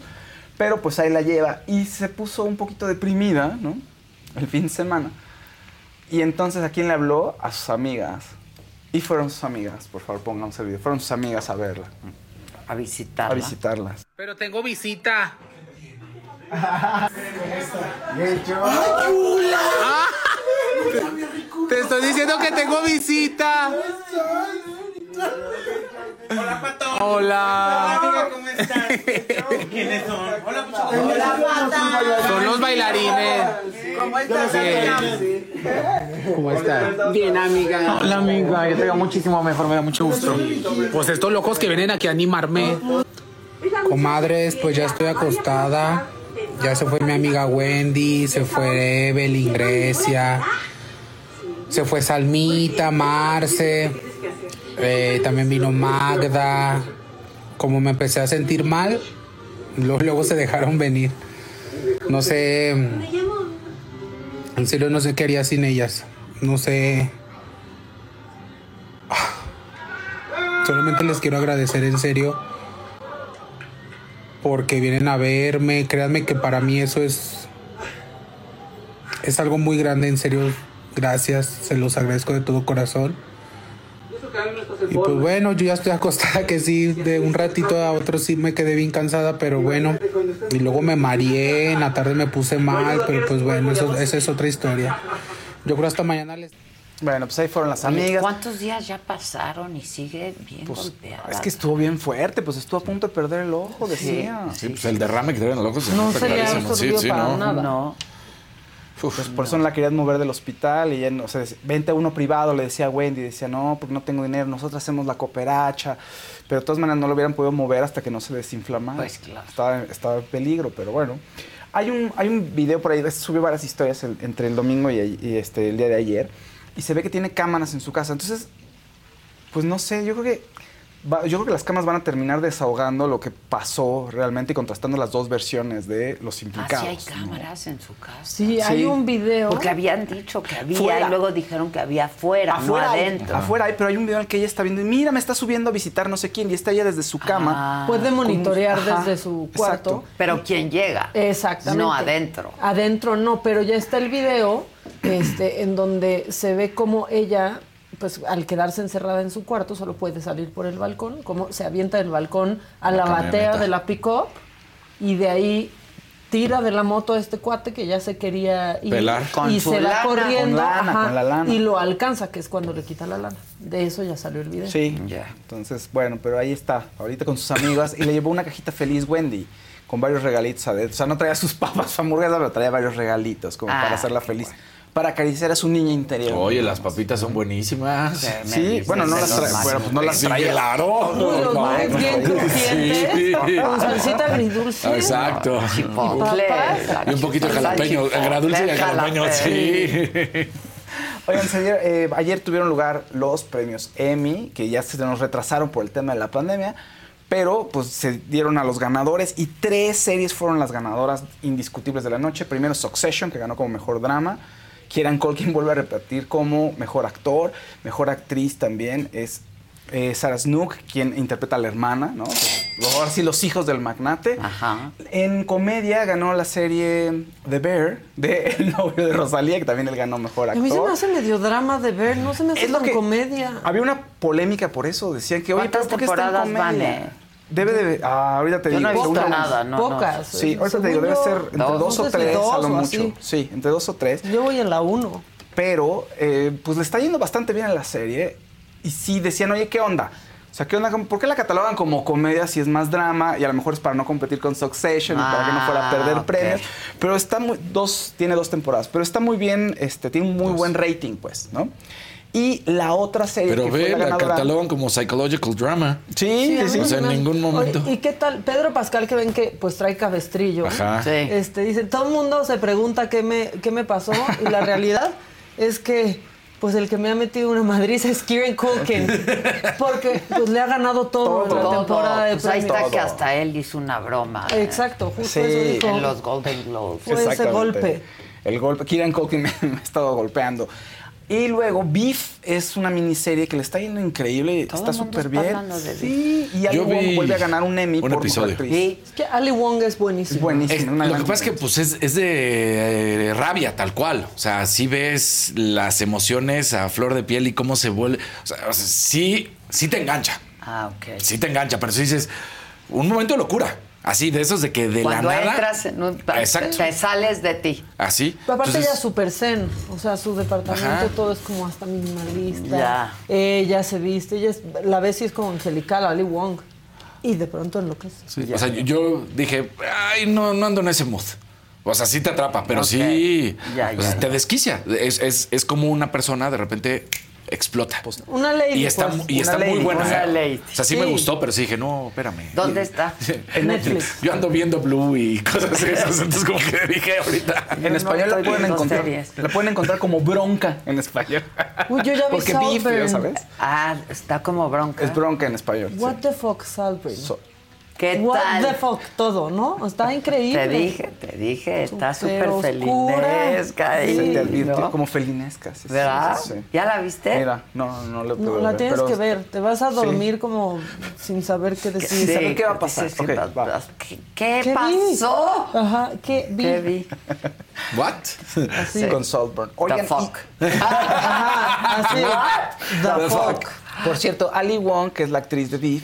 [SPEAKER 19] Pero pues ahí la lleva. Y se puso un poquito deprimida, ¿no? El fin de semana. Y entonces, ¿a quién le habló? A sus amigas. Y fueron sus amigas, por favor, pongamos el video. Fueron sus amigas a verla,
[SPEAKER 4] A visitarla.
[SPEAKER 19] a visitarlas.
[SPEAKER 20] Pero tengo visita. Ah, Te estoy diciendo que tengo visita. Hola, Pato.
[SPEAKER 19] Hola.
[SPEAKER 20] amiga, ¿cómo estás? ¿Quiénes son? Hola, Pato.
[SPEAKER 19] Hola,
[SPEAKER 20] Pata.
[SPEAKER 19] Son los bailarines.
[SPEAKER 20] ¿Cómo estás, amiga?
[SPEAKER 19] ¿Cómo estás?
[SPEAKER 20] Bien, amiga.
[SPEAKER 19] Hola, amiga. Yo te veo muchísimo mejor, me da mucho gusto. Pues estos locos que vienen aquí a animarme.
[SPEAKER 21] Comadres, pues ya estoy acostada. Ya se fue mi amiga Wendy, se fue Evelyn Grecia, se fue Salmita, Marce, eh, también vino Magda. Como me empecé a sentir mal, luego, se dejaron venir. No sé, en serio no sé qué haría sin ellas. No sé. Ah. Solamente les quiero agradecer en serio porque vienen a verme. Créanme que para mí eso es es algo muy grande, en serio. Gracias, se los agradezco de todo corazón. Y pues bueno, yo ya estoy acostada que sí, de un ratito a otro sí me quedé bien cansada, pero bueno. Y luego me mareé, en la tarde me puse mal, pero pues bueno, eso, esa es otra historia. Yo creo hasta mañana les...
[SPEAKER 19] Bueno, pues ahí fueron las amigas.
[SPEAKER 4] ¿Cuántos días ya pasaron y sigue bien
[SPEAKER 19] Pues,
[SPEAKER 4] golpeada?
[SPEAKER 19] es que estuvo bien fuerte, pues estuvo a punto de perder el ojo, decía.
[SPEAKER 10] Sí, pues el derrame que traen en el ojo se
[SPEAKER 19] No
[SPEAKER 10] clarísimo. Sí, sí,
[SPEAKER 19] para
[SPEAKER 10] no.
[SPEAKER 19] nada.
[SPEAKER 4] No.
[SPEAKER 19] Pues por eso no la querían mover del hospital y ya, no, o sea, vente a uno privado, le decía Wendy, decía, no, porque no tengo dinero, nosotros hacemos la cooperacha, pero de todas maneras no lo hubieran podido mover hasta que no se desinflamara.
[SPEAKER 4] Pues claro.
[SPEAKER 19] Estaba, estaba en peligro, pero bueno. Hay un, hay un video por ahí, subió varias historias el- entre el domingo y, y, este, el día de ayer, y se ve que tiene cámaras en su casa. Entonces, pues no sé, yo creo que va- yo creo que las cámaras van a terminar desahogando lo que pasó realmente y contrastando las dos versiones de los
[SPEAKER 4] Ah,
[SPEAKER 19] implicados.
[SPEAKER 4] sí hay cámaras en su casa.
[SPEAKER 3] Sí, hay un video.
[SPEAKER 4] Porque habían dicho que había
[SPEAKER 19] Fuera.
[SPEAKER 4] y luego dijeron que había afuera, no
[SPEAKER 19] hay,
[SPEAKER 4] adentro.
[SPEAKER 19] afuera hay, pero hay un video en el que ella está viendo y mira, me está subiendo a visitar no sé quién y está ella desde su cama.
[SPEAKER 3] Puede
[SPEAKER 19] Con-
[SPEAKER 3] monitorear
[SPEAKER 19] Ajá,
[SPEAKER 3] desde su cuarto.
[SPEAKER 19] exacto.
[SPEAKER 4] Pero ¿quién llega?
[SPEAKER 3] Exactamente.
[SPEAKER 4] No adentro.
[SPEAKER 3] Adentro no, pero ya está el video este, en donde se ve como ella, pues al quedarse encerrada en su cuarto, solo puede salir por el balcón, como se avienta del balcón a la,
[SPEAKER 10] La
[SPEAKER 3] batea de la pick-up y de ahí tira de la moto a este cuate que ya se quería ir
[SPEAKER 10] Pelar.
[SPEAKER 19] Con
[SPEAKER 3] y se va
[SPEAKER 19] lana,
[SPEAKER 3] corriendo
[SPEAKER 19] con lana,
[SPEAKER 3] ajá,
[SPEAKER 19] con la lana.
[SPEAKER 3] y lo alcanza, que es cuando le quita la lana. De eso ya salió el video.
[SPEAKER 19] Sí, Entonces, bueno, pero ahí está, ahorita con sus amigas y le llevó una cajita feliz Wendy con varios regalitos adentro. O sea, no traía sus papas, su hamburguesa, pero traía varios regalitos como
[SPEAKER 4] Ah,
[SPEAKER 19] para hacerla feliz. Para acariciar a su niña interior.
[SPEAKER 10] Oye, las papitas son buenísimas.
[SPEAKER 19] Sí, bueno, no las traía. Bueno, pues no las
[SPEAKER 10] Sí,
[SPEAKER 19] traía.
[SPEAKER 10] claro.
[SPEAKER 3] Uy, los
[SPEAKER 10] Normal.
[SPEAKER 3] nuggets bien crujientes,
[SPEAKER 10] Sí.
[SPEAKER 3] con salsita agridulce.
[SPEAKER 10] Exacto.
[SPEAKER 4] Chipotle.
[SPEAKER 10] Y un poquito de jalapeño,
[SPEAKER 4] Chipotle,
[SPEAKER 10] agradulce y jalapeño, sí.
[SPEAKER 19] Oigan, señor, eh, ayer tuvieron lugar los premios Emmy, que ya se nos retrasaron por el tema de la pandemia, pero pues se dieron a los ganadores y tres series fueron las ganadoras indiscutibles de la noche. Primero Succession, que ganó como mejor drama. Kieran Culkin vuelve a repetir como mejor actor, mejor actriz también es eh, Sarah Snook, quien interpreta a la hermana, ¿no? Ahora sí, los hijos del magnate.
[SPEAKER 4] Ajá.
[SPEAKER 19] En comedia ganó la serie The Bear, de El novio de Rosalía, que también él ganó mejor
[SPEAKER 3] A
[SPEAKER 19] actor.
[SPEAKER 3] mí se me hace medio drama de ver, no se me hace
[SPEAKER 19] Es lo
[SPEAKER 3] tan
[SPEAKER 19] que-
[SPEAKER 3] comedia.
[SPEAKER 19] Había una polémica por eso. Decían que, oye,
[SPEAKER 4] ¿Cuántas
[SPEAKER 19] ¿pero ¿por qué está en
[SPEAKER 4] temporadas van,
[SPEAKER 19] comedia?
[SPEAKER 4] eh?
[SPEAKER 19] Debe de. ah, ahorita te
[SPEAKER 4] Yo
[SPEAKER 19] digo.
[SPEAKER 4] no he visto
[SPEAKER 19] según-
[SPEAKER 4] nada, no, no.
[SPEAKER 3] Pocas.
[SPEAKER 19] Sí, ahorita te digo, debe ser entre
[SPEAKER 4] dos.
[SPEAKER 3] No
[SPEAKER 19] o
[SPEAKER 3] sé si
[SPEAKER 19] tres
[SPEAKER 3] dos
[SPEAKER 19] a lo
[SPEAKER 3] o
[SPEAKER 19] mucho.
[SPEAKER 3] así.
[SPEAKER 19] Sí, entre dos o tres.
[SPEAKER 3] Yo voy en la 1.
[SPEAKER 19] Pero, eh, pues le está yendo bastante bien a la serie. Y sí decían, oye, ¿qué onda? O sea, ¿qué onda? ¿Por qué la catalogan como comedia si es más drama? Y a lo mejor es para no competir con Succession y para que no fuera a perder
[SPEAKER 4] Ah, ok.
[SPEAKER 19] premios. Pero está muy. Dos, tiene dos temporadas. Pero está muy bien, este, tiene un muy buen rating, pues, ¿no? Y la otra serie
[SPEAKER 10] Pero
[SPEAKER 19] que fue
[SPEAKER 10] ve,
[SPEAKER 19] la
[SPEAKER 10] catalogan como psychological drama.
[SPEAKER 19] Sí, sí, sí.
[SPEAKER 10] O sea, en ningún momento.
[SPEAKER 3] ¿Y qué tal? Pedro Pascal, que ven que pues trae cabestrillo.
[SPEAKER 10] Ajá.
[SPEAKER 4] Sí.
[SPEAKER 3] Este, dice, todo el mundo se pregunta qué me, qué me pasó. Y la realidad es que pues el que me ha metido una madriza es Kieran Culkin. Porque pues le ha ganado todo, en la
[SPEAKER 4] Todo.
[SPEAKER 3] temporada de
[SPEAKER 4] Pues ahí está que hasta él hizo una broma.
[SPEAKER 3] Exacto, justo
[SPEAKER 19] Sí.
[SPEAKER 3] eso dijo.
[SPEAKER 4] En los Golden Globes.
[SPEAKER 3] Fue ese golpe.
[SPEAKER 19] El golpe. Kieran Culkin me, me ha estado golpeando. Y luego Beef es una miniserie que le está yendo increíble,
[SPEAKER 4] Todo
[SPEAKER 19] está súper bien.
[SPEAKER 4] hablando de
[SPEAKER 19] Sí, y Ali
[SPEAKER 10] Yo
[SPEAKER 19] Wong
[SPEAKER 10] vi
[SPEAKER 19] vuelve a ganar un Emmy
[SPEAKER 10] un
[SPEAKER 19] por
[SPEAKER 10] episodio.
[SPEAKER 19] actriz.
[SPEAKER 4] Sí.
[SPEAKER 3] Es que Ali Wong es buenísimo.
[SPEAKER 19] Es buenísimo.
[SPEAKER 10] Es-
[SPEAKER 19] una
[SPEAKER 10] lo que pasa es que pues es, es de eh, rabia tal cual. O sea, sí ves las emociones a flor de piel y cómo se vuelve. O sea, o sea, sí, sí te engancha.
[SPEAKER 4] Ah, ok.
[SPEAKER 10] Sí te engancha, pero si dices, un momento de locura. Así, de esos de que de
[SPEAKER 4] Cuando
[SPEAKER 10] la nada.
[SPEAKER 4] entras en un...
[SPEAKER 10] Exacto.
[SPEAKER 4] Te sales de ti.
[SPEAKER 10] Así.
[SPEAKER 3] Pero aparte
[SPEAKER 10] Entonces,
[SPEAKER 3] ella es súper zen, o sea, su departamento
[SPEAKER 10] Ajá.
[SPEAKER 3] todo es como hasta minimalista.
[SPEAKER 4] Ya.
[SPEAKER 3] Ella se viste, ella es, la ves y es como angelical, Ali Wong. Y de pronto enloquece.
[SPEAKER 10] Sí, O sea, yo dije, ay, no, no ando en ese mood. O sea, sí te atrapa, pero sí
[SPEAKER 4] Ya,
[SPEAKER 10] o sea,
[SPEAKER 4] ya.
[SPEAKER 10] te desquicia. Es, es, es como una persona de repente explota.
[SPEAKER 3] Una lady,
[SPEAKER 10] y está,
[SPEAKER 3] pues,
[SPEAKER 10] y
[SPEAKER 3] una
[SPEAKER 10] está muy buena.
[SPEAKER 4] una lady.
[SPEAKER 10] O sea, sí,
[SPEAKER 3] Sí.
[SPEAKER 10] me gustó, pero sí dije, no, espérame.
[SPEAKER 4] ¿Dónde está?
[SPEAKER 10] En
[SPEAKER 3] Netflix.
[SPEAKER 10] Yo ando viendo Blue y cosas de esas. Entonces, como que dije ahorita.
[SPEAKER 19] En español la pueden encontrar.
[SPEAKER 4] series.
[SPEAKER 19] La pueden encontrar como bronca en español.
[SPEAKER 3] Uy, yo ya vi
[SPEAKER 19] Porque beef, sabes.
[SPEAKER 4] Ah, está como bronca.
[SPEAKER 19] Es bronca en español. sí.
[SPEAKER 3] What the fuck, Saltburn?
[SPEAKER 19] So-
[SPEAKER 4] ¿Qué
[SPEAKER 3] What
[SPEAKER 4] tal?
[SPEAKER 3] the fuck, todo, ¿no? Está increíble.
[SPEAKER 4] Te dije, te dije, está
[SPEAKER 3] Súper
[SPEAKER 4] felinesca ahí.
[SPEAKER 19] Se te advirtió
[SPEAKER 4] ¿no?
[SPEAKER 19] como felinesca. sí, sí,
[SPEAKER 4] ¿Verdad?
[SPEAKER 19] sí, sí.
[SPEAKER 4] ¿Ya la viste?
[SPEAKER 19] Mira, no, no
[SPEAKER 3] No,
[SPEAKER 19] puedo
[SPEAKER 3] la
[SPEAKER 19] ver,
[SPEAKER 3] tienes
[SPEAKER 19] pero-
[SPEAKER 3] que ver. Te vas a dormir como sin saber qué decir.
[SPEAKER 19] Sí, saber qué va a pasar.
[SPEAKER 4] sí, sí,
[SPEAKER 19] Ok,
[SPEAKER 4] va-
[SPEAKER 19] va.
[SPEAKER 4] ¿Qué, qué
[SPEAKER 3] ¿Qué vi?
[SPEAKER 4] pasó?
[SPEAKER 3] Ajá, ¿qué vi?
[SPEAKER 4] ¿Qué vi?
[SPEAKER 10] ¿What?
[SPEAKER 3] Así.
[SPEAKER 19] Con Saltburn.
[SPEAKER 4] The
[SPEAKER 19] Oigan, y-
[SPEAKER 4] fuck.
[SPEAKER 3] Ajá, así. The,
[SPEAKER 19] The
[SPEAKER 3] fuck.
[SPEAKER 19] Por cierto, Ali Wong, que es la actriz de Beef,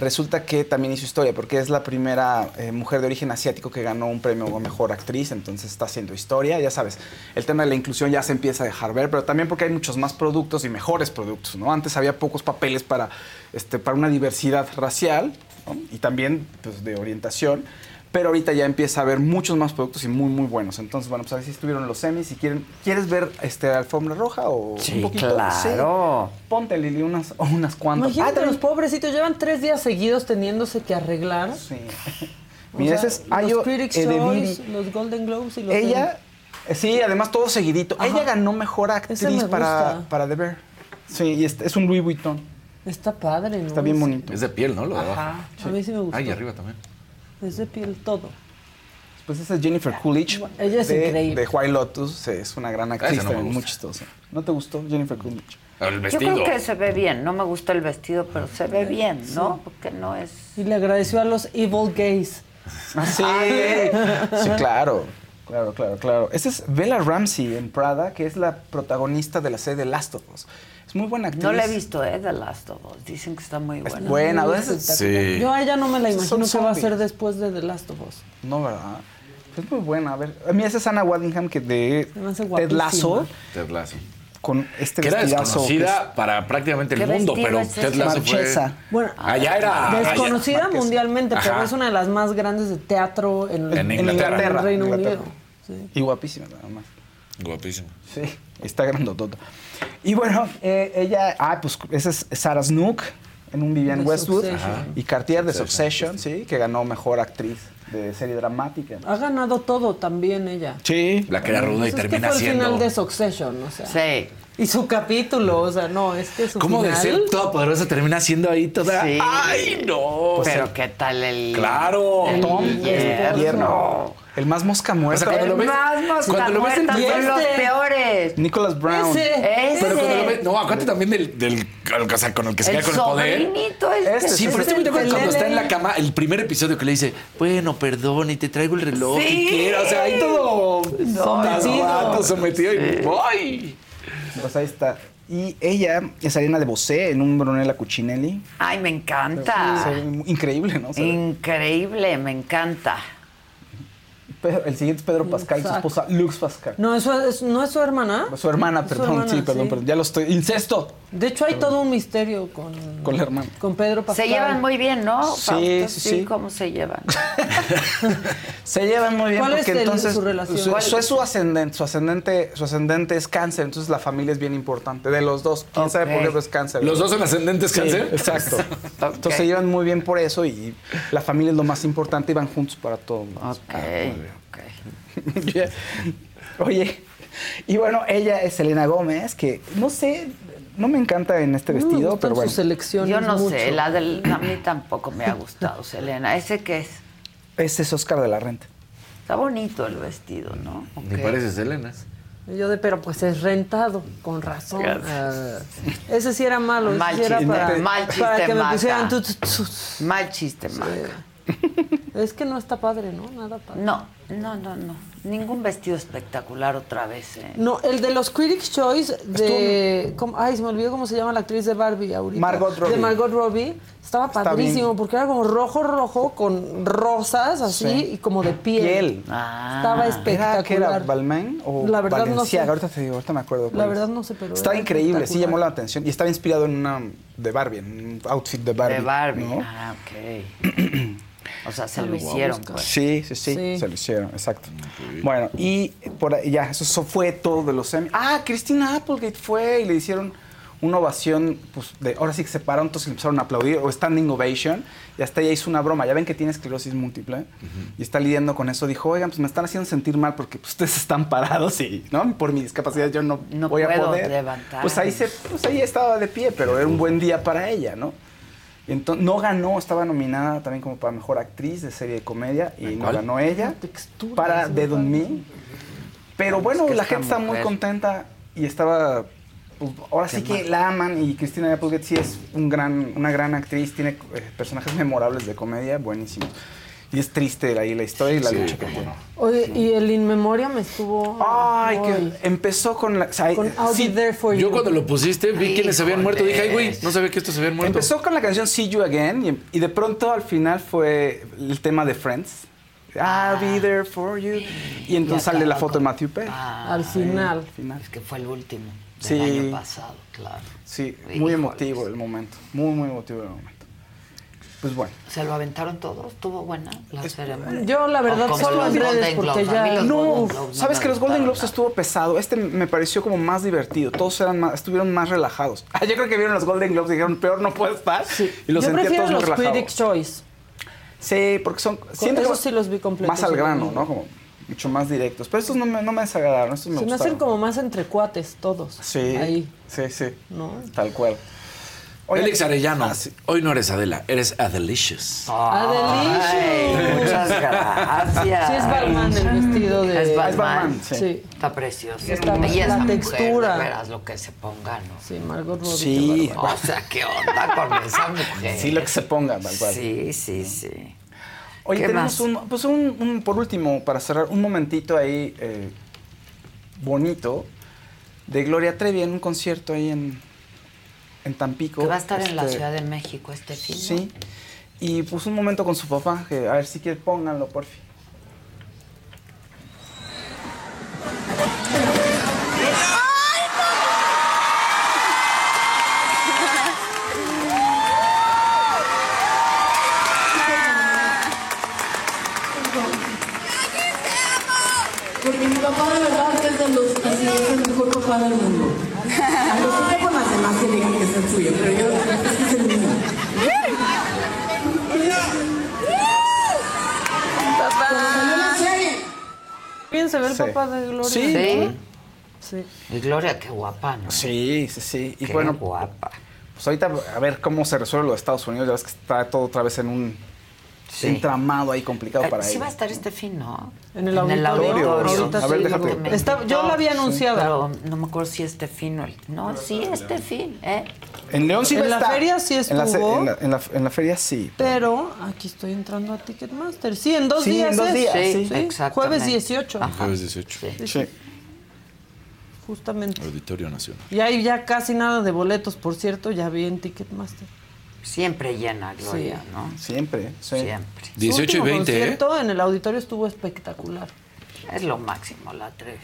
[SPEAKER 19] resulta que también hizo historia, porque es la primera eh, mujer de origen asiático que ganó un premio a mejor actriz, entonces está haciendo historia. Ya sabes, el tema de la inclusión ya se empieza a dejar ver, pero también porque hay muchos más productos y mejores productos, ¿no? Antes había pocos papeles para, este, para una diversidad racial y también pues, de orientación. Pero ahorita ya empieza a haber muchos más productos y muy, muy buenos. Entonces, bueno, pues así estuvieron los semis. Si quieren, ¿quieres ver este, alfombra roja o
[SPEAKER 4] Sí,
[SPEAKER 19] un poquito?
[SPEAKER 4] claro.
[SPEAKER 19] Sí. Ponte, Lili, unas, o unas cuantas.
[SPEAKER 3] Imagínate,
[SPEAKER 19] Ah,
[SPEAKER 3] los pobrecitos llevan tres días seguidos teniéndose que arreglar.
[SPEAKER 19] Sí. Mira, ese es Ayo
[SPEAKER 3] los Critics'
[SPEAKER 19] Edebiri.
[SPEAKER 3] Choice, los Golden Globes y los
[SPEAKER 19] Ella, eh, sí, además todo seguidito.
[SPEAKER 3] Ajá.
[SPEAKER 19] Ella ganó mejor actriz
[SPEAKER 3] me
[SPEAKER 19] para, para The Bear. Sí, y es, es un Louis Vuitton.
[SPEAKER 3] Está padre, ¿no?
[SPEAKER 19] Está bien bonito.
[SPEAKER 10] Es de piel, ¿no? Lo de abajo.
[SPEAKER 3] Ajá. A mí sí me gusta.
[SPEAKER 10] Ah, y arriba también.
[SPEAKER 3] Es de piel todo.
[SPEAKER 19] Pues esa es Jennifer Coolidge.
[SPEAKER 3] Ella es
[SPEAKER 19] de,
[SPEAKER 3] increíble.
[SPEAKER 19] De White Lotus. Sí, es una gran actriz,
[SPEAKER 10] no
[SPEAKER 19] muy
[SPEAKER 10] gusta.
[SPEAKER 19] chistosa. ¿No te gustó Jennifer Coolidge?
[SPEAKER 10] El
[SPEAKER 4] Yo
[SPEAKER 10] vestido.
[SPEAKER 4] creo que se ve bien. No me gusta el vestido, pero se ve bien, ¿no? Porque no es...
[SPEAKER 3] Y le agradeció a los Evil Gays.
[SPEAKER 19] Ah, Sí, sí, claro. Claro, claro, claro. Esa es Bella Ramsey en Prada, que es la protagonista de la serie de Last of Us. Es muy buena actriz.
[SPEAKER 4] No la he visto, ¿eh? The Last of Us. Dicen que está muy
[SPEAKER 19] Es
[SPEAKER 4] buena.
[SPEAKER 19] buena, a
[SPEAKER 3] Muy
[SPEAKER 19] veces.
[SPEAKER 10] Sí.
[SPEAKER 3] Yo a ella no me la imagino que va a ser después de The Last of Us.
[SPEAKER 19] No, ¿verdad? Es muy buena. A ver, a mí esa es Anna Waddingham que de
[SPEAKER 3] Se me hace
[SPEAKER 19] Ted Lasso
[SPEAKER 3] guapísima.
[SPEAKER 10] Ted Lasso.
[SPEAKER 19] con este
[SPEAKER 10] Que era desconocida para prácticamente el
[SPEAKER 4] ¿Qué
[SPEAKER 10] mundo, pero
[SPEAKER 4] es?
[SPEAKER 10] Ted Lasso fue...
[SPEAKER 3] Bueno,
[SPEAKER 10] Allá era...
[SPEAKER 3] desconocida mundialmente, pero es una de las más grandes de teatro en,
[SPEAKER 10] En
[SPEAKER 3] en
[SPEAKER 10] Inglaterra.
[SPEAKER 3] el Reino
[SPEAKER 19] Inglaterra.
[SPEAKER 3] Unido. Sí.
[SPEAKER 19] Y guapísima, nada más.
[SPEAKER 10] Guapísimo.
[SPEAKER 19] Sí, está grandotota. Y bueno, eh, ella, ah, pues esa es Sarah Snook en un Vivian
[SPEAKER 3] De
[SPEAKER 19] Westwood
[SPEAKER 3] Succession. Ajá.
[SPEAKER 19] y Cartier de
[SPEAKER 10] Succession,
[SPEAKER 19] sí, que ganó mejor actriz de serie dramática.
[SPEAKER 3] Ha ganado todo también ella.
[SPEAKER 19] Sí.
[SPEAKER 10] La que era ruda y
[SPEAKER 3] Pues es que
[SPEAKER 10] termina
[SPEAKER 3] el
[SPEAKER 10] siendo...
[SPEAKER 3] final de Succession, o sea.
[SPEAKER 4] Sí.
[SPEAKER 3] Y su capítulo, o sea, no, es que su
[SPEAKER 10] ¿Cómo de
[SPEAKER 3] final...
[SPEAKER 10] ser toda poderosa termina siendo ahí toda...
[SPEAKER 4] Sí.
[SPEAKER 10] ¡Ay, no!
[SPEAKER 4] Pero ¿qué tal el...
[SPEAKER 10] Claro.
[SPEAKER 4] el
[SPEAKER 19] Tom, tierno. El más mosca muerta.
[SPEAKER 10] O sea, cuando
[SPEAKER 4] El
[SPEAKER 10] lo ves-
[SPEAKER 4] más mosca
[SPEAKER 10] cuando lo ves en
[SPEAKER 4] los peores.
[SPEAKER 19] Nicholas Brown.
[SPEAKER 3] Ese.
[SPEAKER 4] Ese.
[SPEAKER 10] Pero cuando lo ves... No, acuérdate también del... del o sea, con el que se
[SPEAKER 4] el
[SPEAKER 10] queda con el poder.
[SPEAKER 4] sobrinito este.
[SPEAKER 19] Este,
[SPEAKER 10] Sí, pero este
[SPEAKER 3] el
[SPEAKER 10] cuando está en la cama, el primer episodio que le dice, bueno, perdón, y te traigo el reloj
[SPEAKER 4] Sí.
[SPEAKER 10] y quiero. O sea, ahí todo
[SPEAKER 3] Sometido.
[SPEAKER 10] sometido, sometido y ¡ay!
[SPEAKER 19] Pues ahí está. Y ella es Ariana de Bosé en un Brunella Cucinelli.
[SPEAKER 4] Ay, me encanta.
[SPEAKER 19] Increíble, ¿no?
[SPEAKER 4] Increíble, me encanta.
[SPEAKER 19] Pedro- el siguiente es Pedro Pascal y su esposa Lux Pascal.
[SPEAKER 3] No, eso es, no es su hermana.
[SPEAKER 19] Su hermana,
[SPEAKER 3] su
[SPEAKER 19] perdón,
[SPEAKER 3] hermana,
[SPEAKER 19] sí, perdón, perdón. Ya lo estoy. ¡Incesto!
[SPEAKER 3] De hecho, hay todo un misterio con,
[SPEAKER 19] Con la hermana.
[SPEAKER 3] con Pedro Pascal.
[SPEAKER 4] Se llevan muy bien, ¿no?
[SPEAKER 19] Sí,
[SPEAKER 4] Fausto?
[SPEAKER 19] sí, sí.
[SPEAKER 4] ¿Cómo se llevan?
[SPEAKER 19] Se llevan muy bien
[SPEAKER 3] ¿Cuál
[SPEAKER 19] porque
[SPEAKER 3] es el-
[SPEAKER 19] entonces
[SPEAKER 3] su relación?
[SPEAKER 19] Su, es su ascendente, su ascendente, su ascendente es cáncer, entonces la familia es bien importante de los dos. ¿Quién sabe por qué es cáncer?
[SPEAKER 10] ¿Los dos son ascendentes
[SPEAKER 19] Sí,
[SPEAKER 10] cáncer?
[SPEAKER 19] exacto. Entonces se llevan muy bien por eso y la familia es lo más importante y van juntos para todo.
[SPEAKER 4] Ok, ok.
[SPEAKER 19] Oye, y bueno, ella es Selena Gómez, que no sé, no me encanta en este
[SPEAKER 3] No me
[SPEAKER 19] vestido,
[SPEAKER 3] gustan
[SPEAKER 19] pero bueno.
[SPEAKER 3] sus selecciones
[SPEAKER 4] Yo no
[SPEAKER 3] mucho.
[SPEAKER 4] sé, la del, a mí tampoco me ha gustado, Selena. ¿Ese qué es?
[SPEAKER 19] Ese es Oscar de la Renta.
[SPEAKER 4] Está bonito el vestido, ¿no?
[SPEAKER 10] Ni
[SPEAKER 4] Ok.
[SPEAKER 10] pareces Elenas.
[SPEAKER 3] Yo de, pero pues es rentado, con razón. Ese sí era malo, ese
[SPEAKER 4] Mal
[SPEAKER 3] sí era
[SPEAKER 4] chiste,
[SPEAKER 3] para,
[SPEAKER 4] mal
[SPEAKER 3] para
[SPEAKER 4] chiste,
[SPEAKER 3] que me
[SPEAKER 4] Maca.
[SPEAKER 3] pusieran tu, tu- tu-
[SPEAKER 4] Mal chiste, Maca.
[SPEAKER 3] Es que no está padre, ¿no? Nada padre.
[SPEAKER 4] No, no, no, no. Ningún vestido espectacular otra vez. ¿eh?
[SPEAKER 3] No, el de los Critics' Choice de... ¿cómo? Ay, se me olvidó cómo se llama la actriz de Barbie ahorita.
[SPEAKER 19] Margot Robbie.
[SPEAKER 3] De Margot Robbie. Estaba
[SPEAKER 19] Está
[SPEAKER 3] padrísimo
[SPEAKER 19] bien.
[SPEAKER 3] porque era como rojo, rojo con rosas así
[SPEAKER 19] Sí.
[SPEAKER 3] y como de piel.
[SPEAKER 19] Piel.
[SPEAKER 3] Estaba
[SPEAKER 19] ¿Era,
[SPEAKER 3] espectacular.
[SPEAKER 19] que era Balmain o
[SPEAKER 3] La verdad no sé.
[SPEAKER 19] Ahorita te digo, ahorita me acuerdo.
[SPEAKER 3] La
[SPEAKER 19] cuál es.
[SPEAKER 3] verdad no sé, pero
[SPEAKER 19] Estaba
[SPEAKER 3] era
[SPEAKER 19] increíble, sí llamó la atención. Y estaba inspirado en una de Barbie, en un outfit de Barbie.
[SPEAKER 4] De Barbie.
[SPEAKER 19] ¿no?
[SPEAKER 4] Ah, ok. O sea, se lo hicieron. pues.
[SPEAKER 19] Sí, sí, sí,
[SPEAKER 4] Sí.
[SPEAKER 19] se lo hicieron, exacto. Bueno, y por ahí, ya, eso, eso fue todo de los Emmy. Ah, Christina Applegate fue y le hicieron una ovación, pues, de, ahora sí que se pararon, entonces le empezaron a aplaudir, o standing ovation, y hasta ella hizo una broma. Ya ven que tiene esclerosis múltiple y está lidiando con eso. Dijo, oigan, pues me están haciendo sentir mal porque pues, ustedes están parados y, ¿no? Por mi discapacidad yo no, voy a poder.
[SPEAKER 4] levantar.
[SPEAKER 19] Pues ahí, se, pues ahí estaba de pie, pero era un buen día para ella, ¿no? Entonces, no ganó, estaba nominada también como para mejor actriz de serie de comedia y no
[SPEAKER 10] cuál?
[SPEAKER 19] ganó ella para on Me. Pero bueno,
[SPEAKER 4] que
[SPEAKER 19] la gente está muy
[SPEAKER 4] mujer-
[SPEAKER 19] contenta y estaba. pues, ahora sí que la aman y Cristina Applegate sí es un gran, una gran actriz, tiene eh, personajes memorables de comedia, buenísimos. Y es triste ahí la historia y la
[SPEAKER 10] Sí,
[SPEAKER 19] lucha que tiene.
[SPEAKER 3] Oye, y el In Memoriam estuvo...
[SPEAKER 19] Ay,
[SPEAKER 3] Ay.
[SPEAKER 19] que empezó con la. o sea,
[SPEAKER 3] Con I'll
[SPEAKER 19] sí,
[SPEAKER 3] Be There For
[SPEAKER 10] Yo
[SPEAKER 3] You.
[SPEAKER 10] cuando lo pusiste vi quienes se habían muerto. Dije, ay, güey, no sabía que estos se habían muerto.
[SPEAKER 19] Empezó con la canción See You Again y, y de pronto al final fue el tema de Friends. I'll be there for you. Y entonces sale la foto de Matthew Perry.
[SPEAKER 3] Al final.
[SPEAKER 4] Es que fue el último del
[SPEAKER 19] Sí.
[SPEAKER 4] año pasado, claro.
[SPEAKER 19] Sí, muy emotivo el momento. Muy, muy emotivo el momento. Pues bueno.
[SPEAKER 4] ¿Se lo aventaron todos? ¿Estuvo buena la ceremonia?
[SPEAKER 3] Yo, la verdad, solo
[SPEAKER 4] los
[SPEAKER 3] en redes,
[SPEAKER 4] Golden
[SPEAKER 3] porque ya-
[SPEAKER 19] No, sabes
[SPEAKER 4] me
[SPEAKER 19] que los Golden Globes estuvo pesado. Este me pareció como más divertido. Todos eran más, estuvieron más relajados. Ah, yo creo que vieron los Golden Globes y dijeron, peor no puede estar. Y los
[SPEAKER 3] Yo
[SPEAKER 19] sentía
[SPEAKER 3] prefiero
[SPEAKER 19] todos muy
[SPEAKER 3] los
[SPEAKER 19] relajados.
[SPEAKER 3] Critics' Choice.
[SPEAKER 19] Sí, porque son. siento
[SPEAKER 3] esos
[SPEAKER 19] que
[SPEAKER 3] sí los vi completos.
[SPEAKER 19] Más al grano. ¿no? Como mucho más directos. Pero estos no me, no me desagradaron. Estos me
[SPEAKER 3] Se me
[SPEAKER 19] gustaron.
[SPEAKER 3] hacen como más entre cuates todos.
[SPEAKER 19] Sí.
[SPEAKER 3] Ahí.
[SPEAKER 19] Sí, sí.
[SPEAKER 3] ¿No?
[SPEAKER 19] Tal cual.
[SPEAKER 10] Félix Arellano, hoy no eres Adela, eres Adelicious.
[SPEAKER 4] Ay, muchas gracias.
[SPEAKER 3] Sí es Balmain el vestido de...
[SPEAKER 4] Es Balmain.
[SPEAKER 19] Balmain, sí.
[SPEAKER 3] Sí.
[SPEAKER 4] Está precioso.
[SPEAKER 3] Está-
[SPEAKER 4] y esa
[SPEAKER 3] la
[SPEAKER 4] mujer,
[SPEAKER 3] textura.
[SPEAKER 4] de veras, lo que se ponga, ¿no?
[SPEAKER 3] Sí, Margot Robbie.
[SPEAKER 19] Sí.
[SPEAKER 4] O sea, ¿qué onda con esa mujer?
[SPEAKER 19] Sí, lo que se ponga, cual.
[SPEAKER 4] Sí, sí, sí.
[SPEAKER 19] Oye,
[SPEAKER 4] ¿Qué
[SPEAKER 19] tenemos
[SPEAKER 4] más?
[SPEAKER 19] un, pues un, un- por último, para cerrar, un momentito ahí eh, bonito de Gloria Trevi en un concierto ahí en, en Tampico.
[SPEAKER 4] Que va a estar en la
[SPEAKER 19] Este,
[SPEAKER 4] Ciudad de México este fin.
[SPEAKER 19] Sí. Y puso un momento con su papá, que a ver si quiere pónganlo, por fin.
[SPEAKER 22] Porque mi papá de verdad es de los así, es el mejor papá del mundo.
[SPEAKER 3] Bien se ve el
[SPEAKER 19] Sí.
[SPEAKER 3] papá de Gloria.
[SPEAKER 19] Sí.
[SPEAKER 4] Sí.
[SPEAKER 3] Sí.
[SPEAKER 4] Y Gloria, qué guapa, ¿no?
[SPEAKER 19] Sí, sí, sí. Y
[SPEAKER 4] Qué
[SPEAKER 19] bueno,
[SPEAKER 4] guapa.
[SPEAKER 19] pues ahorita a ver cómo se resuelve lo de Estados Unidos. Ya ves que está todo otra vez en un
[SPEAKER 4] Sí.
[SPEAKER 19] entramado ahí complicado para
[SPEAKER 4] sí
[SPEAKER 19] ella.
[SPEAKER 4] va a estar este fin, ¿no?
[SPEAKER 3] En el auditorio.
[SPEAKER 19] Ahorita
[SPEAKER 3] Ahorita
[SPEAKER 19] A ver,
[SPEAKER 3] sí,
[SPEAKER 19] déjate.
[SPEAKER 3] me Está- yo la había anunciado.
[SPEAKER 4] Pero no me acuerdo si este fin o el... No, sí, este fin, ¿eh?
[SPEAKER 19] En León sí
[SPEAKER 3] En
[SPEAKER 19] va a
[SPEAKER 3] la
[SPEAKER 19] estar.
[SPEAKER 3] feria sí
[SPEAKER 19] En la, se-
[SPEAKER 3] estuvo.
[SPEAKER 19] en la- en la- en la feria sí.
[SPEAKER 3] Pero aquí estoy entrando a Ticketmaster. Sí, en dos
[SPEAKER 19] Sí,
[SPEAKER 3] días.
[SPEAKER 19] en dos
[SPEAKER 3] es.
[SPEAKER 19] días,
[SPEAKER 4] Sí,
[SPEAKER 19] sí.
[SPEAKER 4] exactamente.
[SPEAKER 3] Jueves 18.
[SPEAKER 10] Jueves 18.
[SPEAKER 3] Sí,
[SPEAKER 19] Sí.
[SPEAKER 3] Justamente.
[SPEAKER 10] Auditorio Nacional.
[SPEAKER 3] Y hay ya casi nada de boletos, por cierto, ya vi en Ticketmaster.
[SPEAKER 4] Siempre llena, Gloria,
[SPEAKER 3] Sí.
[SPEAKER 4] ¿no?
[SPEAKER 19] Siempre, sí.
[SPEAKER 4] Siempre.
[SPEAKER 10] 18 y
[SPEAKER 3] Su último
[SPEAKER 10] 20, ¿eh?
[SPEAKER 3] concierto en el auditorio estuvo espectacular.
[SPEAKER 4] Es lo máximo, la Trevi.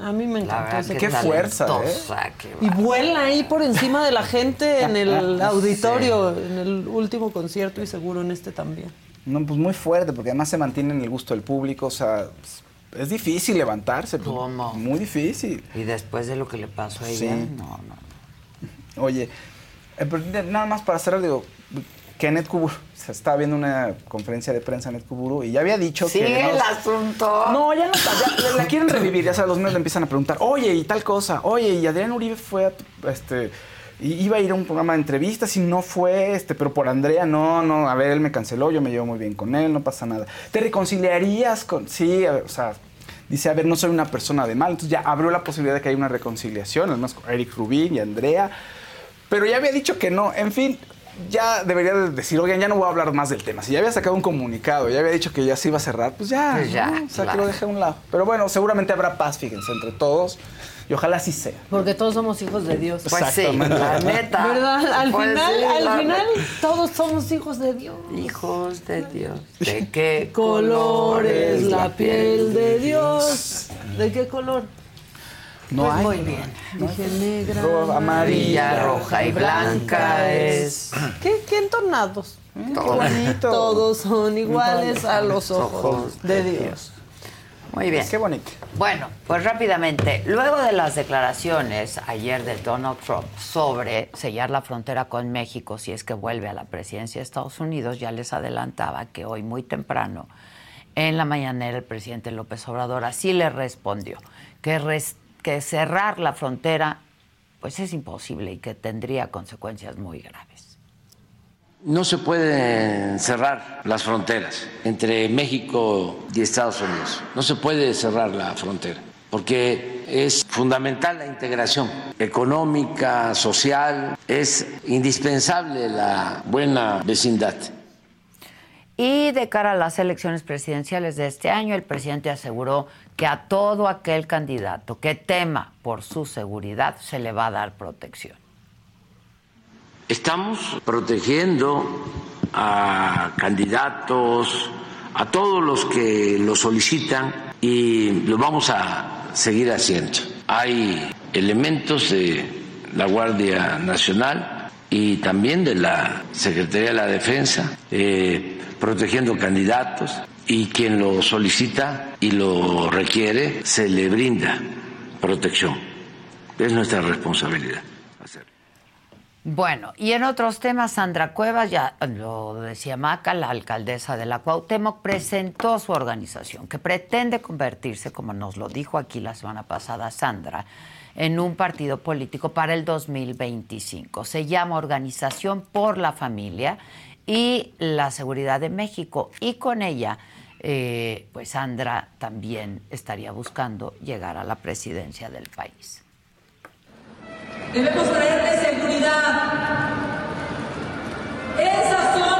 [SPEAKER 3] A mí me
[SPEAKER 4] que
[SPEAKER 19] Qué fuerza, ¿eh?
[SPEAKER 4] qué
[SPEAKER 3] Y vuela ahí por encima de la gente en el auditorio, en el último concierto y seguro en este también.
[SPEAKER 19] No, pues muy fuerte, porque además se mantiene en el gusto del público. O sea, es difícil levantarse. pues,
[SPEAKER 4] ¿Cómo?
[SPEAKER 19] Muy difícil.
[SPEAKER 4] Y después de lo que le pasó a ella,
[SPEAKER 19] Sí.
[SPEAKER 4] no, no.
[SPEAKER 19] Oye, nada más para cerrar, digo, que Anet Kuburu, se estaba viendo una conferencia de prensa Anet Kuburu y ya había dicho
[SPEAKER 4] Sí,
[SPEAKER 19] que...
[SPEAKER 4] el asunto.
[SPEAKER 19] No, ya no está, ya la- quieren revivir, ya sabes, los medios le empiezan a preguntar, oye, y tal cosa, oye, y Adrián Uribe fue a, tu- este, iba a ir a un programa de entrevistas y no fue, este, pero por Andrea, no, no, a ver, él me canceló, yo me llevo muy bien con él, no pasa nada. ¿Te reconciliarías con...? Sí, a ver, o sea, dice, a ver, no soy una persona de mal, entonces ya abrió la posibilidad de que haya una reconciliación, además con Eric Rubín y Andrea, pero ya había dicho que no, en fin, ya debería de decir, oigan, ya no voy a hablar más del tema. Si ya había sacado un comunicado, ya había dicho que ya se iba a cerrar, pues ya,
[SPEAKER 4] Pues ya,
[SPEAKER 19] ¿no? o sea,
[SPEAKER 4] claro.
[SPEAKER 19] que lo deje a un lado. Pero bueno, seguramente habrá paz, fíjense, entre todos. Y ojalá así sea.
[SPEAKER 3] Porque todos somos hijos de Dios.
[SPEAKER 4] Pues sí, la neta.
[SPEAKER 3] ¿Verdad? Al
[SPEAKER 4] Pues
[SPEAKER 3] final,
[SPEAKER 4] sí,
[SPEAKER 3] al final,
[SPEAKER 4] neta.
[SPEAKER 3] todos somos hijos de Dios.
[SPEAKER 4] Hijos de Dios. ¿De qué
[SPEAKER 3] Color es la piel de Dios. ¿De qué color?
[SPEAKER 19] No
[SPEAKER 4] Pues
[SPEAKER 19] hay.
[SPEAKER 4] muy bien.
[SPEAKER 3] Dije negra,
[SPEAKER 19] Roja, amarilla,
[SPEAKER 4] roja y blanca es.
[SPEAKER 3] ¿Qué, qué entonados?
[SPEAKER 4] Todo.
[SPEAKER 19] bonito.
[SPEAKER 3] Todos son iguales a los ojos
[SPEAKER 4] Ojos
[SPEAKER 3] de Dios.
[SPEAKER 4] Muy bien.
[SPEAKER 19] Qué bonito.
[SPEAKER 4] Bueno, pues rápidamente, luego de las declaraciones ayer de Donald Trump sobre sellar la frontera con México si es que vuelve a la presidencia de Estados Unidos, ya les adelantaba que hoy muy temprano en la mañanera el presidente López Obrador así le respondió que, res- que cerrar la frontera pues es imposible y que tendría consecuencias muy graves.
[SPEAKER 13] No se pueden cerrar las fronteras entre México y Estados Unidos. No se puede cerrar la frontera porque es fundamental la integración económica, social, es indispensable la buena vecindad.
[SPEAKER 4] Y de cara a las elecciones presidenciales de este año, el presidente aseguró que a todo aquel candidato que tema por su seguridad se le va a dar protección.
[SPEAKER 13] Estamos protegiendo a candidatos, a todos los que lo solicitan y lo vamos a seguir haciendo. Hay elementos de la Guardia Nacional y también de la Secretaría de la Defensa eh, protegiendo candidatos y quien lo solicita y lo requiere se le brinda protección. Es nuestra responsabilidad.
[SPEAKER 4] Bueno, y en otros temas, Sandra Cuevas, ya lo decía Maca, la alcaldesa de la Cuauhtémoc, presentó su organización, que pretende convertirse, como nos lo dijo aquí la semana pasada Sandra, en un partido político para el 2025. Se llama Organización por la Familia y la Seguridad de México, y con ella, eh, pues Sandra también estaría buscando llegar a la presidencia del país.
[SPEAKER 22] Debemos traerle seguridad. Esas son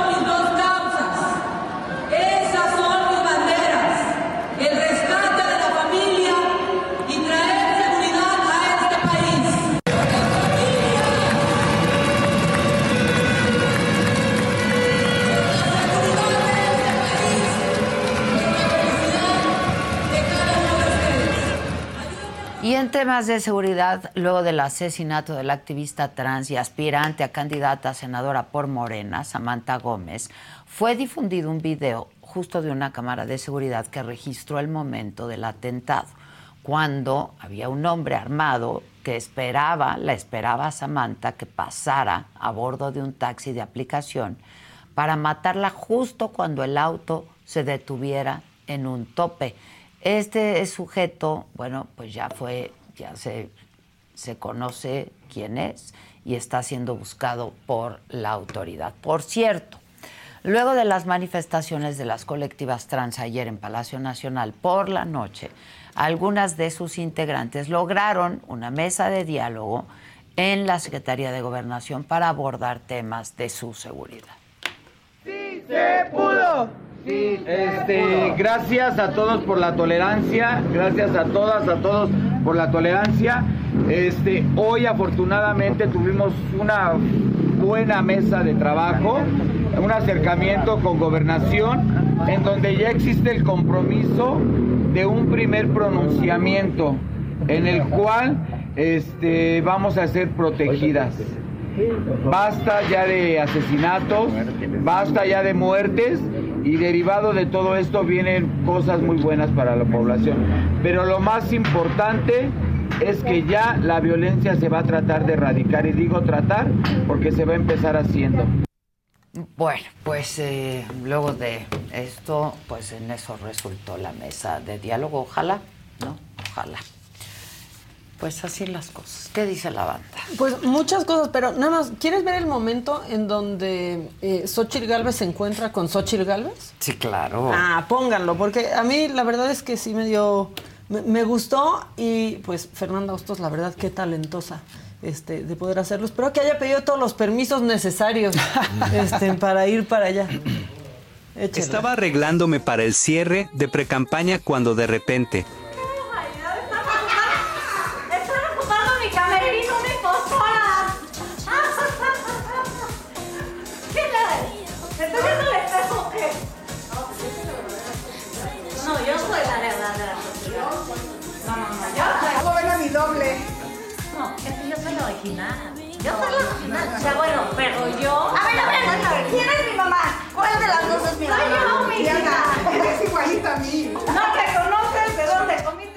[SPEAKER 4] en temas de seguridad, luego del asesinato del activista trans y aspirante a candidata a senadora por Morena, Samantha Gómez, fue difundido un video justo de una cámara de seguridad que registró el momento del atentado, cuando había un hombre armado que esperaba, la esperaba a Samantha que pasara a bordo de un taxi de aplicación para matarla justo cuando el auto se detuviera en un tope. Este sujeto, bueno, pues ya fue, ya se, se conoce quién es y está siendo buscado por la autoridad. Por cierto, luego de las manifestaciones de las colectivas trans ayer en Palacio Nacional por la noche, algunas de sus integrantes lograron una mesa de diálogo en la Secretaría de Gobernación para abordar temas de su seguridad.
[SPEAKER 23] ¡Se pudo! Este, gracias a todos por la tolerancia, gracias a todas, a todos por la tolerancia. Este, hoy afortunadamente tuvimos una buena mesa de trabajo, un acercamiento con gobernación, en donde ya existe el compromiso de un primer pronunciamiento, en el cual este, vamos a ser protegidas. Basta ya de asesinatos, basta ya de muertes y derivado de todo esto vienen cosas muy buenas para la población. Pero lo más importante es que ya la violencia se va a tratar de erradicar y digo tratar porque se va a empezar haciendo.
[SPEAKER 4] Bueno, pues eh, luego de esto, pues en eso resultó la mesa de diálogo. Ojalá, ¿no? Ojalá. Pues así las cosas. ¿Qué dice la banda?
[SPEAKER 3] Pues muchas cosas, pero nada más, ¿quieres ver el momento en donde eh, Xochitl Galvez se encuentra con Xochitl Galvez?
[SPEAKER 4] Sí, claro.
[SPEAKER 3] Ah, pónganlo, porque a mí la verdad es que sí me dio, me, me gustó y pues Fernanda Hostos, la verdad, qué talentosa. este, de poder hacerlo. Espero que haya pedido todos los permisos necesarios este, para ir para allá.
[SPEAKER 24] Estaba arreglándome para el cierre de precampaña cuando de repente
[SPEAKER 25] yo soy la la original. O sea, bueno, pero yo. A ver, a ver, a ver. ¿Quién es mi mamá? ¿Cuál de las dos es mi mamá? Soy yo, mi hija.
[SPEAKER 26] Eres igualita a mí.
[SPEAKER 25] No te conoces de dónde comiste.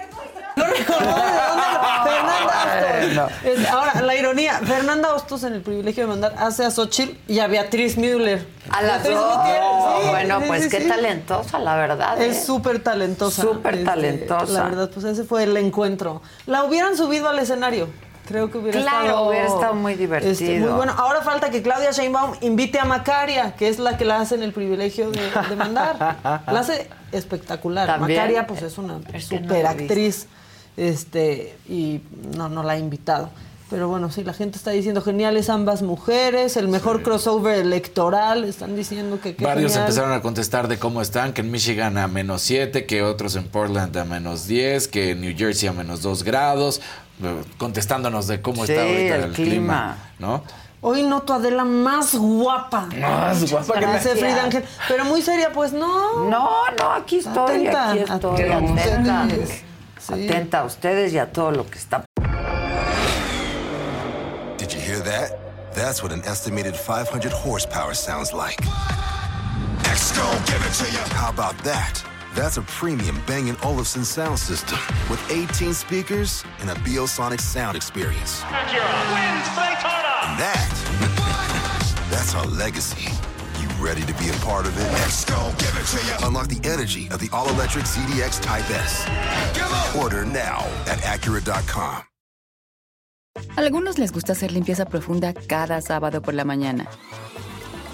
[SPEAKER 3] No reconoce de dónde Fernanda Hostos. Es- ahora, la ironía, Fernanda Hostos en el privilegio de mandar hace a Xochitl y a Beatriz Müller.
[SPEAKER 4] A las
[SPEAKER 3] Beatriz
[SPEAKER 4] dos.
[SPEAKER 3] Sí,
[SPEAKER 4] bueno,
[SPEAKER 3] sí,
[SPEAKER 4] pues
[SPEAKER 3] sí,
[SPEAKER 4] qué
[SPEAKER 3] sí.
[SPEAKER 4] talentosa, la verdad. ¿eh?
[SPEAKER 3] Es súper talentosa.
[SPEAKER 4] Súper
[SPEAKER 3] Este,
[SPEAKER 4] talentosa.
[SPEAKER 3] La verdad, pues ese fue el encuentro. La hubieran subido al escenario. Creo que hubiera
[SPEAKER 4] Claro,
[SPEAKER 3] estado...
[SPEAKER 4] hubiera estado muy divertido.
[SPEAKER 3] este, muy bueno. Ahora falta que Claudia Sheinbaum invite a Macaria, que es la que la hace en el privilegio de, de mandar. La hace espectacular.
[SPEAKER 4] ¿También?
[SPEAKER 3] Macaria, pues es una
[SPEAKER 4] Es que no
[SPEAKER 3] super
[SPEAKER 4] la he visto.
[SPEAKER 3] actriz. Este, y no, no la ha invitado. Pero bueno, sí, la gente está diciendo geniales ambas mujeres, el mejor crossover electoral, están diciendo que
[SPEAKER 10] Varios
[SPEAKER 3] genial.
[SPEAKER 10] empezaron a contestar de cómo están, que en Michigan a menos 7, que otros en Portland a menos 10, que en New Jersey a menos 2 grados, eh, contestándonos de cómo
[SPEAKER 4] Sí,
[SPEAKER 10] está ahorita
[SPEAKER 4] el
[SPEAKER 10] el,
[SPEAKER 4] clima.
[SPEAKER 10] clima, ¿no?
[SPEAKER 3] Hoy noto a Adela más guapa.
[SPEAKER 10] Más guapa que la-
[SPEAKER 3] Frida Ángel. Pero muy seria, pues no.
[SPEAKER 4] No, no, aquí estoy,
[SPEAKER 3] Atenta,
[SPEAKER 4] aquí estoy,
[SPEAKER 3] atenta.
[SPEAKER 4] atenta.
[SPEAKER 3] Sí.
[SPEAKER 4] Atenta a ustedes y a todo lo que está
[SPEAKER 1] Did you hear that? That's what an estimated 500 horsepower sounds like. give it to you. How about that? That's a premium Bang & Olufsen sound system with 18 speakers and a Biosonic sound experience.
[SPEAKER 27] Acura wins Daytona.
[SPEAKER 1] And that, that's our legacy. You ready to be a part of it? Let's go, give it to you. Unlock the energy of the all-electric ZDX Type S. Order now at Acura.com.
[SPEAKER 8] Algunos les gusta hacer limpieza profunda cada sábado por la mañana.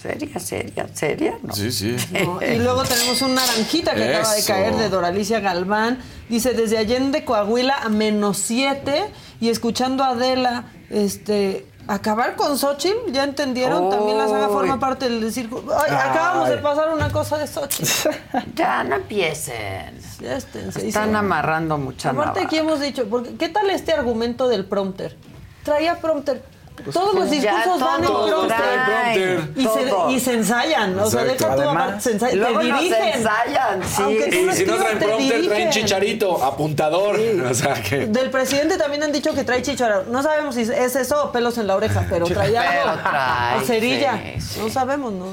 [SPEAKER 4] Seria, seria, seria, no.
[SPEAKER 10] Sí, sí.
[SPEAKER 3] No, Y luego tenemos un naranjita que acaba de caer de Doralicia Galván. Dice, desde Allende, Coahuila, a menos 7. Y escuchando a Adela, este... Acabar con Xochitl, ¿ya entendieron? También la saga forma parte del círculo. Ay, acabamos de pasar una cosa de Xochitl.
[SPEAKER 4] Ya no empiecen.
[SPEAKER 3] Ya esténse.
[SPEAKER 4] Están amarrando mucha
[SPEAKER 3] Aparte aquí hemos dicho, porque, ¿qué tal este argumento del prompter? Traía prompter. Todos los
[SPEAKER 4] pues ya
[SPEAKER 3] discursos van en prompter. Y se,
[SPEAKER 4] todo.
[SPEAKER 3] y se ensayan. O sea, deja tú aparte, se ensayan.
[SPEAKER 4] Luego
[SPEAKER 3] te
[SPEAKER 4] nos
[SPEAKER 3] dirigen.
[SPEAKER 4] ensayan, sí.
[SPEAKER 3] Aunque tú
[SPEAKER 10] Y
[SPEAKER 3] no
[SPEAKER 10] si no traen
[SPEAKER 3] te
[SPEAKER 10] prompter, traen chicharito, apuntador. O sea que.
[SPEAKER 3] Del presidente también han dicho que trae chicharo. No sabemos si es eso o pelos en la oreja, pero trae algo.
[SPEAKER 4] Pero trae,
[SPEAKER 3] o cerilla.
[SPEAKER 4] sí, sí.
[SPEAKER 3] No sabemos. No,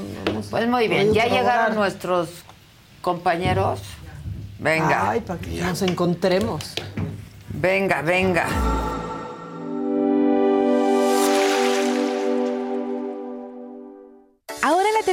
[SPEAKER 4] Pues muy bien, ya llegaron nuestros compañeros. Venga.
[SPEAKER 3] Ay, para que nos encontremos.
[SPEAKER 4] Venga, venga.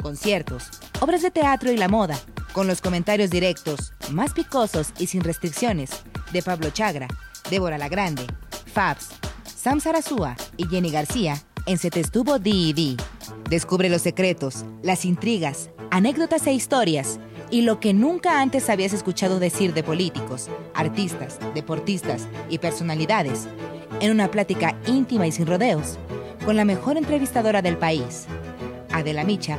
[SPEAKER 9] conciertos, obras de teatro y la moda, con los comentarios directos, más picosos y sin restricciones, de Pablo Chagra, Débora La Grande, Fabs, Sam Sarasúa y Jenny García en Se Te D&D. Descubre los secretos, las intrigas
[SPEAKER 28] anécdotas e historias y lo que nunca antes habías escuchado decir de políticos, artistas, deportistas y personalidades en una plática íntima y sin rodeos con la mejor entrevistadora del país, Adela Micha,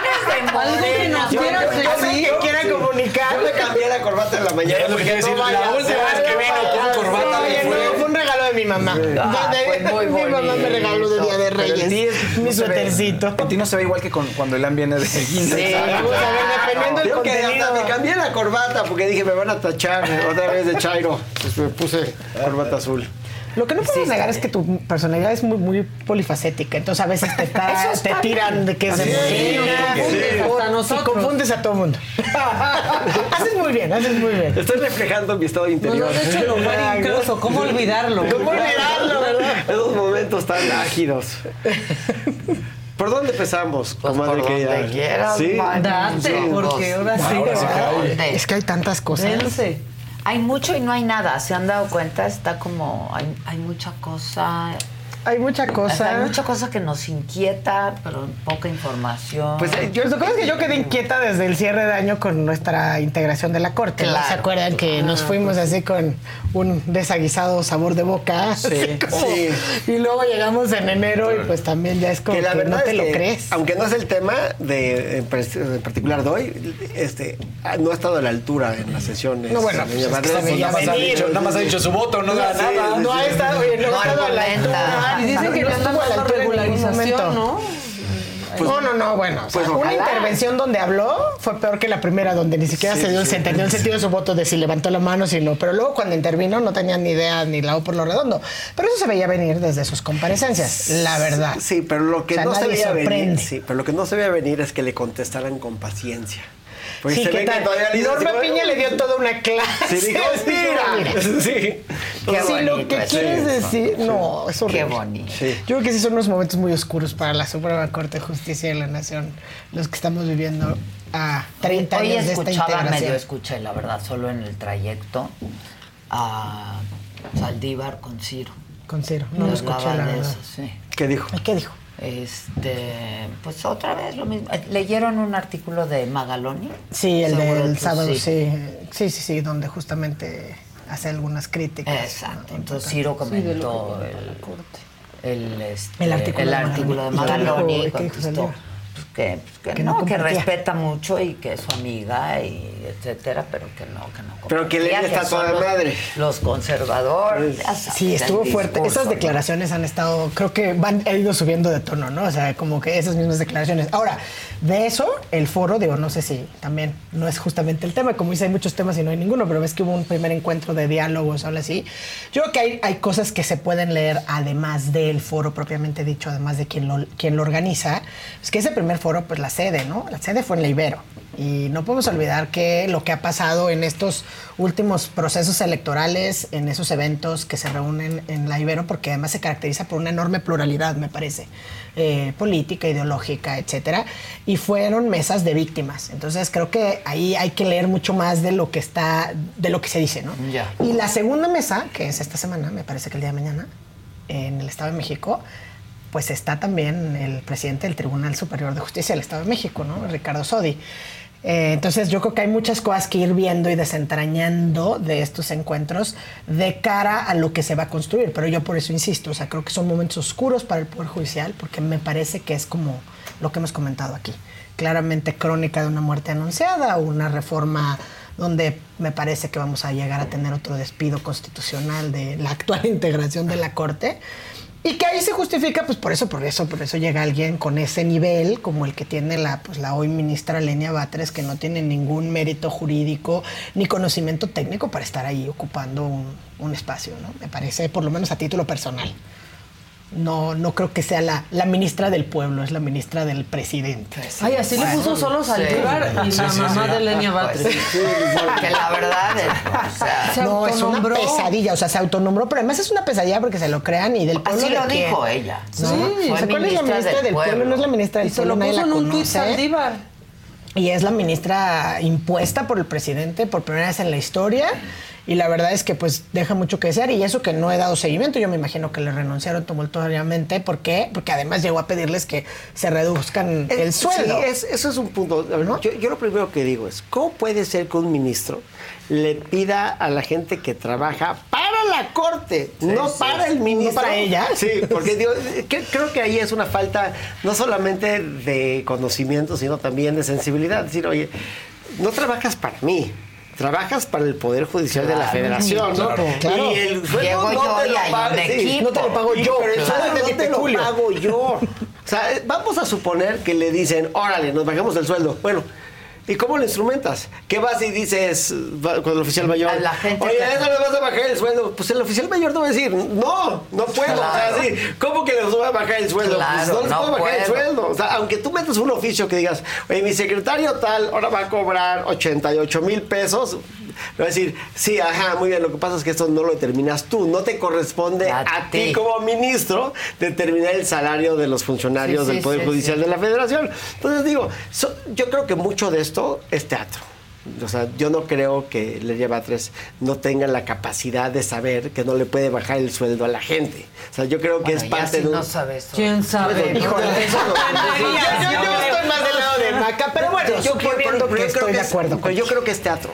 [SPEAKER 29] Yo, sé que quiera comunicar. Yo le cambié la corbata en la mañana.
[SPEAKER 10] Es lo que decir, la última vez que vino con corbata fue.
[SPEAKER 29] no, fue un regalo de mi mamá.
[SPEAKER 4] Ah, pues
[SPEAKER 29] mi mamá me regaló de Día de
[SPEAKER 19] el
[SPEAKER 29] Reyes. mi suétercito.
[SPEAKER 19] A ti no se ve igual que cuando Elan viene de guinda.
[SPEAKER 29] Sí, vamos a ver, dependiendo del contenido.
[SPEAKER 16] hasta me cambié la corbata porque dije me van a tachar otra vez de Chairo. Pues me puse corbata azul.
[SPEAKER 29] Lo que no podemos negar es que tu personalidad es muy, muy polifacética. Entonces a veces te, ta- te tiran de que es de
[SPEAKER 3] nosotros.
[SPEAKER 29] confundes a todo mundo. haces muy bien, haces muy bien.
[SPEAKER 16] Estoy reflejando mi estado interior.
[SPEAKER 3] Nos has hecho enojar incluso. ¿Cómo olvidarlo?
[SPEAKER 16] ¿Cómo olvidarlo, verdad? Esos momentos tan ágidos. ¿Por dónde empezamos, comadre
[SPEAKER 4] por
[SPEAKER 16] querida?
[SPEAKER 4] donde quieras,
[SPEAKER 16] ¿Sí?
[SPEAKER 4] man.
[SPEAKER 3] Date,
[SPEAKER 4] Sí.
[SPEAKER 3] porque ahora sí.
[SPEAKER 4] Ahora sí que.
[SPEAKER 29] Es que hay tantas cosas.
[SPEAKER 3] Dense.
[SPEAKER 4] Hay mucho y no hay nada. ¿Se han dado cuenta? Está como. Hay, hay mucha cosa.
[SPEAKER 29] Hay mucha cosa.
[SPEAKER 4] hay mucha cosa que nos inquieta, pero poca información.
[SPEAKER 29] Pues eh, yo, lo que pasa es que yo quedé inquieta desde el cierre de año con nuestra integración de la corte.
[SPEAKER 4] Claro.
[SPEAKER 29] ¿Se acuerdan que nos fuimos así con un desaguisado sabor de boca?
[SPEAKER 19] Sí,
[SPEAKER 29] como-
[SPEAKER 16] sí.
[SPEAKER 29] Y luego llegamos en enero y pues también ya es como
[SPEAKER 16] Que la verdad
[SPEAKER 29] no te
[SPEAKER 16] es
[SPEAKER 29] lo
[SPEAKER 16] que,
[SPEAKER 29] crees.
[SPEAKER 16] aunque no es el tema de, en, en particular de hoy, este, no ha estado a la altura en las sesiones.
[SPEAKER 29] No, bueno, pues es que
[SPEAKER 16] Madrid.
[SPEAKER 29] se veía
[SPEAKER 10] Nada más, ha dicho, nada más ha dicho su voto, no da
[SPEAKER 16] Sí,
[SPEAKER 10] nada.
[SPEAKER 29] No ha estado, oye, no, ha estado a la altura.
[SPEAKER 3] Y dicen que
[SPEAKER 29] no estuvo a la
[SPEAKER 3] regularización. ¿no?
[SPEAKER 29] no, no, no, bueno. o sea,
[SPEAKER 16] Pues
[SPEAKER 29] una intervención donde habló fue peor que la primera, donde ni siquiera
[SPEAKER 16] Sí,
[SPEAKER 29] se dio,
[SPEAKER 16] sí.
[SPEAKER 29] se entendió el sentido de su voto de si levantó la mano, si no. Pero luego cuando intervino no tenían ni idea ni la O por lo redondo. Pero eso se veía venir desde sus comparecencias, la verdad.
[SPEAKER 16] Sí, pero lo que
[SPEAKER 29] O sea,
[SPEAKER 16] no se veía venir, sí, pero lo que no se veía venir es que le contestaran con paciencia. Porque
[SPEAKER 29] Sí,
[SPEAKER 16] se
[SPEAKER 29] ¿qué
[SPEAKER 16] ve que todavía le
[SPEAKER 29] Norma Piña le dio toda una clase.
[SPEAKER 16] Sí, mira.
[SPEAKER 29] mira.
[SPEAKER 16] Sí.
[SPEAKER 4] Qué
[SPEAKER 29] si lo
[SPEAKER 4] bonito
[SPEAKER 29] que
[SPEAKER 4] es
[SPEAKER 29] quieres
[SPEAKER 4] eso.
[SPEAKER 29] decir, no, es horrible.
[SPEAKER 4] Qué bonito.
[SPEAKER 16] Sí.
[SPEAKER 29] Yo creo que sí son unos momentos muy oscuros para la Suprema Corte de Justicia de la Nación, los que estamos viviendo a 30
[SPEAKER 4] Hoy
[SPEAKER 29] años de esta
[SPEAKER 4] escuchaba, medio escuché, la verdad, solo en el trayecto a Saldívar con Ciro.
[SPEAKER 29] Con cero, no lo escuché, la verdad.
[SPEAKER 4] eso, sí.
[SPEAKER 16] ¿Qué dijo?
[SPEAKER 29] ¿Y qué dijo?
[SPEAKER 4] Este, pues otra vez lo mismo. ¿Leyeron un artículo de Magaloni?
[SPEAKER 29] Sí, el del
[SPEAKER 4] tú
[SPEAKER 29] sábado,
[SPEAKER 4] sí.
[SPEAKER 29] sí. sí. Sí, sí, donde justamente hace algunas críticas.
[SPEAKER 4] Exacto.
[SPEAKER 29] ¿no?
[SPEAKER 4] Entonces. Ciro
[SPEAKER 3] Sí, de
[SPEAKER 4] comentó
[SPEAKER 3] que
[SPEAKER 4] el,
[SPEAKER 3] la corte.
[SPEAKER 4] el, este,
[SPEAKER 29] El artículo
[SPEAKER 4] el
[SPEAKER 29] de
[SPEAKER 4] artículo de
[SPEAKER 29] Magaloni.
[SPEAKER 4] Magaloni
[SPEAKER 29] ¿Y
[SPEAKER 4] y
[SPEAKER 29] qué dijo
[SPEAKER 4] contestó que, pues, que
[SPEAKER 29] Que no
[SPEAKER 4] no, que respeta mucho y que es su amiga y etcétera, pero que no, que no
[SPEAKER 16] Pero que Lenin está toda
[SPEAKER 4] los-
[SPEAKER 16] madre.
[SPEAKER 4] Los conservadores. sabes,
[SPEAKER 29] Sí, estuvo fuerte.
[SPEAKER 4] discurso,
[SPEAKER 29] Esas
[SPEAKER 4] ¿no?
[SPEAKER 29] declaraciones han estado, creo que van, han ido subiendo de tono, ¿no? O sea, como que esas mismas declaraciones. Ahora, de eso, el foro, digo, no sé si también no es justamente el tema, como dice, hay muchos temas y no hay ninguno, pero ves que hubo un primer encuentro de diálogos, habla así. Yo creo que hay, hay cosas que se pueden leer además del foro propiamente dicho, además de quien lo, quien lo organiza. Es que ese primer foro, pues la sede, ¿no? La sede fue en la Ibero. Y no podemos olvidar que lo que ha pasado en estos últimos procesos electorales, en esos eventos que se reúnen en la Ibero, porque además se caracteriza por una enorme pluralidad, me parece, eh, política, ideológica, etcétera, y fueron mesas de víctimas. Entonces creo que ahí hay que leer mucho más de lo que está, de lo que se dice, ¿no? Y la segunda mesa, que es esta semana, me parece que el día de mañana, en el Estado de México, pues está también el presidente del Tribunal Superior de Justicia del Estado de México, ¿no? Ricardo Sodi. Eh, entonces yo creo que hay muchas cosas que ir viendo y desentrañando de estos encuentros de cara a lo que se va a construir. Pero yo por eso insisto, o sea, creo que son momentos oscuros para el Poder Judicial porque me parece que es como lo que hemos comentado aquí. Claramente crónica de una muerte anunciada, una reforma donde me parece que vamos a llegar a tener otro despido constitucional de la actual integración de la Corte. Y que ahí se justifica, pues por eso, por eso, por eso llega alguien con ese nivel, como el que tiene la, pues, la hoy ministra Lenia Batres, que no tiene ningún mérito jurídico ni conocimiento técnico para estar ahí ocupando un, un espacio, ¿no? Me parece, por lo menos a título personal. No, no creo que sea la, la ministra del pueblo, es la ministra del presidente.
[SPEAKER 3] Ay, así le puso solo Saldívar y la mamá de Lenia Batres.
[SPEAKER 4] Que la verdad es, o sea,
[SPEAKER 3] Se
[SPEAKER 29] no, es una pesadilla, o sea, se autonombró, pero además es una pesadilla porque se lo crean y del pueblo
[SPEAKER 4] Así lo
[SPEAKER 29] quién.
[SPEAKER 4] dijo ella.
[SPEAKER 29] No,
[SPEAKER 4] Sí,
[SPEAKER 29] o sea, ¿cuál es la
[SPEAKER 4] ministra del
[SPEAKER 29] del pueblo?
[SPEAKER 4] pueblo.
[SPEAKER 29] No es la ministra del
[SPEAKER 3] Y se lo
[SPEAKER 29] pueblo,
[SPEAKER 3] puso
[SPEAKER 29] la
[SPEAKER 3] en un tuit. Saldívar.
[SPEAKER 29] Y es la ministra impuesta por el presidente por primera vez en la historia. Y la verdad es que pues deja mucho que desear. Y eso que no he dado seguimiento, yo me imagino que le renunciaron tumultuariamente. ¿Por qué? Porque además llegó a pedirles que se reduzcan el
[SPEAKER 16] Es-
[SPEAKER 29] sueldo.
[SPEAKER 16] sí, es- eso es un punto. Yo, yo lo primero que digo es, ¿cómo puede ser que un ministro le pida a la gente que trabaja para la corte, no
[SPEAKER 29] sí,
[SPEAKER 16] para el ministro?
[SPEAKER 29] ¿No para ella?
[SPEAKER 16] Sí, porque digo, que- creo que ahí es una falta no solamente de conocimiento, sino también de sensibilidad. Decir, oye, no trabajas para mí. Trabajas para el Poder Judicial de la. Federación, ¿no?
[SPEAKER 29] Claro.
[SPEAKER 16] Y el sueldo no te lo pago, sí, no te lo pago yo, pero el
[SPEAKER 29] Claro.
[SPEAKER 16] sueldo no te lo pago yo. O sea, vamos a suponer que le dicen, órale, nos bajamos el sueldo. Bueno, ¿y cómo lo instrumentas? ¿Qué vas y dices va- con el oficial mayor?
[SPEAKER 4] A la gente
[SPEAKER 16] Oye,
[SPEAKER 4] que-
[SPEAKER 16] ¿a eso le vas a bajar el sueldo? Pues el oficial mayor te va a decir, no, no puedo.
[SPEAKER 4] Claro.
[SPEAKER 16] O sea, sí, ¿cómo que les voy a bajar el sueldo?
[SPEAKER 4] Claro,
[SPEAKER 16] pues no les
[SPEAKER 4] no
[SPEAKER 16] puedo bajar el sueldo. O sea, aunque tú metes un oficio que digas, oye, mi secretario tal, ahora va a cobrar 88 mil pesos. Va a decir, sí, ajá, muy bien, lo que pasa es que esto no lo determinas tú, no te corresponde
[SPEAKER 4] A
[SPEAKER 16] a,
[SPEAKER 4] ti.
[SPEAKER 16] como ministro determinar el salario de los funcionarios
[SPEAKER 4] Sí, sí,
[SPEAKER 16] del Poder
[SPEAKER 4] sí,
[SPEAKER 16] Judicial
[SPEAKER 4] sí.
[SPEAKER 16] de la Federación. Entonces digo, so- yo creo que mucho de esto es teatro. O sea, yo no creo que Leria Batres no tenga la capacidad de saber que no le puede bajar el sueldo a la gente. O sea, yo creo que
[SPEAKER 4] Bueno,
[SPEAKER 16] es
[SPEAKER 4] ya
[SPEAKER 16] parte
[SPEAKER 4] si
[SPEAKER 16] de un...
[SPEAKER 4] no sabes.
[SPEAKER 3] ¿Quién sabe?
[SPEAKER 16] Híjole,
[SPEAKER 3] No,
[SPEAKER 16] eso no.
[SPEAKER 3] no,
[SPEAKER 16] Yo- yo- yo estoy más del lado de Maca, pero bueno, yo,
[SPEAKER 29] que
[SPEAKER 16] creo
[SPEAKER 29] de
[SPEAKER 16] es-
[SPEAKER 29] acuerdo
[SPEAKER 16] Pero yo creo que es teatro.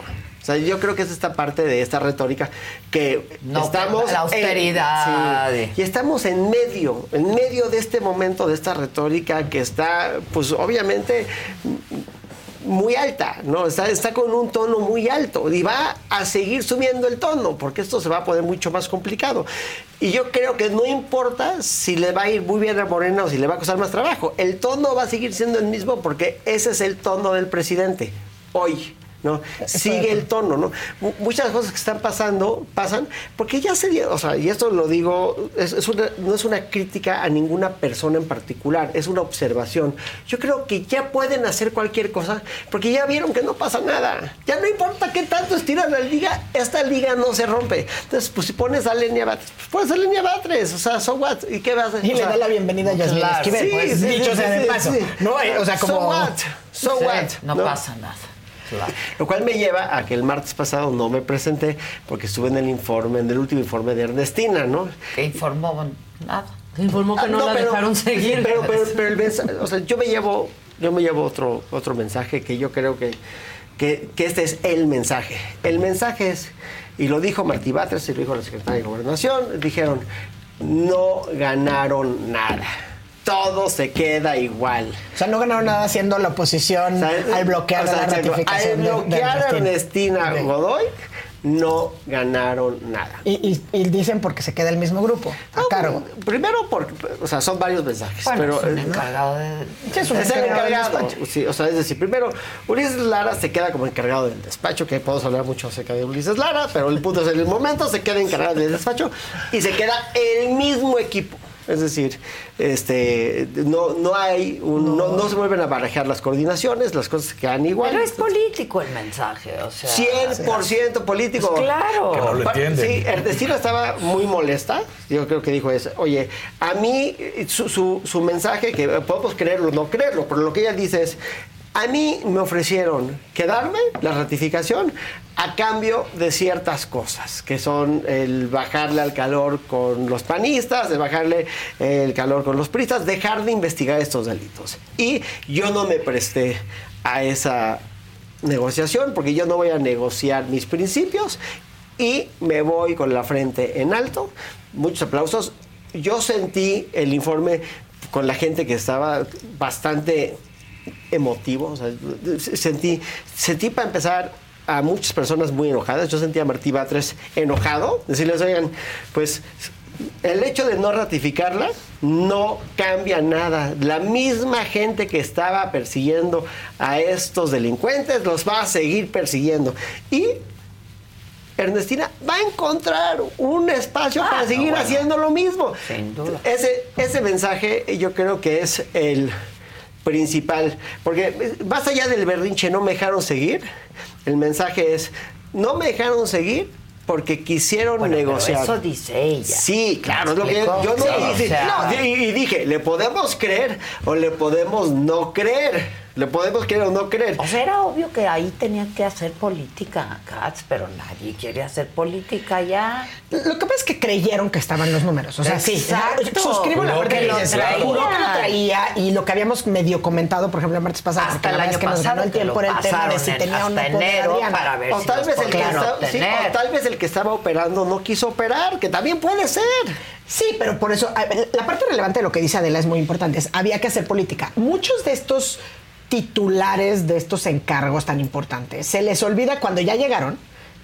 [SPEAKER 16] O sea, yo creo que es esta parte de esta retórica que
[SPEAKER 4] No,
[SPEAKER 16] estamos...
[SPEAKER 4] la austeridad.
[SPEAKER 16] en- sí, y estamos en medio, en medio de este momento, de esta retórica que está, pues obviamente muy alta, ¿no? Está, está con un tono muy alto y va a seguir subiendo el tono porque esto se va a poner mucho más complicado. Y yo creo que no importa si le va a ir muy bien a Morena o si le va a costar más trabajo, el tono va a seguir siendo el mismo porque ese es el tono del presidente hoy. ¿No? Sigue el tono, ¿no? Mu- Muchas cosas que están pasando, pasan, porque ya se o sea, y esto lo digo, es, es una- no es una crítica a ninguna persona en particular, es una observación. Yo creo que ya pueden hacer cualquier cosa, porque ya vieron que no pasa nada. Ya no importa qué tanto estiran la liga, esta liga no se rompe. Entonces, pues si pones a Lenia Batres, pues pones a Lenia Batres, o sea, so what, ¿y qué vas a hacer?
[SPEAKER 29] Y
[SPEAKER 16] O
[SPEAKER 29] le
[SPEAKER 16] sea,
[SPEAKER 29] da la bienvenida a Esquivel,
[SPEAKER 16] sí,
[SPEAKER 29] pues,
[SPEAKER 16] sí,
[SPEAKER 29] dicho
[SPEAKER 16] sí,
[SPEAKER 29] sea de paso.
[SPEAKER 16] sí.
[SPEAKER 29] No, o sea, como...
[SPEAKER 16] So what? So
[SPEAKER 4] Sí,
[SPEAKER 16] what?
[SPEAKER 4] no pasa nada. Claro.
[SPEAKER 16] Lo cual me lleva a que el martes pasado no me presenté porque estuve en el informe, en el último informe de Ernestina, ¿no?
[SPEAKER 4] Que informó nada.
[SPEAKER 3] Informó que
[SPEAKER 16] Ah,
[SPEAKER 3] no, la
[SPEAKER 16] pero-
[SPEAKER 3] dejaron seguir.
[SPEAKER 16] Pero, pero, pero el mensaje, o sea, yo me llevo, yo me llevo otro, otro mensaje que yo creo que, que, que este es el mensaje. El mensaje es, y lo dijo Martí Batres y lo dijo la secretaria de Gobernación, dijeron, no ganaron nada. Todo se queda igual.
[SPEAKER 29] O sea, no ganaron nada haciendo la oposición al bloquear
[SPEAKER 16] O sea,
[SPEAKER 29] la ratificación
[SPEAKER 16] Al
[SPEAKER 29] de- de
[SPEAKER 16] bloquear a
[SPEAKER 29] Ernestina.
[SPEAKER 16] Godoy, no ganaron nada.
[SPEAKER 29] Y, y- y dicen porque se queda el mismo grupo a cargo.
[SPEAKER 16] Primero, porque, o sea, son varios mensajes.
[SPEAKER 4] Bueno,
[SPEAKER 16] pero,
[SPEAKER 4] es
[SPEAKER 16] eh,
[SPEAKER 4] encargado de...
[SPEAKER 29] Sí, es un
[SPEAKER 16] es el
[SPEAKER 29] encargado del
[SPEAKER 16] encargado.
[SPEAKER 29] despacho.
[SPEAKER 16] Sí, o sea, es decir, primero, Ulises Lara se queda como encargado del despacho, que podemos hablar mucho acerca de Ulises Lara, pero el punto es en el momento se queda encargado del despacho y se queda el mismo equipo. Es decir, este, no, no hay, un- no. No, se vuelven a barajar las coordinaciones, las cosas quedan igual.
[SPEAKER 4] Pero es político el mensaje, o sea...
[SPEAKER 16] 100% político.
[SPEAKER 4] Pues claro. Que no lo entienden.
[SPEAKER 16] Sí, Ernestina estaba muy molesta. Yo creo que dijo eso. Oye, a mí, su, su- su mensaje, que podemos creerlo o no creerlo, pero lo que ella dice es, a mí me ofrecieron quedarme, la ratificación, a cambio de ciertas cosas, que son el bajarle al calor con los panistas, de bajarle el calor con los priistas, dejar de investigar estos delitos. Y yo no me presté a esa negociación, porque yo no voy a negociar mis principios y me voy con la frente en alto. Muchos aplausos. Yo sentí el informe con la gente que estaba bastante emotivo. o sea, sentí, sentí para empezar a muchas personas muy enojadas. Yo sentí a Martí Batres enojado. Decirles, oigan, pues el hecho de no ratificarla no cambia nada. La misma gente que estaba persiguiendo a estos delincuentes los va a seguir persiguiendo. Y Ernestina va a encontrar un espacio
[SPEAKER 4] Ah,
[SPEAKER 16] para
[SPEAKER 4] no,
[SPEAKER 16] seguir
[SPEAKER 4] bueno.
[SPEAKER 16] haciendo lo mismo.
[SPEAKER 4] Sin duda.
[SPEAKER 16] Ese, ese mensaje yo creo que es el principal, porque más allá del berrinche no me dejaron seguir, el mensaje es no me dejaron seguir porque quisieron
[SPEAKER 4] Bueno, pero
[SPEAKER 16] negociar.
[SPEAKER 4] eso dice ella.
[SPEAKER 16] Sí, claro, es lo que
[SPEAKER 4] ¿Explicó?
[SPEAKER 16] yo no
[SPEAKER 4] Sí,
[SPEAKER 16] dije.
[SPEAKER 4] o sea-
[SPEAKER 16] no, y, y dije, le podemos creer o le podemos no creer. Le podemos creer o no creer.
[SPEAKER 4] O sea, era obvio que ahí tenían que hacer política, Katz, pero nadie quiere hacer política ya.
[SPEAKER 29] Lo que pasa es que creyeron que estaban los números. O sea, sí.
[SPEAKER 4] Exacto.
[SPEAKER 29] Suscribo la parte
[SPEAKER 4] que
[SPEAKER 29] que
[SPEAKER 4] lo
[SPEAKER 29] dices,
[SPEAKER 4] traía.
[SPEAKER 29] juró que lo traía y lo que habíamos medio comentado, por ejemplo, el martes pasado,
[SPEAKER 4] Hasta el año
[SPEAKER 29] es que nos ganó
[SPEAKER 4] pasado
[SPEAKER 29] el
[SPEAKER 4] que
[SPEAKER 29] tiempo era el tema de si
[SPEAKER 4] en-
[SPEAKER 29] tenía o no
[SPEAKER 4] hasta enero para ver
[SPEAKER 16] o
[SPEAKER 4] si
[SPEAKER 16] tal vez el que sí, o tal vez el que estaba operando no quiso operar, que también puede ser.
[SPEAKER 29] Sí, pero por eso, la parte relevante de lo que dice Adela es muy importante. Es, había que hacer política. Muchos de estos titulares de estos encargos tan importantes, se les olvida cuando ya llegaron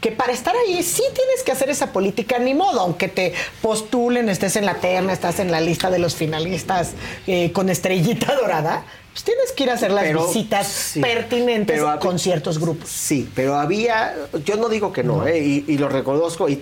[SPEAKER 29] que para estar ahí sí tienes que hacer esa política, ni modo, aunque te postulen, estés en la terna, estás en la lista de los finalistas eh, con estrellita dorada, pues tienes que ir a hacer las
[SPEAKER 16] Pero-
[SPEAKER 29] visitas
[SPEAKER 16] sí,
[SPEAKER 29] pertinentes
[SPEAKER 16] pero
[SPEAKER 29] con ciertos grupos.
[SPEAKER 16] Sí, pero había, yo no digo que no, ¿eh? y, y lo reconozco, y,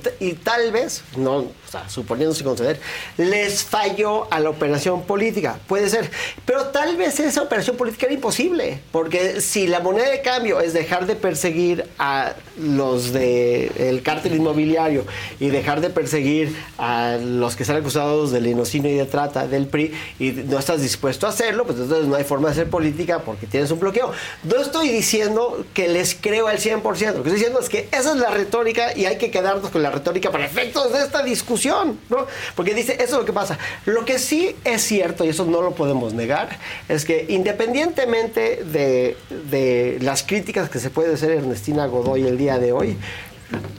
[SPEAKER 16] tal vez, no, o sea, suponiendo sin conceder, les falló a la operación política, puede ser, pero tal vez esa operación política era imposible, porque si la moneda de cambio es dejar de perseguir a los del cártel inmobiliario y dejar de perseguir a los que están acusados del linocinio y de trata del PRI y no estás dispuesto a hacerlo, pues entonces no hay forma de hacer política porque tienes un bloqueo. No estoy diciendo que les creo al 100%, lo que estoy diciendo es que esa es la retórica y hay que quedarnos con la retórica para efectos de esta discusión, ¿no? Porque dice, eso es lo que pasa. Lo que sí es cierto, y eso no lo podemos negar, es que independientemente de, las críticas que se puede hacer Ernestina Godoy el día de hoy,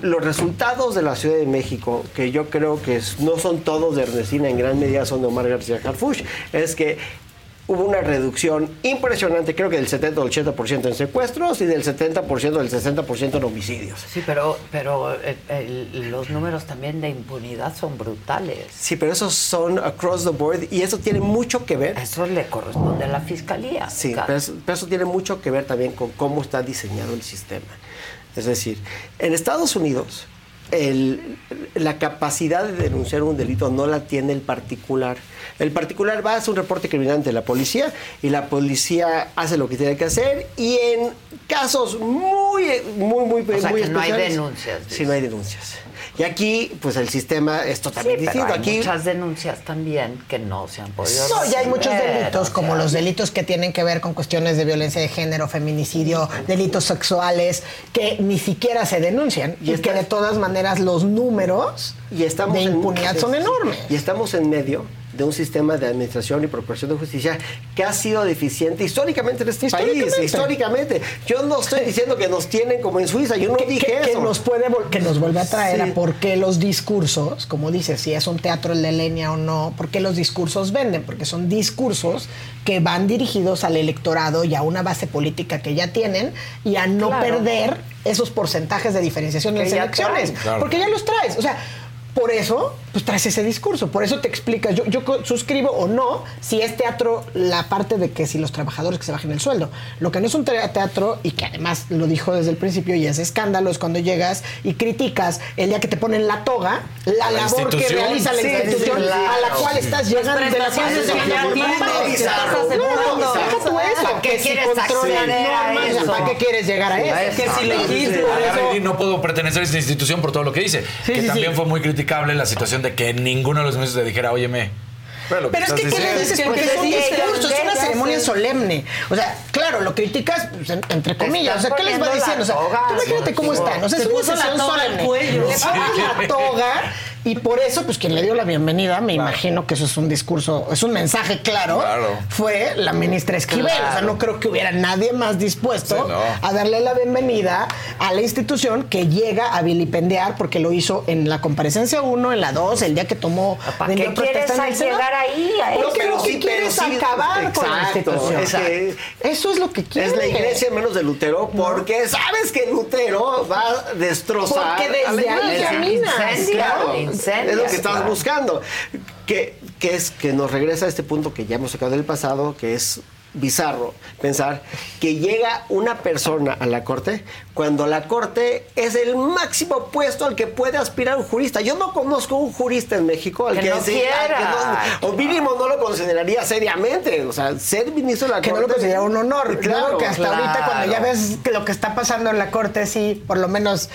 [SPEAKER 16] los resultados de la Ciudad de México, que yo creo que no son todos de Ernestina, en gran medida son de Omar García Harfuch, es que hubo una reducción impresionante, creo que del 70 al 80% en secuestros y del 70% del 60% en homicidios.
[SPEAKER 4] Sí, pero, pero eh, el- los números también de impunidad son brutales.
[SPEAKER 16] Sí, pero esos son across the board y eso tiene mucho que ver.
[SPEAKER 4] Eso le corresponde a la fiscalía.
[SPEAKER 16] Sí, pero eso, pero eso tiene mucho que ver también con cómo está diseñado el sistema. Es decir, en Estados Unidos, el- la capacidad de denunciar un delito no la tiene el particular. El particular va a hacer un reporte criminal ante la policía y la policía hace lo que tiene que hacer y en casos muy, muy, muy,
[SPEAKER 4] O sea,
[SPEAKER 16] muy
[SPEAKER 4] que no hay
[SPEAKER 16] especiales,
[SPEAKER 4] denuncias,
[SPEAKER 16] Sí, no hay denuncias. Y aquí, pues el sistema es
[SPEAKER 4] Sí,
[SPEAKER 16] totalmente
[SPEAKER 4] pero
[SPEAKER 16] distinto.
[SPEAKER 4] hay
[SPEAKER 16] Aquí
[SPEAKER 4] muchas denuncias también que no se han podido
[SPEAKER 29] No, ya hay muchos delitos,
[SPEAKER 4] o
[SPEAKER 29] como
[SPEAKER 4] sea,
[SPEAKER 29] los delitos que tienen que ver con cuestiones de violencia de género, feminicidio, delitos sexuales, que ni siquiera se denuncian y, que de todas maneras los números
[SPEAKER 16] y estamos
[SPEAKER 29] de
[SPEAKER 16] en-
[SPEAKER 29] impunidad son enormes.
[SPEAKER 16] Y estamos en medio de un sistema de administración y procuración de justicia que ha sido deficiente históricamente en este país.
[SPEAKER 29] Históricamente.
[SPEAKER 16] Históricamente. Yo no estoy diciendo que nos tienen como en Suiza, yo no
[SPEAKER 29] que,
[SPEAKER 16] dije
[SPEAKER 29] que- que
[SPEAKER 16] eso.
[SPEAKER 29] nos puede que nos vuelve a traer
[SPEAKER 16] Sí.
[SPEAKER 29] a por qué los discursos, como dices, si es un teatro el de leña o no, por qué los discursos venden, porque son discursos que van dirigidos al electorado y a una base política que ya tienen y a no
[SPEAKER 4] Claro.
[SPEAKER 29] perder esos porcentajes de diferenciación en las elecciones.
[SPEAKER 4] Claro.
[SPEAKER 29] porque ya los traes, o sea, por eso, pues traes ese discurso, por eso te explicas, yo, yo suscribo o no, si es teatro, la parte de que si los trabajadores que se bajen el sueldo. Lo que no es un te- teatro, y que además lo dijo desde el principio, y es escándalo, es cuando llegas y criticas el día que te ponen la toga, la,
[SPEAKER 10] la
[SPEAKER 29] labor que realiza la
[SPEAKER 10] Sí,
[SPEAKER 29] institución
[SPEAKER 10] sí, claro.
[SPEAKER 29] a la cual estás llegando de la cual estás
[SPEAKER 4] ¿Para qué quieres?
[SPEAKER 29] ¿Para qué quieres llegar a eso? Que si
[SPEAKER 10] y no puedo pertenecer a esta institución por todo lo que dice. Que también fue muy criticable la situación de que ninguno de los medios le dijera, óyeme. Pero,
[SPEAKER 29] Pero es que, ¿qué le dices? Porque es un discurso, es una
[SPEAKER 4] sé.
[SPEAKER 29] ceremonia solemne. O sea, claro, lo criticas pues, en- entre comillas. O sea, ¿qué les va diciendo? O sea, tú imagínate cómo están. O sea,
[SPEAKER 3] Se
[SPEAKER 29] es una sesión solemne.
[SPEAKER 3] cuello.
[SPEAKER 29] Le la toga y por eso, pues quien le dio la bienvenida, me imagino que eso es un discurso, es un mensaje claro,
[SPEAKER 10] Claro.
[SPEAKER 29] fue la ministra Esquivel. O sea,
[SPEAKER 4] Claro.
[SPEAKER 29] no creo que hubiera nadie más dispuesto
[SPEAKER 10] Sí, no.
[SPEAKER 29] a darle la bienvenida a la institución que llega a vilipendiar porque lo hizo en la comparecencia 1, en la 2, el día que tomó
[SPEAKER 4] ¿Para qué quieres
[SPEAKER 29] protesta en el Senado.
[SPEAKER 4] llegar ahí a eso?
[SPEAKER 29] lo que
[SPEAKER 16] sí,
[SPEAKER 29] quieres
[SPEAKER 16] sí,
[SPEAKER 29] acabar con la
[SPEAKER 16] exacto,
[SPEAKER 29] institución.
[SPEAKER 16] es que-
[SPEAKER 29] eso es lo que quieres.
[SPEAKER 16] Es la iglesia menos de Lutero porque sabes que Lutero va a destrozar
[SPEAKER 29] Porque desde
[SPEAKER 16] a la
[SPEAKER 29] ahí caminas,
[SPEAKER 16] Claro, es lo que estás
[SPEAKER 4] claro.
[SPEAKER 16] buscando. Que, que es que nos regresa a este punto que ya hemos sacado del pasado, que es bizarro pensar que llega una persona a la corte cuando la corte es el máximo puesto al que puede aspirar un jurista. Yo no conozco un jurista en México al
[SPEAKER 4] Que
[SPEAKER 16] que,
[SPEAKER 4] no
[SPEAKER 16] sí-
[SPEAKER 4] quiera.
[SPEAKER 16] al que no- o mínimo no lo consideraría seriamente. O sea, ser ministro de la
[SPEAKER 29] que no
[SPEAKER 16] corte
[SPEAKER 29] lo considera un honor.
[SPEAKER 16] Claro,
[SPEAKER 29] Claro, que hasta ahorita cuando ya
[SPEAKER 16] claro.
[SPEAKER 29] ves que lo que está pasando en la corte, sí, por lo menos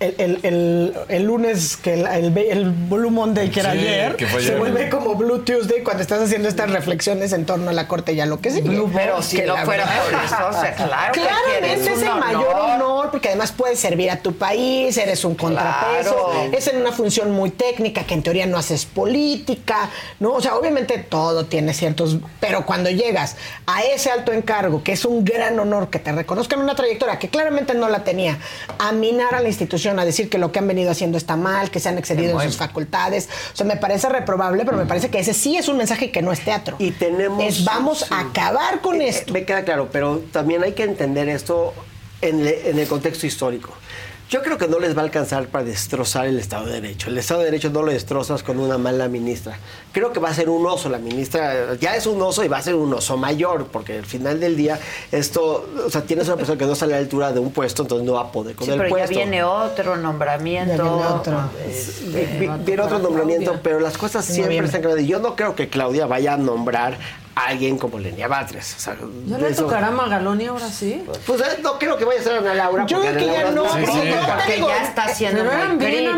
[SPEAKER 29] el, el- el- el lunes, que el, el, el Blue Monday que era
[SPEAKER 10] Sí,
[SPEAKER 29] ayer,
[SPEAKER 10] que
[SPEAKER 29] se
[SPEAKER 10] ayer.
[SPEAKER 29] vuelve como Blue Tuesday cuando estás haciendo estas reflexiones en torno a la corte y a lo que sigue.
[SPEAKER 4] Pero si
[SPEAKER 29] Que
[SPEAKER 4] no fuera
[SPEAKER 29] verdad-
[SPEAKER 4] por eso, o sea, claro
[SPEAKER 29] Claramente es el mayor
[SPEAKER 4] honor.
[SPEAKER 29] honor porque además puedes servir a tu país, eres un contrapeso,
[SPEAKER 4] Claro.
[SPEAKER 29] es en una función muy técnica que en teoría no haces política, ¿no? O sea, obviamente todo tiene ciertos, pero cuando llegas a ese alto encargo, que es un gran honor que te reconozcan una trayectoria que claramente no la tenía, a minar a la institución, a decir que lo que han venido haciendo está mal, que se han excedido en sus facultades, o sea, me parece reprobable, pero me parece que ese sí es un mensaje que no es teatro.
[SPEAKER 16] Y tenemos.
[SPEAKER 29] Es vamos a acabar con
[SPEAKER 16] Eh,
[SPEAKER 29] esto.
[SPEAKER 16] Me queda claro, pero también hay que entender esto en, le- en el contexto histórico. Yo creo que no les va a alcanzar para destrozar el Estado de Derecho. El Estado de Derecho no lo destrozas con una mala ministra. Creo que va a ser un oso la ministra. Ya es un oso y va a ser un oso mayor, porque al final del día esto, o sea, tienes una persona que no sale a la altura de un puesto, entonces no va a poder con
[SPEAKER 4] Sí,
[SPEAKER 16] el
[SPEAKER 4] pero ya
[SPEAKER 16] puesto.
[SPEAKER 4] viene otro nombramiento.
[SPEAKER 29] Ya viene otro.
[SPEAKER 4] Este,
[SPEAKER 16] Vi- Viene otro nombramiento, pero las cosas siempre están claras. Yo no creo que Claudia vaya a nombrar alguien como Lenia Batres. O sea,
[SPEAKER 3] ¿Ya le
[SPEAKER 16] eso-
[SPEAKER 3] tocará a Magaloni ahora sí?
[SPEAKER 16] Pues eh, no creo que vaya a ser Ana Laura.
[SPEAKER 29] Yo creo que ya no, porque digo,
[SPEAKER 4] ya está siendo
[SPEAKER 3] Pero eran
[SPEAKER 4] muy
[SPEAKER 3] bien
[SPEAKER 4] crítica.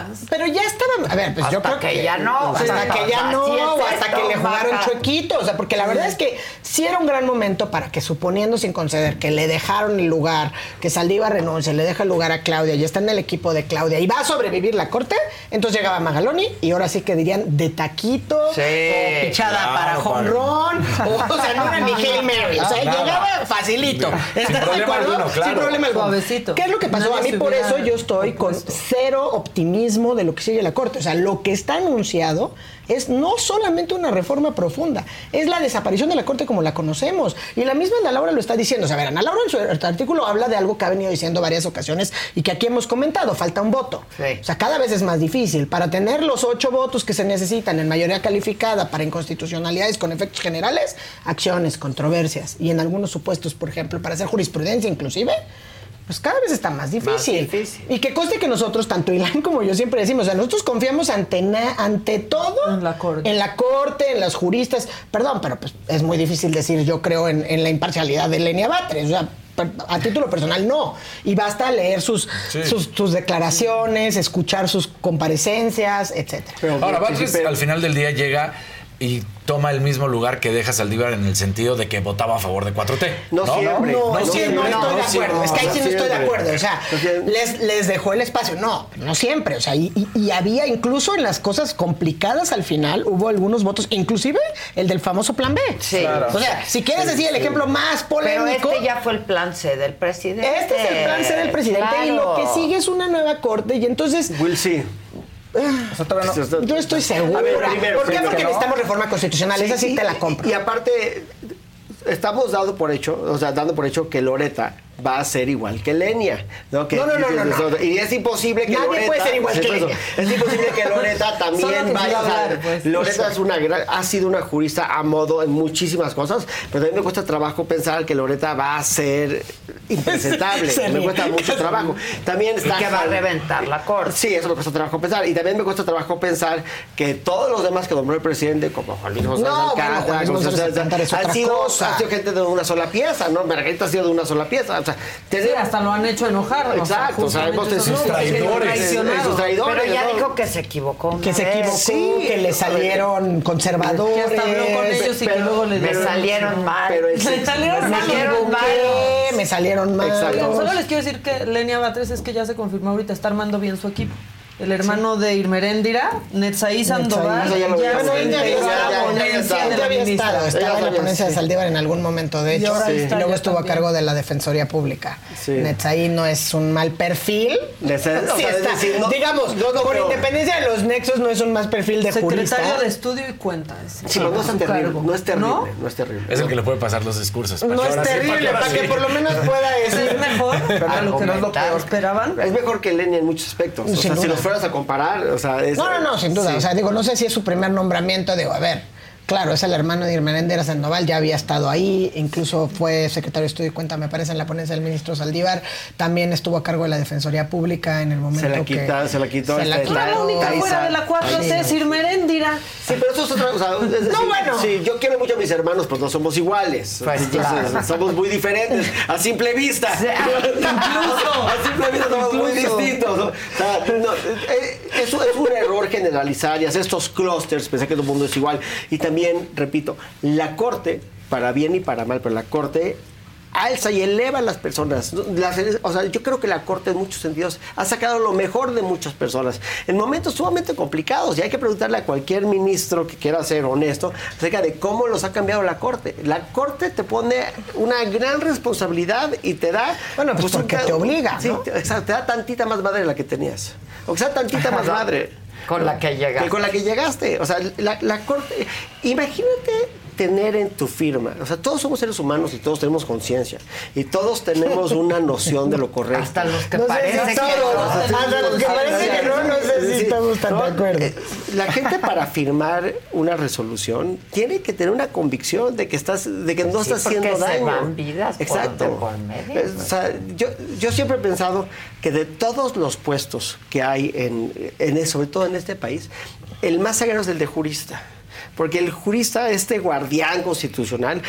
[SPEAKER 3] amigas.
[SPEAKER 29] Pero ya estaban, a ver, pues yo creo
[SPEAKER 4] que ya no,
[SPEAKER 29] hasta
[SPEAKER 4] hasta
[SPEAKER 29] que ya no,
[SPEAKER 4] es
[SPEAKER 29] o hasta
[SPEAKER 4] esto,
[SPEAKER 29] que le jugaron
[SPEAKER 4] Maca.
[SPEAKER 29] chuequito, o sea, porque la verdad es que sí era un gran momento para que suponiendo sin conceder que le dejaron el lugar, que Saldiva renuncia, le deja el lugar a Claudia, ya está en el equipo de Claudia y va a sobrevivir la corte, entonces llegaba Magaloni y ahora sí que dirían de taquito,
[SPEAKER 4] Sí,
[SPEAKER 29] o pichada
[SPEAKER 10] claro,
[SPEAKER 29] para home o, o sea, no era ni Hail Mary, o sea,
[SPEAKER 10] Nada.
[SPEAKER 29] llegaba facilito.
[SPEAKER 10] Sin
[SPEAKER 29] ¿Estás de acuerdo?
[SPEAKER 10] alguno, claro.
[SPEAKER 29] Sin problema alguno.
[SPEAKER 3] Suavecito.
[SPEAKER 29] ¿Qué es lo que pasó?
[SPEAKER 3] Nadie
[SPEAKER 29] a mí por eso yo estoy con cero optimismo de lo que sigue la Corte. O sea, lo que está anunciado es no solamente una reforma profunda, es la desaparición de la Corte como la conocemos. Y la misma Ana Laura lo está diciendo. O sea, a ver, Ana Laura en su artículo habla de algo que ha venido diciendo varias ocasiones y que aquí hemos comentado, falta un voto.
[SPEAKER 4] Sí.
[SPEAKER 29] O sea, cada vez es más difícil. Para tener los ocho votos que se necesitan en mayoría calificada para inconstitucionalidades con efectos generales, acciones, controversias y en algunos supuestos, por ejemplo, para hacer jurisprudencia inclusive, pues cada vez está más difícil.
[SPEAKER 4] difícil.
[SPEAKER 29] Y que conste que nosotros, tanto Ilan como yo siempre decimos, o sea, nosotros confiamos ante, na- ante todo
[SPEAKER 3] En la corte.
[SPEAKER 29] en la corte, en las juristas. Perdón, pero pues es muy difícil decir yo creo en, en la imparcialidad de Lenia Batres. O sea, a título personal no. Y basta leer sus,
[SPEAKER 10] Sí.
[SPEAKER 29] sus, sus declaraciones, escuchar sus comparecencias, etcétera.
[SPEAKER 10] Ahora, Batres al final del día llega y toma el mismo lugar que deja Saldívar en el sentido de que votaba a favor de 4T.
[SPEAKER 16] No siempre.
[SPEAKER 29] No,
[SPEAKER 16] siempre.
[SPEAKER 29] no estoy de acuerdo. es que ahí sí no estoy de acuerdo. O sea,
[SPEAKER 16] No
[SPEAKER 29] les, les dejó el espacio. No, no siempre. O sea, y, había incluso en las cosas complicadas al final, hubo algunos votos, inclusive el del famoso plan B.
[SPEAKER 4] Sí. Claro.
[SPEAKER 29] O sea, si quieres decir el ejemplo más
[SPEAKER 4] Pero
[SPEAKER 29] polémico.
[SPEAKER 4] este ya fue el plan C del presidente.
[SPEAKER 29] Este es el plan C del presidente y lo que sigue es una nueva corte y entonces
[SPEAKER 16] Will sí.
[SPEAKER 19] O sea, todavía no-
[SPEAKER 29] yo estoy segura.
[SPEAKER 16] A ver, primero,
[SPEAKER 29] ¿Por qué?
[SPEAKER 16] primero.
[SPEAKER 29] Porque
[SPEAKER 16] No.
[SPEAKER 29] necesitamos reforma constitucional. Esa sí te la compro.
[SPEAKER 16] Y aparte, estamos dando por hecho, o sea, dando por hecho que Loreta va a ser igual que Lenia. No, que
[SPEAKER 29] No, no, no, no, no.
[SPEAKER 16] Y es imposible que
[SPEAKER 29] Nadie
[SPEAKER 16] Loreta.
[SPEAKER 29] puede ser igual
[SPEAKER 16] Sí,
[SPEAKER 29] que
[SPEAKER 16] por eso.
[SPEAKER 29] Lenia.
[SPEAKER 16] Es imposible que Loreta también vaya. sea,
[SPEAKER 3] hablar, pues.
[SPEAKER 16] Loreta es una gran- ha sido una jurista a modo en muchísimas cosas, pero también me cuesta trabajo pensar que Loreta va a ser impresentable.
[SPEAKER 29] Se
[SPEAKER 16] me cuesta mucho trabajo. También
[SPEAKER 4] Y
[SPEAKER 16] está
[SPEAKER 4] que va a reventar la corte.
[SPEAKER 16] Sí, eso me cuesta trabajo pensar. Y también me cuesta trabajo pensar que todos los demás que nombró el presidente, como Juan Luis José
[SPEAKER 29] Alcántara
[SPEAKER 16] han sido,
[SPEAKER 29] cosa.
[SPEAKER 16] han sido gente de una sola pieza, ¿no? Margarita ha sido de una sola pieza. O sea, tener-
[SPEAKER 3] Sí, hasta lo han hecho enojar. ¿no?
[SPEAKER 16] Exacto, o sea, hemos
[SPEAKER 3] justamente
[SPEAKER 16] tenido
[SPEAKER 3] eso,
[SPEAKER 16] sus
[SPEAKER 3] ¿no?
[SPEAKER 10] traidores.
[SPEAKER 4] Pero ya
[SPEAKER 16] ¿no?
[SPEAKER 4] dijo que se equivocó.
[SPEAKER 29] que se equivocó,
[SPEAKER 4] vez.
[SPEAKER 16] Sí.
[SPEAKER 29] que le salieron conservadores.
[SPEAKER 3] Que hasta habló con ellos y que luego le
[SPEAKER 4] Me
[SPEAKER 3] dieron-
[SPEAKER 4] salieron mal.
[SPEAKER 16] Pero el-
[SPEAKER 3] Me salieron
[SPEAKER 4] Me
[SPEAKER 3] mal.
[SPEAKER 4] salieron mal.
[SPEAKER 29] ¿Qué? Me salieron mal.
[SPEAKER 16] Exacto.
[SPEAKER 3] Solo les quiero decir que Lenia Batres es que ya se confirmó ahorita, está armando bien su equipo. El hermano de Irmeréndira, Netzaí Sandoval,
[SPEAKER 16] ya lo
[SPEAKER 3] ya
[SPEAKER 29] había estado, estaba en la ponencia de. Saldívar en algún momento, de
[SPEAKER 3] Y
[SPEAKER 29] hecho.
[SPEAKER 3] ahora
[SPEAKER 29] Y
[SPEAKER 3] está
[SPEAKER 29] luego estuvo a cargo de la Defensoría Pública.
[SPEAKER 16] Sí.
[SPEAKER 29] Netzaí no es un mal perfil.
[SPEAKER 16] De ser- o
[SPEAKER 29] Sí
[SPEAKER 16] sea, es
[SPEAKER 29] está.
[SPEAKER 16] decir, no-
[SPEAKER 29] Digamos,
[SPEAKER 16] no, no,
[SPEAKER 29] por
[SPEAKER 16] pero-
[SPEAKER 29] independencia de los nexos, no es un más perfil de
[SPEAKER 3] Secretario
[SPEAKER 29] jurista.
[SPEAKER 3] de Estudio y Cuenta. es-
[SPEAKER 16] Sí, pero no es terrible. No es terrible.
[SPEAKER 3] ¿No?
[SPEAKER 16] No, es terrible.
[SPEAKER 10] Es el que le puede pasar los discursos.
[SPEAKER 29] No es terrible, para que por lo menos pueda
[SPEAKER 3] ¿Es
[SPEAKER 29] decir.
[SPEAKER 3] mejor a lo que
[SPEAKER 4] es lo
[SPEAKER 3] esperaban?
[SPEAKER 16] Es mejor que Lenia en muchos aspectos. O
[SPEAKER 29] Sin
[SPEAKER 16] sea, si
[SPEAKER 29] duda.
[SPEAKER 16] los fueras a comparar, o sea, es-
[SPEAKER 29] No, no, no, sin duda.
[SPEAKER 16] sí.
[SPEAKER 29] O sea, digo, no sé si es su primer nombramiento. Digo, a ver, Claro, es el hermano de Irmenéndez Sandoval, ya había estado ahí, incluso fue secretario de Estudio y Cuenta, me parece, en la ponencia del ministro Saldívar. También estuvo a cargo de la Defensoría Pública en el momento
[SPEAKER 16] Se la
[SPEAKER 29] que...
[SPEAKER 16] quita- se la quitó
[SPEAKER 29] Se la
[SPEAKER 16] esta-
[SPEAKER 29] quitó.
[SPEAKER 3] La única fuera de la 4C
[SPEAKER 16] Ahí
[SPEAKER 3] es Irmeréndira.
[SPEAKER 16] Sí, pero eso es otra cosa. Es decir,
[SPEAKER 29] No, bueno.
[SPEAKER 16] Sí, yo quiero mucho a mis hermanos, pues no somos iguales.
[SPEAKER 4] Pues,
[SPEAKER 16] Entonces,
[SPEAKER 4] claro.
[SPEAKER 16] somos muy diferentes. A simple vista.
[SPEAKER 3] Incluso.
[SPEAKER 16] A simple vista somos muy distintos. ¿no? O sea, no, eh, eso es un error generalizar y hacer estos clústeres, pensar que todo el mundo es igual. Y también, repito, la corte, para bien y para mal, pero la corte alza y eleva a las personas. Las- o sea, yo creo que la Corte en muchos sentidos ha sacado lo mejor de muchas personas en momentos sumamente complicados y hay que preguntarle a cualquier ministro que quiera ser honesto acerca de cómo los ha cambiado la Corte. La Corte te pone una gran responsabilidad y te da...
[SPEAKER 29] Bueno, pues
[SPEAKER 16] un
[SPEAKER 29] porque te obliga,
[SPEAKER 16] Sí,
[SPEAKER 29] ¿no?
[SPEAKER 16] te, exacto, te da tantita más madre de la que tenías. O sea, tantita más madre.
[SPEAKER 4] Con la que llegaste.
[SPEAKER 16] Con la que llegaste. O sea, la, la corte. Imagínate tener en tu firma. O sea, todos somos seres humanos y todos tenemos conciencia. Y todos tenemos una noción de lo correcto.
[SPEAKER 4] Hasta los que
[SPEAKER 29] No
[SPEAKER 4] parece que no.
[SPEAKER 29] hasta los que parece que no, no sé si estamos tan de acuerdo.
[SPEAKER 16] eh, La gente para firmar una resolución tiene que tener una convicción de que estás, de que no
[SPEAKER 4] Sí,
[SPEAKER 16] estás haciendo
[SPEAKER 4] se
[SPEAKER 16] daño.
[SPEAKER 4] van vidas
[SPEAKER 16] Exacto.
[SPEAKER 4] de por medio,
[SPEAKER 16] Es- o sea, yo, yo siempre he pensado que de todos los puestos que hay en, en sobre todo en este país, el más sagrado es el de jurista. Porque el jurista, este guardián constitucional,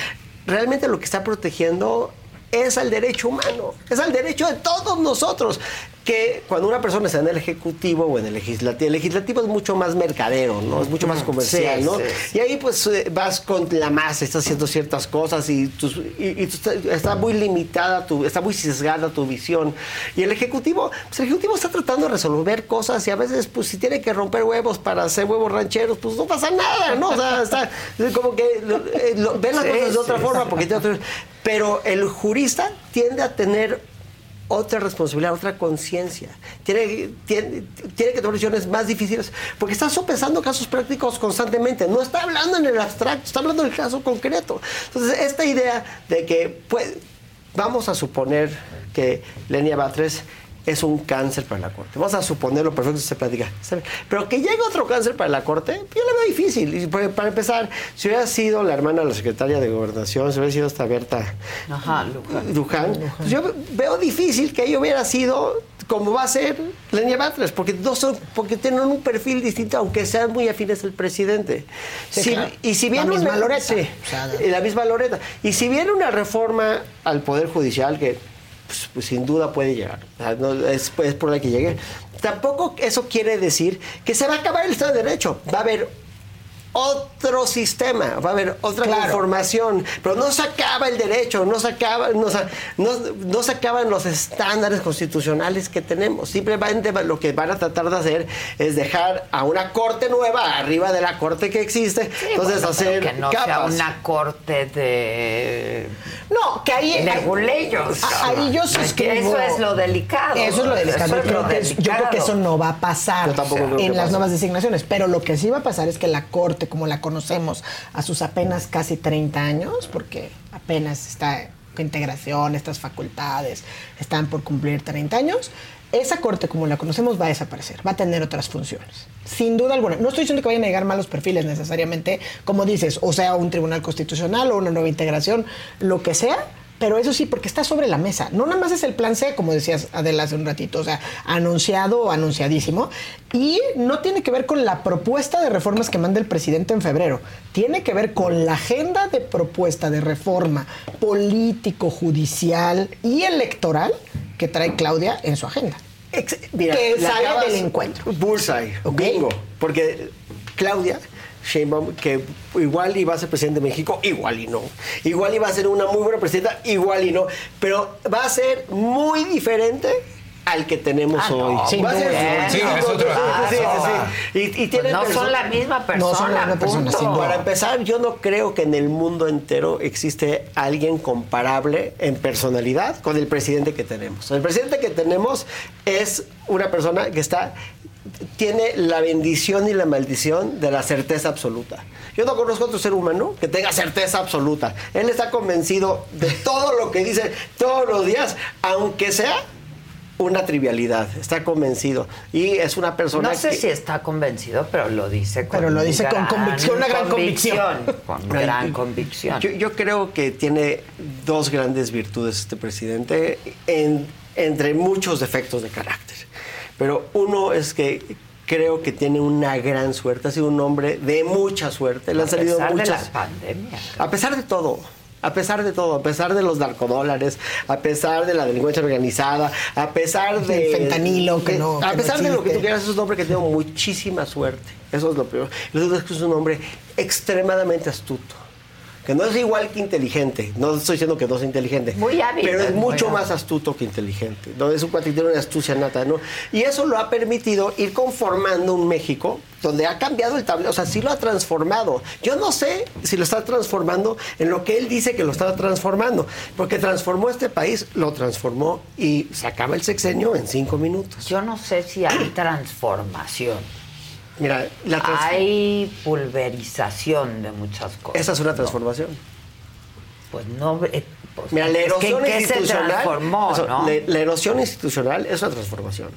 [SPEAKER 16] realmente lo que está protegiendo es al derecho humano, es al derecho de todos nosotros. Que cuando una persona está en el ejecutivo o en el legislativo, el legislativo es mucho más mercadero, ¿no? Es mucho más comercial,
[SPEAKER 4] sí,
[SPEAKER 16] ¿no?
[SPEAKER 4] sí,
[SPEAKER 16] Y ahí pues eh, vas con la masa, estás haciendo ciertas cosas y, tus- y- y tú está, muy limitada, tu, está muy sesgada tu visión. Y el ejecutivo, pues el ejecutivo está tratando de resolver cosas y a veces pues si tiene que romper huevos para hacer huevos rancheros, pues no pasa nada, ¿no? O sea, está es como que lo, eh, lo- ven las cosas de otra forma porque tiene otro- pero el jurista tiende a tener otra responsabilidad, otra conciencia. Tiene, tiene, que tomar decisiones más difíciles porque está sopesando casos prácticos constantemente. No está hablando en el abstracto, está hablando en el caso concreto. Entonces, esta idea de que pues, vamos a suponer que Lenia Batres es un cáncer para la corte. Vamos a suponerlo perfecto se platica. Bien. Pero que llegue otro cáncer para la corte, yo lo veo difícil. Y para empezar, si hubiera sido la hermana de la secretaria de gobernación, si hubiera sido esta Berta
[SPEAKER 4] Ajá, Luján.
[SPEAKER 16] Luján, pues yo veo difícil que ella hubiera sido como va a ser Lenia Batres, porque dos son, porque tienen un perfil distinto, aunque sean muy afines al presidente.
[SPEAKER 29] Sí,
[SPEAKER 16] Si-
[SPEAKER 29] claro.
[SPEAKER 16] Y si
[SPEAKER 29] La
[SPEAKER 16] viene
[SPEAKER 29] misma
[SPEAKER 16] una-
[SPEAKER 29] Loreta.
[SPEAKER 16] sí,
[SPEAKER 29] O sea,
[SPEAKER 16] y la misma Loreta. Y si viene una reforma al Poder Judicial que pues, pues, sin duda puede llegar, no, es, es por la que llegue, tampoco eso quiere decir que se va a acabar el Estado de Derecho. Va a haber otro sistema, va a haber otra
[SPEAKER 29] Claro.
[SPEAKER 16] conformación, pero no se acaba el derecho, no se, acaba, no, se- no- no se acaban los estándares constitucionales que tenemos. Simplemente lo que van a tratar de hacer es dejar a una corte nueva arriba de la corte que existe, entonces
[SPEAKER 4] Bueno,
[SPEAKER 16] hacer
[SPEAKER 4] pero que no sea una corte de
[SPEAKER 29] No, que ahí...
[SPEAKER 4] leguleyos.
[SPEAKER 29] a- Ahí yo suscribo.
[SPEAKER 4] Eso es lo delicado.
[SPEAKER 29] Eso es lo delicado. Yo creo, que, es- yo creo que
[SPEAKER 4] delicado.
[SPEAKER 29] eso no va a pasar
[SPEAKER 16] Yo tampoco creo que
[SPEAKER 29] en las
[SPEAKER 16] pase.
[SPEAKER 29] nuevas designaciones. Pero lo que sí va a pasar es que la Corte, como la conocemos a sus apenas casi 30 años, porque apenas está integración, estas facultades están por cumplir 30 años, esa Corte, como la conocemos, va a desaparecer, va a tener otras funciones. Sin duda alguna. No estoy diciendo que vayan a llegar malos perfiles necesariamente, como dices, o sea, un tribunal constitucional o una nueva integración, lo que sea, pero eso sí, porque está sobre la mesa. No nada más es el plan C, como decías Adela hace un ratito, o sea, anunciado o anunciadísimo. Y no tiene que ver con la propuesta de reformas que manda el presidente en febrero. Tiene que ver con la agenda de propuesta de reforma político, judicial y electoral que trae Claudia en su agenda.
[SPEAKER 16] Ex- Mira,
[SPEAKER 29] que
[SPEAKER 16] le
[SPEAKER 29] sale del encuentro.
[SPEAKER 16] Bullseye, bingo. Porque Claudia Sheinbaum, que igual iba a ser presidente de México, igual y no. Igual iba a ser una muy buena presidenta, igual y no. Pero va a ser muy diferente al que tenemos
[SPEAKER 4] Ah, no,
[SPEAKER 16] hoy.
[SPEAKER 4] sin
[SPEAKER 16] Va a ser-. Sí,
[SPEAKER 4] Sí, es
[SPEAKER 16] sí,
[SPEAKER 4] otro.
[SPEAKER 16] sí, sí, sí. Y, y tiene
[SPEAKER 4] Pues no son la misma persona.
[SPEAKER 29] No son la misma persona,
[SPEAKER 4] punto.
[SPEAKER 29] sin duda.
[SPEAKER 16] Para empezar, yo no creo que en el mundo entero existe alguien comparable en personalidad con el presidente que tenemos. El presidente que tenemos es una persona que está tiene la bendición y la maldición de la certeza absoluta. Yo no conozco otro ser humano que tenga certeza absoluta. Él está convencido de todo lo que dice todos los días, aunque sea una trivialidad, está convencido. Y es una persona
[SPEAKER 4] No sé
[SPEAKER 16] que-
[SPEAKER 4] si está convencido, pero lo dice con
[SPEAKER 16] Pero lo dice con
[SPEAKER 4] gran
[SPEAKER 16] convicción, una gran convicción.
[SPEAKER 4] Con gran convicción.
[SPEAKER 16] Yo, yo creo que tiene dos grandes virtudes este presidente, en- entre muchos defectos de carácter. Pero uno es que creo que tiene una gran suerte, ha sido un hombre de mucha suerte. Le han
[SPEAKER 4] a
[SPEAKER 16] salido
[SPEAKER 4] pesar de
[SPEAKER 16] muchas.
[SPEAKER 4] la pandemia.
[SPEAKER 16] A pesar de todo. A pesar de todo, a pesar de los narcodólares, a pesar de la delincuencia organizada, a pesar de...
[SPEAKER 29] El fentanilo, que no-
[SPEAKER 16] A
[SPEAKER 29] no
[SPEAKER 16] pesar de lo que tú quieras, es un hombre que tiene muchísima suerte. Eso es lo primero. Lo segundo es que es un hombre extremadamente astuto. Que no es igual que inteligente. No estoy diciendo que no sea inteligente.
[SPEAKER 4] Muy hábil,
[SPEAKER 16] Pero es mucho más astuto que inteligente. ¿no? Es un cuate que tiene una astucia nata, ¿no? Y eso lo ha permitido ir conformando un México donde ha cambiado el tablero. O sea, sí lo ha transformado. Yo no sé si lo está transformando en lo que él dice que lo está transformando. Porque transformó este país, lo transformó y se acaba el sexenio en cinco minutos.
[SPEAKER 4] Yo no sé si hay transformación.
[SPEAKER 16] Mira, la trans-
[SPEAKER 4] Hay pulverización de muchas cosas.
[SPEAKER 16] esa es una transformación.
[SPEAKER 4] Pues no. eh, pues,
[SPEAKER 16] Mira, la
[SPEAKER 4] es que
[SPEAKER 16] erosión
[SPEAKER 4] ¿en qué se
[SPEAKER 16] institucional.
[SPEAKER 4] transformó,
[SPEAKER 16] eso,
[SPEAKER 4] no?
[SPEAKER 16] la, la erosión institucional es una transformación.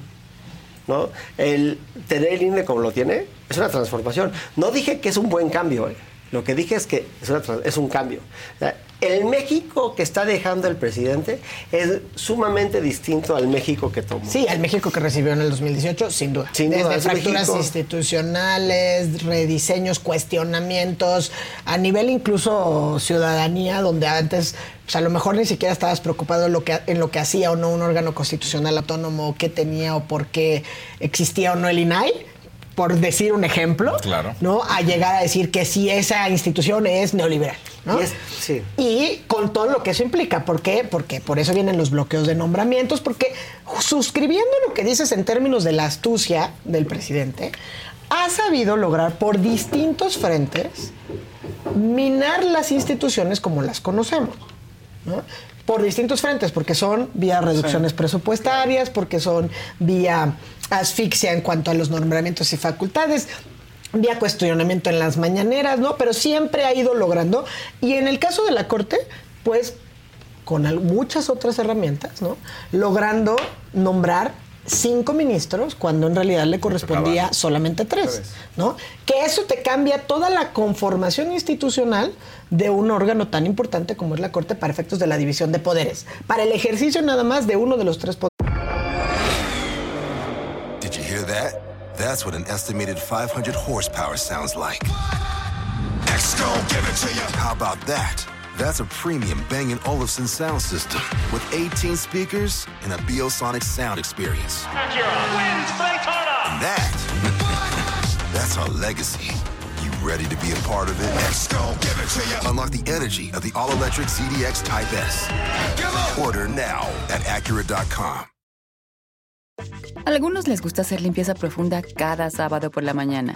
[SPEAKER 16] ¿no? El tener el INE como lo tiene es una transformación. No dije que es un buen cambio. ¿eh? Lo que dije es que es, una es un cambio. O sea, el México que está dejando el presidente es sumamente distinto al México que tomó.
[SPEAKER 29] Sí, al México que recibió en el 2018, sin duda.
[SPEAKER 16] Sin duda,
[SPEAKER 29] Desde fracturas
[SPEAKER 16] México-
[SPEAKER 29] institucionales, rediseños, cuestionamientos, a nivel incluso ciudadanía, donde antes, pues a lo mejor ni siquiera estabas preocupado en lo que, en lo que hacía o no un órgano constitucional autónomo, qué tenía o por qué existía o no el INAI. Por decir un ejemplo,
[SPEAKER 30] Claro.
[SPEAKER 29] ¿no? A llegar a decir que si esa institución es neoliberal, ¿no?
[SPEAKER 16] Y es- sí.
[SPEAKER 29] Y con todo lo que eso implica. ¿Por qué? Porque por eso vienen los bloqueos de nombramientos, porque suscribiendo lo que dices en términos de la astucia del presidente, ha sabido lograr por distintos frentes minar las instituciones como las conocemos. ¿no? Por distintos frentes, porque son vía reducciones presupuestarias, porque son vía asfixia en cuanto a los nombramientos y facultades, vía cuestionamiento en las mañaneras, ¿no? Pero siempre ha ido logrando. Y en el caso de la Corte, pues con muchas otras herramientas, ¿no? Logrando nombrar cinco ministros cuando en realidad le correspondía solamente tres, ¿no? Que eso te cambia toda la conformación institucional de un órgano tan importante como es la Corte para efectos de la división de poderes, para el ejercicio nada más de uno de los tres poderes.
[SPEAKER 1] Did you hear that? That's what an estimated 500 horsepower sounds like. X-Gon, give it to you. How about that? That's a premium Bang & Olufsen sound system with 18 speakers and a Biosonic sound experience.
[SPEAKER 2] Acura wins Daytona.
[SPEAKER 1] And that, that's our legacy. You ready to be a part of it? X-Gon, give it to you. Unlock the energy of the all-electric ZDX Type S. Order now at Acura.com.
[SPEAKER 8] Algunos les gusta hacer limpieza profunda cada sábado por la mañana.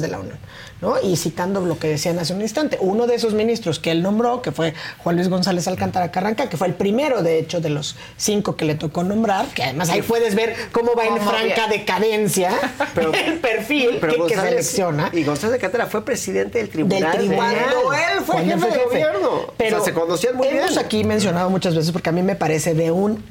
[SPEAKER 29] De la Unión, ¿no? Y citando lo que decían hace un instante, uno de esos ministros que él nombró, que fue Juan Luis González Alcántara Carranca, que fue el primero, de hecho, de los cinco que le tocó nombrar, que además ahí puedes ver cómo va en franca
[SPEAKER 16] bien.
[SPEAKER 29] decadencia el perfil
[SPEAKER 16] Pero
[SPEAKER 29] que, que
[SPEAKER 16] González-
[SPEAKER 29] selecciona.
[SPEAKER 16] Y González de Cátedra fue presidente del tribunal.
[SPEAKER 29] Del tribunal.
[SPEAKER 16] Cuando él fue jefe
[SPEAKER 29] fue
[SPEAKER 16] de gobierno.
[SPEAKER 29] Pero
[SPEAKER 16] o sea, se conocían muy
[SPEAKER 29] hemos
[SPEAKER 16] bien.
[SPEAKER 29] aquí mencionado muchas veces, porque a mí me parece de un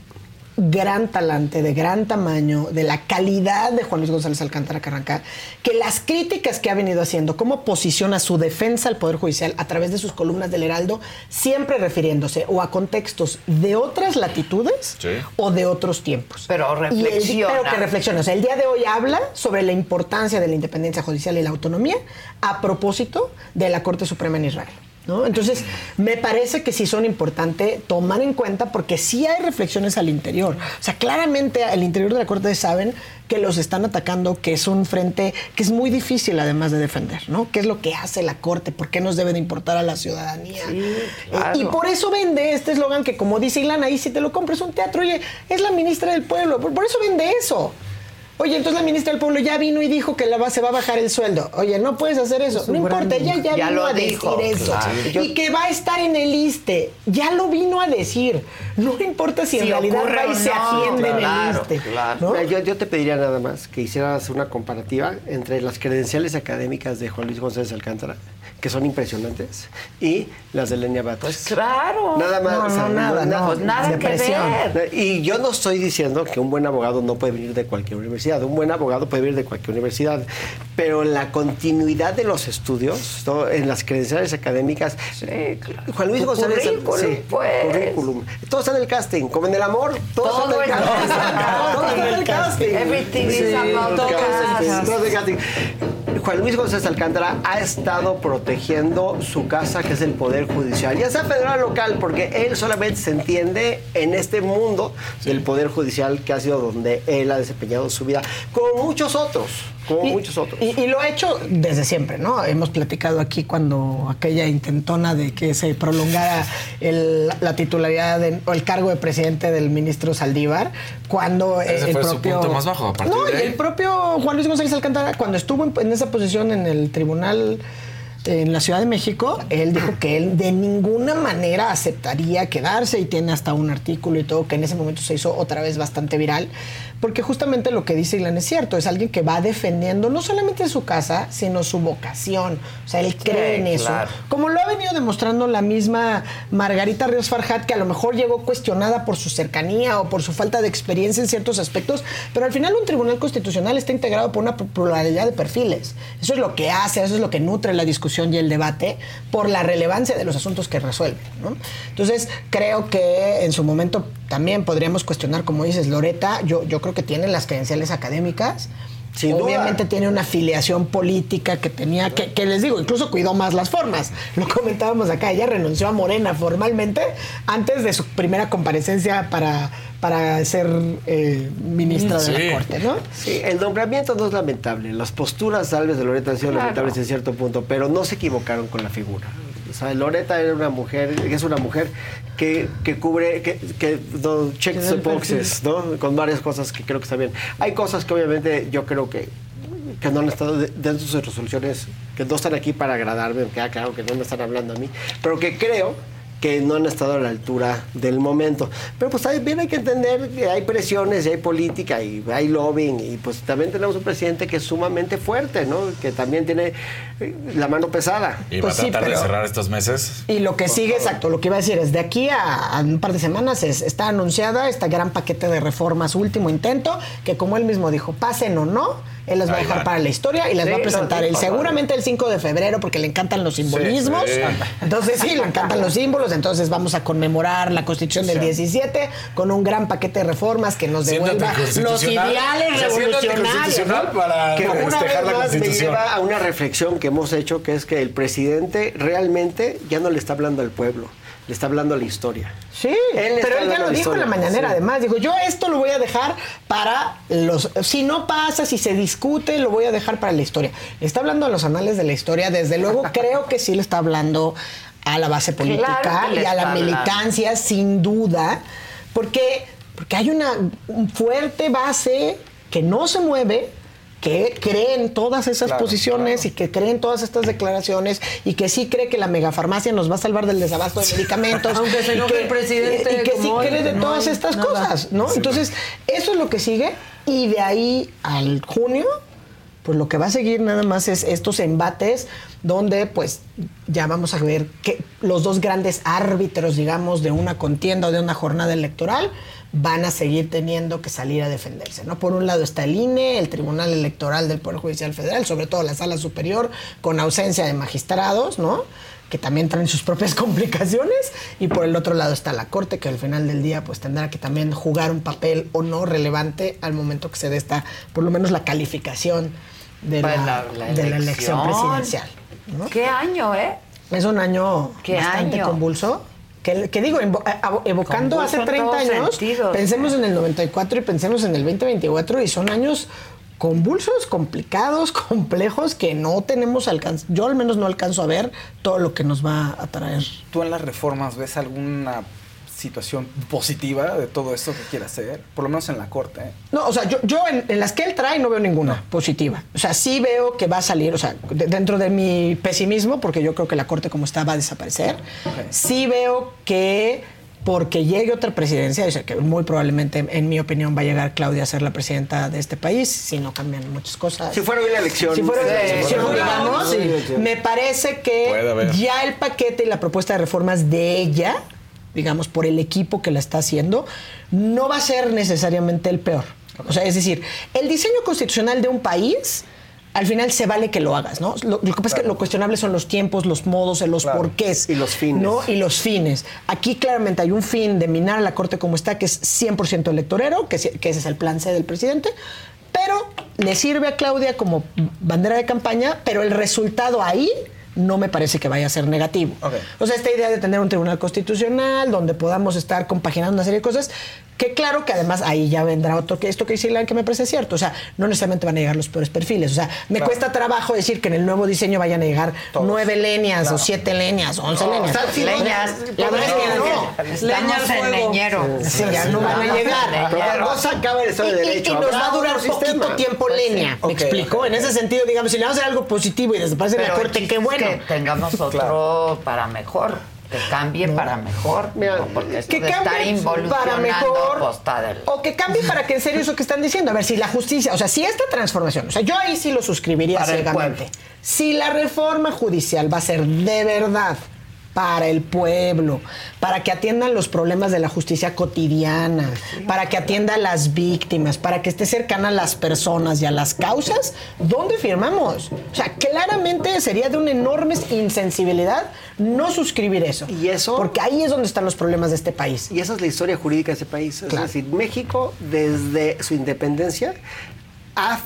[SPEAKER 29] gran talante, de gran tamaño, de la calidad de Juan Luis González Alcántara Carranca, que las críticas que ha venido haciendo, cómo posiciona su defensa al Poder Judicial a través de sus columnas del Heraldo, siempre refiriéndose o a contextos de otras latitudes o de otros tiempos.
[SPEAKER 4] Pero
[SPEAKER 29] Y el-
[SPEAKER 4] reflexiona.
[SPEAKER 29] pero que reflexiona. O sea, el día de hoy habla sobre la importancia de la independencia judicial y la autonomía a propósito de la Corte Suprema en Israel. ¿No? Entonces, me parece que sí son importantes tomar en cuenta porque sí hay reflexiones al interior. O sea, claramente al interior de la Corte saben que los están atacando, que es un frente que es muy difícil además de defender, ¿no? ¿Qué es lo que hace la Corte? ¿Por qué nos debe de importar a la ciudadanía? Eh,
[SPEAKER 4] claro.
[SPEAKER 29] y por eso vende este eslogan que, como dice Ilana, ahí si te lo compras un teatro, oye, es la ministra del pueblo. Por eso vende eso. Oye, entonces la ministra del Pueblo ya vino y dijo que la va, se va a bajar el sueldo. Oye, no puedes hacer eso.
[SPEAKER 4] Es
[SPEAKER 29] No importa, ella ya,
[SPEAKER 4] Ya
[SPEAKER 29] vino
[SPEAKER 4] lo
[SPEAKER 29] a
[SPEAKER 4] dijo,
[SPEAKER 29] decir eso.
[SPEAKER 4] claro.
[SPEAKER 29] Y que va a estar en el ISTE. Ya lo vino a decir. No importa si,
[SPEAKER 4] Si
[SPEAKER 29] en realidad va y
[SPEAKER 4] o
[SPEAKER 29] se
[SPEAKER 4] no,
[SPEAKER 29] atiende en
[SPEAKER 4] claro,
[SPEAKER 29] el ISTE. ¿no?
[SPEAKER 16] Mira, yo, yo te pediría nada más que hicieras una comparativa entre las credenciales académicas de Juan Luis González Alcántara, que son impresionantes, y las de Lenia Batres.
[SPEAKER 4] Pues claro.
[SPEAKER 16] Nada más.
[SPEAKER 29] No,
[SPEAKER 16] o sea,
[SPEAKER 29] no, nada, no.
[SPEAKER 4] Pues nada que ver.
[SPEAKER 16] Y yo no estoy diciendo que un buen abogado no puede venir de cualquier universidad. Un buen abogado puede venir de cualquier universidad. Pero la continuidad de los estudios, ¿no? en las credenciales académicas, Juan Luis González.
[SPEAKER 4] currículum, pues.
[SPEAKER 16] currículum. Todo está en el casting. Como en el amor, todo,
[SPEAKER 4] Todo
[SPEAKER 16] está en el casting.
[SPEAKER 4] en.
[SPEAKER 16] Todo está en el casting.
[SPEAKER 4] Everything is about
[SPEAKER 16] en
[SPEAKER 4] casting.
[SPEAKER 16] Juan Luis González Alcántara ha estado protegiendo su casa, que es el Poder Judicial, ya sea federal o local, porque él solamente se entiende en este mundo del Poder Judicial, que ha sido donde él ha desempeñado su vida, como muchos otros, como
[SPEAKER 29] Y-
[SPEAKER 16] muchos otros.
[SPEAKER 29] Y, y lo ha hecho desde siempre, ¿no? Hemos platicado aquí cuando aquella intentona de que se prolongara el- la titularidad de- o el cargo de presidente del ministro Saldívar, cuando
[SPEAKER 10] Ese
[SPEAKER 29] el
[SPEAKER 10] fue su
[SPEAKER 29] propio...
[SPEAKER 10] punto más bajo, a partir
[SPEAKER 29] no,
[SPEAKER 10] de
[SPEAKER 29] el propio Juan Luis González Alcántara, cuando estuvo en, en esa posición en el tribunal en la Ciudad de México, él dijo que él de ninguna manera aceptaría quedarse y tiene hasta un artículo y todo que en ese momento se hizo otra vez bastante viral, porque justamente lo que dice Ilan es cierto, es alguien que va defendiendo no solamente su casa, sino su vocación, o sea, él cree en eso,
[SPEAKER 4] claro.
[SPEAKER 29] como lo ha venido demostrando la misma Margarita Ríos Farjat, que a lo mejor llegó cuestionada por su cercanía o por su falta de experiencia en ciertos aspectos, pero al final un tribunal constitucional está integrado por una pluralidad de perfiles. Eso es lo que hace, eso es lo que nutre la discusión y el debate por la relevancia de los asuntos que resuelve. ¿no? Entonces, creo que en su momento también podríamos cuestionar, como dices, Loreta, yo, yo creo que tiene las credenciales académicas.
[SPEAKER 16] Sin duda.
[SPEAKER 29] Obviamente tiene una afiliación política que tenía, que, que les digo, incluso cuidó más las formas. Lo comentábamos acá, ella renunció a Morena formalmente antes de su primera comparecencia para, para ser eh, ministra de la Corte, ¿no?
[SPEAKER 16] Sí, el nombramiento no es lamentable. Las posturas salves de Loreta han sido
[SPEAKER 29] Claro.
[SPEAKER 16] lamentables en cierto punto, pero no se equivocaron con la figura. O sea, Loreta era una mujer, es una mujer que, que cubre, que, que no, checks the boxes, ¿no? Con varias cosas que creo que está bien. Hay cosas que obviamente yo creo que que no han estado de- dentro de sus resoluciones, que no están aquí para agradarme, me queda claro que no me están hablando a mí, pero que creo que no han estado a la altura del momento. Pero pues también hay que entender que hay presiones y hay política y hay lobbying y pues también tenemos un presidente que es sumamente fuerte, ¿no? Que también tiene eh, la mano pesada.
[SPEAKER 10] Y
[SPEAKER 29] Pues
[SPEAKER 10] va a
[SPEAKER 29] sí,
[SPEAKER 10] tratar de cerrar estos meses.
[SPEAKER 29] Y lo que sigue, exacto, lo que iba a decir es, de aquí a, a un par de semanas es- está anunciada este gran paquete de reformas, último intento, que como él mismo dijo, pasen o no, él las va a dejar para la historia y las
[SPEAKER 4] Sí,
[SPEAKER 29] va a presentar el,
[SPEAKER 4] dijo,
[SPEAKER 29] seguramente el 5 de febrero porque le encantan los simbolismos.
[SPEAKER 4] sí.
[SPEAKER 29] Entonces sí, le encantan los símbolos, entonces vamos a conmemorar la constitución del 17 con un gran paquete de reformas que nos devuelva los ideales revolucionarios. ¿no?
[SPEAKER 10] para
[SPEAKER 16] que una vez
[SPEAKER 10] la
[SPEAKER 16] más me lleva a una reflexión que hemos hecho, que es que el presidente realmente ya no le está hablando al pueblo, le está hablando a la historia.
[SPEAKER 29] Sí,
[SPEAKER 16] Él está
[SPEAKER 29] pero él ya lo dijo en la mañanera,
[SPEAKER 16] sí.
[SPEAKER 29] además. Dijo, yo esto lo voy a dejar para los... Si no pasa, si se discute, lo voy a dejar para la historia. Le está hablando a los anales de la historia. Desde luego, creo que sí le está hablando a la base política
[SPEAKER 4] Claro
[SPEAKER 29] y a la
[SPEAKER 4] hablando.
[SPEAKER 29] militancia, sin duda. Porque, porque hay una fuerte base que no se mueve, que cree en todas esas
[SPEAKER 4] Claro,
[SPEAKER 29] posiciones y que cree en todas estas declaraciones y que sí cree que la megafarmacia nos va a salvar del desabasto de medicamentos.
[SPEAKER 3] Aunque se enoje
[SPEAKER 29] que-
[SPEAKER 3] el presidente
[SPEAKER 29] Y que sí cree de
[SPEAKER 3] no
[SPEAKER 29] todas
[SPEAKER 3] hay
[SPEAKER 29] estas
[SPEAKER 3] nada.
[SPEAKER 29] cosas, ¿no?
[SPEAKER 3] Sí.
[SPEAKER 29] Entonces, eso es lo que sigue y de ahí al junio pues lo que va a seguir nada más es estos embates donde pues ya vamos a ver que los dos grandes árbitros, digamos, de una contienda o de una jornada electoral van a seguir teniendo que salir a defenderse, ¿no? Por un lado está el INE, el Tribunal Electoral del Poder Judicial Federal, sobre todo la Sala Superior, con ausencia de magistrados, ¿no? que también traen sus propias complicaciones y por el otro lado está la corte que al final del día pues tendrá que también jugar un papel o no relevante al momento que se dé esta por lo menos la calificación de,
[SPEAKER 4] Pues
[SPEAKER 29] la,
[SPEAKER 4] la- la
[SPEAKER 29] de la elección presidencial. ¿no?
[SPEAKER 4] ¿Qué año, eh?
[SPEAKER 29] Es un año
[SPEAKER 4] ¿Qué
[SPEAKER 29] bastante
[SPEAKER 4] año?
[SPEAKER 29] convulso. Que, que digo, a- evocando
[SPEAKER 4] Convulso
[SPEAKER 29] hace
[SPEAKER 4] en
[SPEAKER 29] 30
[SPEAKER 4] todos
[SPEAKER 29] años,
[SPEAKER 4] sentidos.
[SPEAKER 29] pensemos en el 94 y pensemos en el 2024 y son años convulsos, complicados, complejos que no tenemos alcance. Yo al menos no alcanzo a ver todo lo que nos va a traer.
[SPEAKER 19] ¿Tú en las reformas ves alguna situación positiva de todo esto que quiere hacer, por lo menos en la corte. ¿eh?
[SPEAKER 29] No, o sea, yo, yo en, en las que él trae no veo ninguna positiva. O sea, sí veo que va a salir, o sea, de- dentro de mi pesimismo, porque yo creo que la Corte como está va a desaparecer, sí veo que porque llegue otra presidencia, o sea, que muy probablemente, en mi opinión, va a llegar Claudia a ser la presidenta de este país, si no cambian muchas cosas.
[SPEAKER 16] Si fuera hoy la elección.
[SPEAKER 29] Si fuera hoy elección,
[SPEAKER 16] si
[SPEAKER 29] digamos, me parece que ya el paquete y la propuesta de reformas de ella, digamos, por el equipo que la está haciendo, no va a ser necesariamente el peor. O sea, es decir, el diseño constitucional de un país, al final se vale que lo hagas, ¿no? Lo, lo que pasa es que lo cuestionable son los tiempos, los modos, los porqués. Y los fines. ¿no? Y los fines. Aquí claramente hay un fin de minar a la Corte como está, que es 100% electorero, que, que ese es el plan C del presidente, pero le sirve a Claudia como bandera de campaña, pero el resultado ahí no me parece que vaya a ser negativo. O sea, esta idea de tener un tribunal constitucional donde podamos estar compaginando una serie de cosas, que claro que además ahí ya vendrá otro que esto que dice Ilan que me parece cierto. O sea, no necesariamente van a llegar los peores perfiles. O sea, me
[SPEAKER 16] Claro.
[SPEAKER 29] cuesta trabajo decir que en el nuevo diseño vayan a llegar nueve leñas
[SPEAKER 16] Claro.
[SPEAKER 29] o siete leñas o once
[SPEAKER 16] No,
[SPEAKER 29] leñas.
[SPEAKER 16] o sea, sí,
[SPEAKER 4] Leñas.
[SPEAKER 29] La verdad es que
[SPEAKER 4] No, estamos en leñero.
[SPEAKER 29] Sí, ya no van a llegar.
[SPEAKER 16] Pero no se acaba el Estado de
[SPEAKER 29] y-
[SPEAKER 16] Derecho.
[SPEAKER 29] Y, nos va a durar
[SPEAKER 16] otro
[SPEAKER 29] poquito tiempo
[SPEAKER 16] Pues
[SPEAKER 29] leña. ¿Me
[SPEAKER 16] Ok,
[SPEAKER 29] explico? En ese sentido, digamos, si le vamos a hacer algo positivo y desaparece la corte, qué bueno.
[SPEAKER 4] Que tengamos otro para mejor. Que cambie para mejor. ¿no? Porque eso
[SPEAKER 29] que
[SPEAKER 4] de estar
[SPEAKER 29] cambie
[SPEAKER 4] involucionando,
[SPEAKER 29] para mejor. O que cambie para que en serio eso que están diciendo. A ver, si la justicia, o sea, si esta transformación, o sea, yo ahí sí lo suscribiría ciegamente. Si la reforma judicial va a ser de verdad para el pueblo, para que atiendan los problemas de la justicia cotidiana, para que atienda a las víctimas, para que esté cercana a las personas y a las causas, ¿dónde firmamos? O sea, claramente sería de una enorme insensibilidad no suscribir eso. Y eso. Porque ahí es donde están los problemas de este país.
[SPEAKER 16] Y esa es la historia jurídica de ese país.
[SPEAKER 29] Claro.
[SPEAKER 16] Es decir, México, desde su independencia, ha,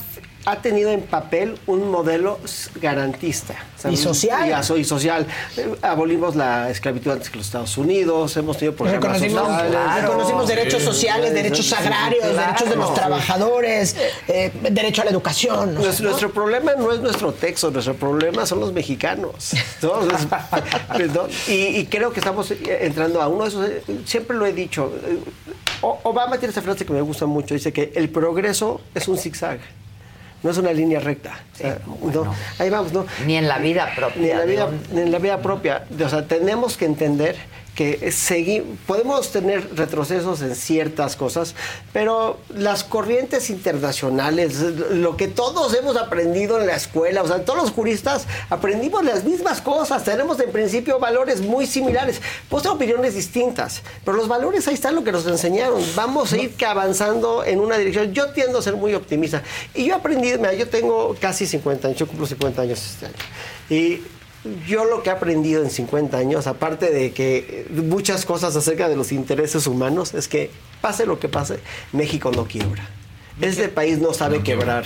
[SPEAKER 16] ha tenido en papel un modelo garantista.
[SPEAKER 29] Y social.
[SPEAKER 16] Y, social. Eh, Abolimos la esclavitud antes que los Estados Unidos, hemos tenido programas
[SPEAKER 29] Reconocimos,
[SPEAKER 16] sociales.
[SPEAKER 29] reconocimos derechos sociales, derechos agrarios,
[SPEAKER 16] claro.
[SPEAKER 29] derechos de los trabajadores, eh, derecho a la educación.
[SPEAKER 16] Nuestro, problema no es nuestro texto, nuestro problema son los mexicanos. Y, y creo que estamos eh, entrando a uno de esos, siempre lo he dicho, Obama tiene esa frase que me gusta mucho, dice que el progreso es un zigzag, no es una línea recta. O sea, no, ahí vamos, ¿no?
[SPEAKER 4] Ni en la vida propia.
[SPEAKER 16] Ni en la vida,
[SPEAKER 4] un-
[SPEAKER 16] ni en la vida propia. O sea, tenemos que entender que segui- podemos tener retrocesos en ciertas cosas, pero las corrientes internacionales, lo que todos hemos aprendido en la escuela, o sea, todos los juristas aprendimos las mismas cosas, tenemos en principio valores muy similares, pues opiniones distintas, pero los valores ahí están lo que nos enseñaron, vamos a ir avanzando en una dirección, yo tiendo a ser muy optimista, y yo he aprendido, mira, yo tengo casi 50 años, yo cumplo 50 años este año, y yo lo que he aprendido en 50 años, aparte de que eh, muchas cosas acerca de los intereses humanos, es que pase lo que pase, México no quiebra. Este país no sabe quebrar.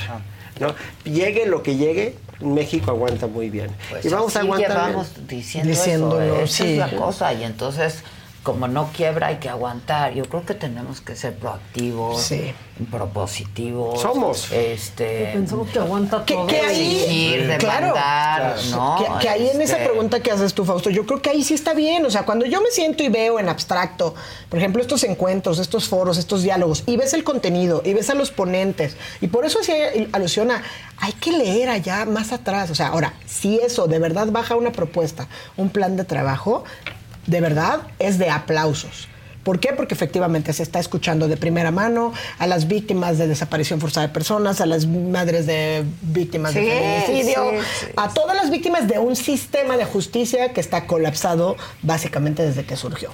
[SPEAKER 16] ¿no? Llegue lo que llegue, México aguanta muy bien.
[SPEAKER 4] Pues
[SPEAKER 16] y vamos a aguantar.
[SPEAKER 4] llevamos diciendo
[SPEAKER 29] Diciéndolo,
[SPEAKER 4] eso, ¿eh? Esa
[SPEAKER 29] sí.
[SPEAKER 4] es la cosa. Y entonces, como no quiebra, hay que aguantar. Yo creo que tenemos que ser proactivos,
[SPEAKER 29] Sí.
[SPEAKER 4] propositivos.
[SPEAKER 16] Somos.
[SPEAKER 4] Este,
[SPEAKER 3] Pensamos que aguanta
[SPEAKER 29] Que,
[SPEAKER 3] todo.
[SPEAKER 29] que ahí,
[SPEAKER 4] exigir,
[SPEAKER 29] claro,
[SPEAKER 4] demandar, ¿no?
[SPEAKER 29] que, que ahí en esa
[SPEAKER 4] Este,
[SPEAKER 29] pregunta que haces tú, Fausto, yo creo que ahí sí está bien. O sea, cuando yo me siento y veo en abstracto, por ejemplo, estos encuentros, estos foros, estos diálogos, y ves el contenido, y ves a los ponentes, y por eso hacía alusión a, hay que leer allá más atrás. O sea, ahora, si eso de verdad baja una propuesta, un plan de trabajo, de verdad es de aplausos. ¿Por qué? Porque efectivamente se está escuchando de primera mano a las víctimas de desaparición forzada de personas, a las madres de víctimas
[SPEAKER 4] Sí,
[SPEAKER 29] de feminicidio,
[SPEAKER 4] sí, sí,
[SPEAKER 29] a todas las víctimas de un sistema de justicia que está colapsado básicamente desde que surgió.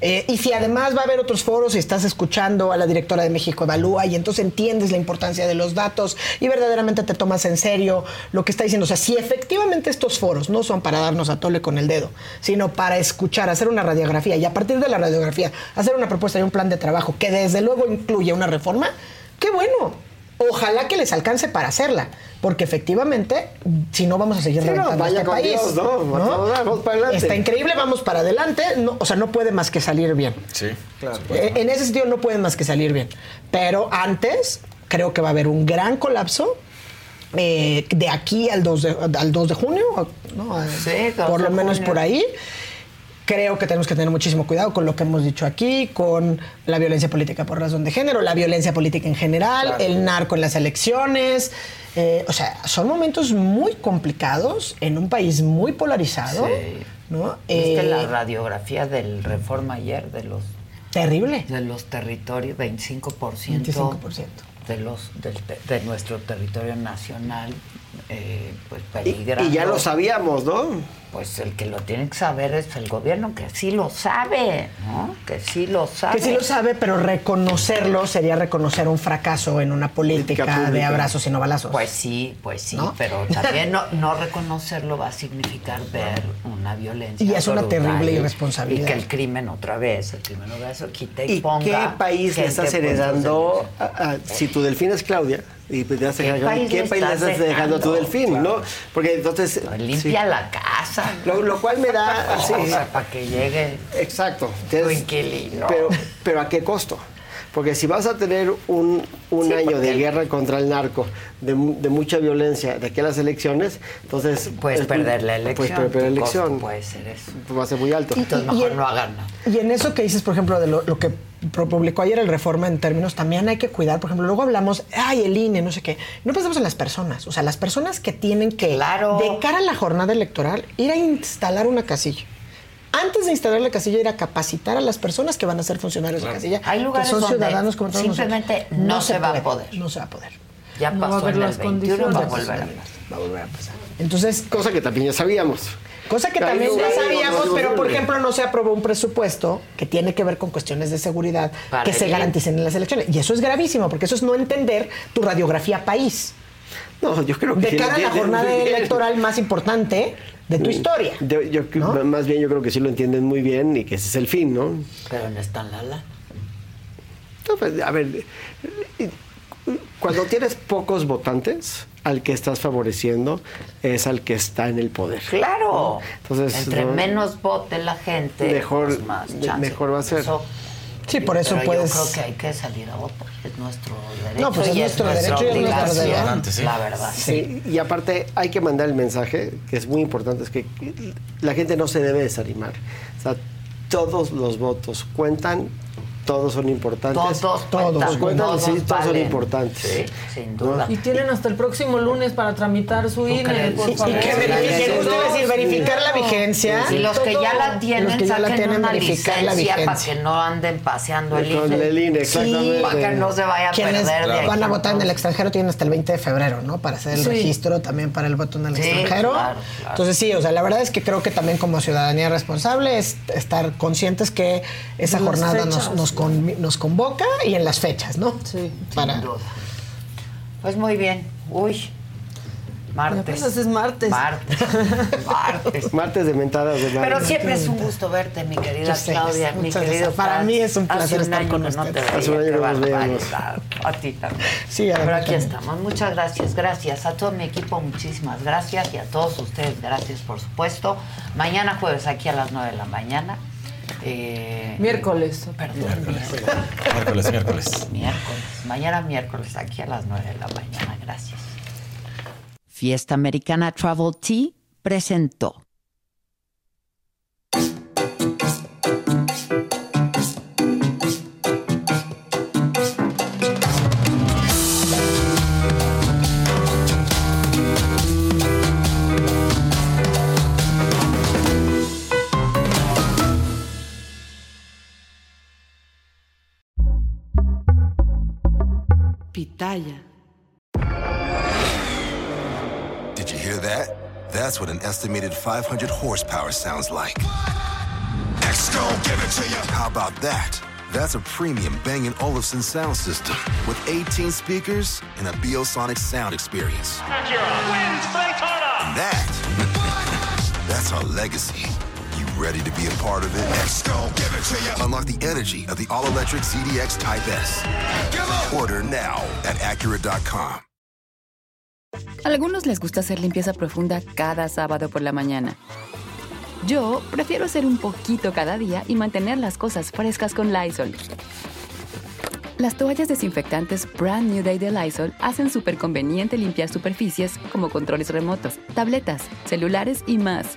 [SPEAKER 29] Eh, y si además va a haber otros foros y estás escuchando a la directora de México Evalúa y entonces entiendes la importancia de los datos y verdaderamente te tomas en serio lo que está diciendo. O sea, si efectivamente estos foros no son para darnos a tole con el dedo, sino para escuchar, hacer una radiografía y a partir de la radiografía hacer una propuesta y un plan de trabajo que desde luego incluye una reforma, qué bueno. Ojalá que les alcance para hacerla, porque efectivamente, si no vamos a seguir
[SPEAKER 16] Sí, no,
[SPEAKER 29] reventando
[SPEAKER 16] vaya
[SPEAKER 29] este
[SPEAKER 16] con
[SPEAKER 29] país.
[SPEAKER 16] Dios, ¿no? Vamos para adelante.
[SPEAKER 29] Está increíble, vamos para adelante. no- o sea, no puede más que salir bien.
[SPEAKER 10] Sí, claro.
[SPEAKER 29] Eh, En ese sentido no puede más que salir bien. Pero antes creo que va a haber un gran colapso. eh, de aquí al 2 de, al 2 de junio, ¿no?
[SPEAKER 4] Sí, 2
[SPEAKER 29] por lo menos
[SPEAKER 4] junio.
[SPEAKER 29] por ahí. Creo que tenemos que tener muchísimo cuidado con lo que hemos dicho aquí, con la violencia política por razón de género, la violencia política en general,
[SPEAKER 4] Claro.
[SPEAKER 29] el narco en las elecciones. Eh, o sea, son momentos muy complicados en un país muy polarizado.
[SPEAKER 4] Sí.
[SPEAKER 29] ¿no?
[SPEAKER 4] ¿Viste
[SPEAKER 29] Eh,
[SPEAKER 4] la radiografía del Reforma ayer de los
[SPEAKER 29] Terrible.
[SPEAKER 4] de los territorios, 25%,
[SPEAKER 29] 25%.
[SPEAKER 4] de los te- de nuestro territorio nacional eh, pues
[SPEAKER 16] Y,
[SPEAKER 4] peligra.
[SPEAKER 16] y ya lo sabíamos, ¿no?
[SPEAKER 4] Pues el que lo tiene que saber es el gobierno, que sí lo sabe, ¿no? Que sí lo sabe.
[SPEAKER 29] Que sí lo sabe, pero reconocerlo sería reconocer un fracaso en una política, de abrazos y no balazos.
[SPEAKER 4] Pues sí, pues sí,
[SPEAKER 29] ¿No?
[SPEAKER 4] pero también no, no reconocerlo va a significar ver una violencia.
[SPEAKER 29] Y es una terrible
[SPEAKER 4] y-
[SPEAKER 29] irresponsabilidad.
[SPEAKER 4] Y que el crimen otra vez, el crimen otra vez, quite y,
[SPEAKER 16] ¿Y
[SPEAKER 4] ponga.
[SPEAKER 16] qué país le estás heredando? a- a- si tu delfín es Claudia, y pues ya se
[SPEAKER 4] ¿Qué
[SPEAKER 16] ¿qué,
[SPEAKER 4] país
[SPEAKER 16] ¿qué
[SPEAKER 4] le
[SPEAKER 16] país le
[SPEAKER 4] estás
[SPEAKER 16] estás dejando a tu
[SPEAKER 4] dejando?
[SPEAKER 16] delfín, no? Porque entonces...
[SPEAKER 4] Limpia
[SPEAKER 16] sí.
[SPEAKER 4] la casa.
[SPEAKER 16] Lo, lo cual me da... sí.
[SPEAKER 4] O sea, para que llegue
[SPEAKER 16] Exacto.
[SPEAKER 4] tu inquilino.
[SPEAKER 16] Pero, pero ¿a qué costo? Porque si vas a tener un, un
[SPEAKER 4] Sí,
[SPEAKER 16] año de guerra contra el narco, de, mu- de mucha violencia de aquí a las elecciones, entonces...
[SPEAKER 4] Puedes
[SPEAKER 16] es-
[SPEAKER 4] perder la elección.
[SPEAKER 16] Puedes perder la elección.
[SPEAKER 4] Puede ser eso.
[SPEAKER 16] Va a ser muy alto.
[SPEAKER 4] Entonces
[SPEAKER 29] y-
[SPEAKER 4] mejor
[SPEAKER 29] y-
[SPEAKER 4] no hagan nada.
[SPEAKER 29] Y en eso que dices, por ejemplo, de lo, lo que publicó ayer el Reforma en términos, también hay que cuidar, por ejemplo, luego hablamos, ay, el INE, no sé qué. No pensamos en las personas, o sea, las personas que tienen que, de cara a la jornada electoral, ir a instalar una casilla. Antes de instalar la casilla, ir a capacitar a las personas que van a ser funcionarios de casilla,
[SPEAKER 4] Hay lugares
[SPEAKER 29] que son
[SPEAKER 4] donde
[SPEAKER 29] ciudadanos como todos
[SPEAKER 4] simplemente
[SPEAKER 29] nosotros.
[SPEAKER 4] no se va a poder.
[SPEAKER 29] No se va a poder.
[SPEAKER 4] Ya
[SPEAKER 29] No va a
[SPEAKER 4] pasó
[SPEAKER 29] haber
[SPEAKER 4] en el
[SPEAKER 29] las
[SPEAKER 4] 21, va a
[SPEAKER 29] condiciones.
[SPEAKER 4] volver a pasar.
[SPEAKER 29] Va a volver a pasar. Entonces,
[SPEAKER 16] cosa que también ya sabíamos.
[SPEAKER 29] Cosa que también ya sabíamos,
[SPEAKER 16] es
[SPEAKER 29] pero por ejemplo no se aprobó un presupuesto que tiene que ver con cuestiones de seguridad
[SPEAKER 16] Para
[SPEAKER 29] que se garanticen en las elecciones. Y eso es gravísimo, porque eso es no entender tu radiografía país.
[SPEAKER 16] No, yo creo que
[SPEAKER 29] De
[SPEAKER 16] sí
[SPEAKER 29] cara a la jornada electoral más importante de tu historia.
[SPEAKER 16] Yo creo- Más bien yo creo que sí lo entienden muy bien y que ese es el fin, ¿no?
[SPEAKER 4] Pero no está en la lana.
[SPEAKER 16] No, pues, a ver, cuando tienes pocos votantes, al que estás favoreciendo es al que está en el poder.
[SPEAKER 4] Claro.
[SPEAKER 16] Entonces,
[SPEAKER 4] Entre
[SPEAKER 16] ¿no?
[SPEAKER 4] menos vote la gente,
[SPEAKER 16] Mejor-
[SPEAKER 4] pues más
[SPEAKER 16] me-
[SPEAKER 4] chance.
[SPEAKER 16] mejor va a ser.
[SPEAKER 4] Eso-
[SPEAKER 29] Sí, por eso
[SPEAKER 4] pero
[SPEAKER 29] puedes-
[SPEAKER 4] Yo creo que hay que salir a votar. Es nuestro derecho.
[SPEAKER 29] No, pues es
[SPEAKER 4] y
[SPEAKER 29] nuestro
[SPEAKER 4] nuestra
[SPEAKER 29] derecho y es nuestro
[SPEAKER 4] obligación,
[SPEAKER 29] deber.
[SPEAKER 4] La verdad.
[SPEAKER 16] Sí, y aparte hay que mandar el mensaje, que es muy importante, es que la gente no se debe desanimar. O sea, todos los votos cuentan, todos son importantes.
[SPEAKER 4] Todos
[SPEAKER 16] todos
[SPEAKER 4] cuentan,
[SPEAKER 16] cuentan,
[SPEAKER 4] todos
[SPEAKER 16] sí, todos son importantes.
[SPEAKER 4] Sí, sin duda.
[SPEAKER 3] Y tienen hasta el próximo lunes para tramitar su INE, por
[SPEAKER 4] Y- y
[SPEAKER 3] favor.
[SPEAKER 29] que verifiquen, justo iba a decir, verificar la vigencia.
[SPEAKER 4] Y los que ya la tienen,
[SPEAKER 29] Los que ya la
[SPEAKER 4] saquen
[SPEAKER 29] tienen,
[SPEAKER 4] una
[SPEAKER 29] verificar la
[SPEAKER 4] licencia para
[SPEAKER 29] vigencia.
[SPEAKER 4] que no anden paseando el
[SPEAKER 16] Con
[SPEAKER 4] INE.
[SPEAKER 16] el INE, exactamente.
[SPEAKER 4] Para que no se vaya a
[SPEAKER 29] Quienes
[SPEAKER 4] perder de
[SPEAKER 29] van a votar en el extranjero tienen hasta el 20 de febrero, ¿no? Para hacer el
[SPEAKER 4] Sí.
[SPEAKER 29] registro también para el voto en el
[SPEAKER 4] Sí,
[SPEAKER 29] extranjero.
[SPEAKER 4] claro, claro.
[SPEAKER 29] Entonces sí, o sea, la verdad es que creo que también como ciudadanía responsable es estar conscientes que esa jornada nos, nos, con- nos convoca y en las fechas, ¿no?
[SPEAKER 3] Sí.
[SPEAKER 29] Para,
[SPEAKER 4] Sin duda. Pues muy bien. Uy. Martes.
[SPEAKER 3] Apenas es martes.
[SPEAKER 4] Martes. Martes.
[SPEAKER 16] Martes de mentadas de.
[SPEAKER 4] Pero siempre es un gusto verte, mi querida
[SPEAKER 29] sé,
[SPEAKER 4] Claudia, mi querido
[SPEAKER 29] gracias. Para mí es un placer estar con
[SPEAKER 4] que no te
[SPEAKER 29] ustedes.
[SPEAKER 4] veía,
[SPEAKER 16] Hace un año que nos.
[SPEAKER 4] A ti también.
[SPEAKER 29] Sí, a
[SPEAKER 4] Pero aquí
[SPEAKER 29] también.
[SPEAKER 4] estamos. Muchas gracias, gracias a todo mi equipo, muchísimas gracias y a todos ustedes, gracias por supuesto. Mañana jueves aquí a las 9 de la mañana. Eh,
[SPEAKER 3] Miércoles.
[SPEAKER 4] Perdón, miércoles.
[SPEAKER 10] Miércoles, miércoles.
[SPEAKER 4] Miércoles. Mañana miércoles aquí a las 9 de la mañana. Gracias. Fiesta Americana Travel Tea presentó.
[SPEAKER 30] Pitaya.
[SPEAKER 1] Did you hear that? That's what an estimated 500 horsepower sounds like. Exco, give it to you. How about that? That's a premium Bang & Olufsen sound system with 18 speakers and a Biosonic sound experience.
[SPEAKER 2] Acura wins Daytona.
[SPEAKER 1] And that, that's our legacy. Ready to be a part of it? Exco, give it to. Unlock the energy of the all-electric ZDX Type S. Order now at Acura.com.
[SPEAKER 8] Algunos les gusta hacer limpieza profunda cada sábado por la mañana. Yo prefiero hacer un poquito cada día y mantener las cosas frescas con Lysol. Las toallas desinfectantes Brand New Day de Lysol hacen súper conveniente limpiar superficies como controles remotos, tabletas, celulares y más,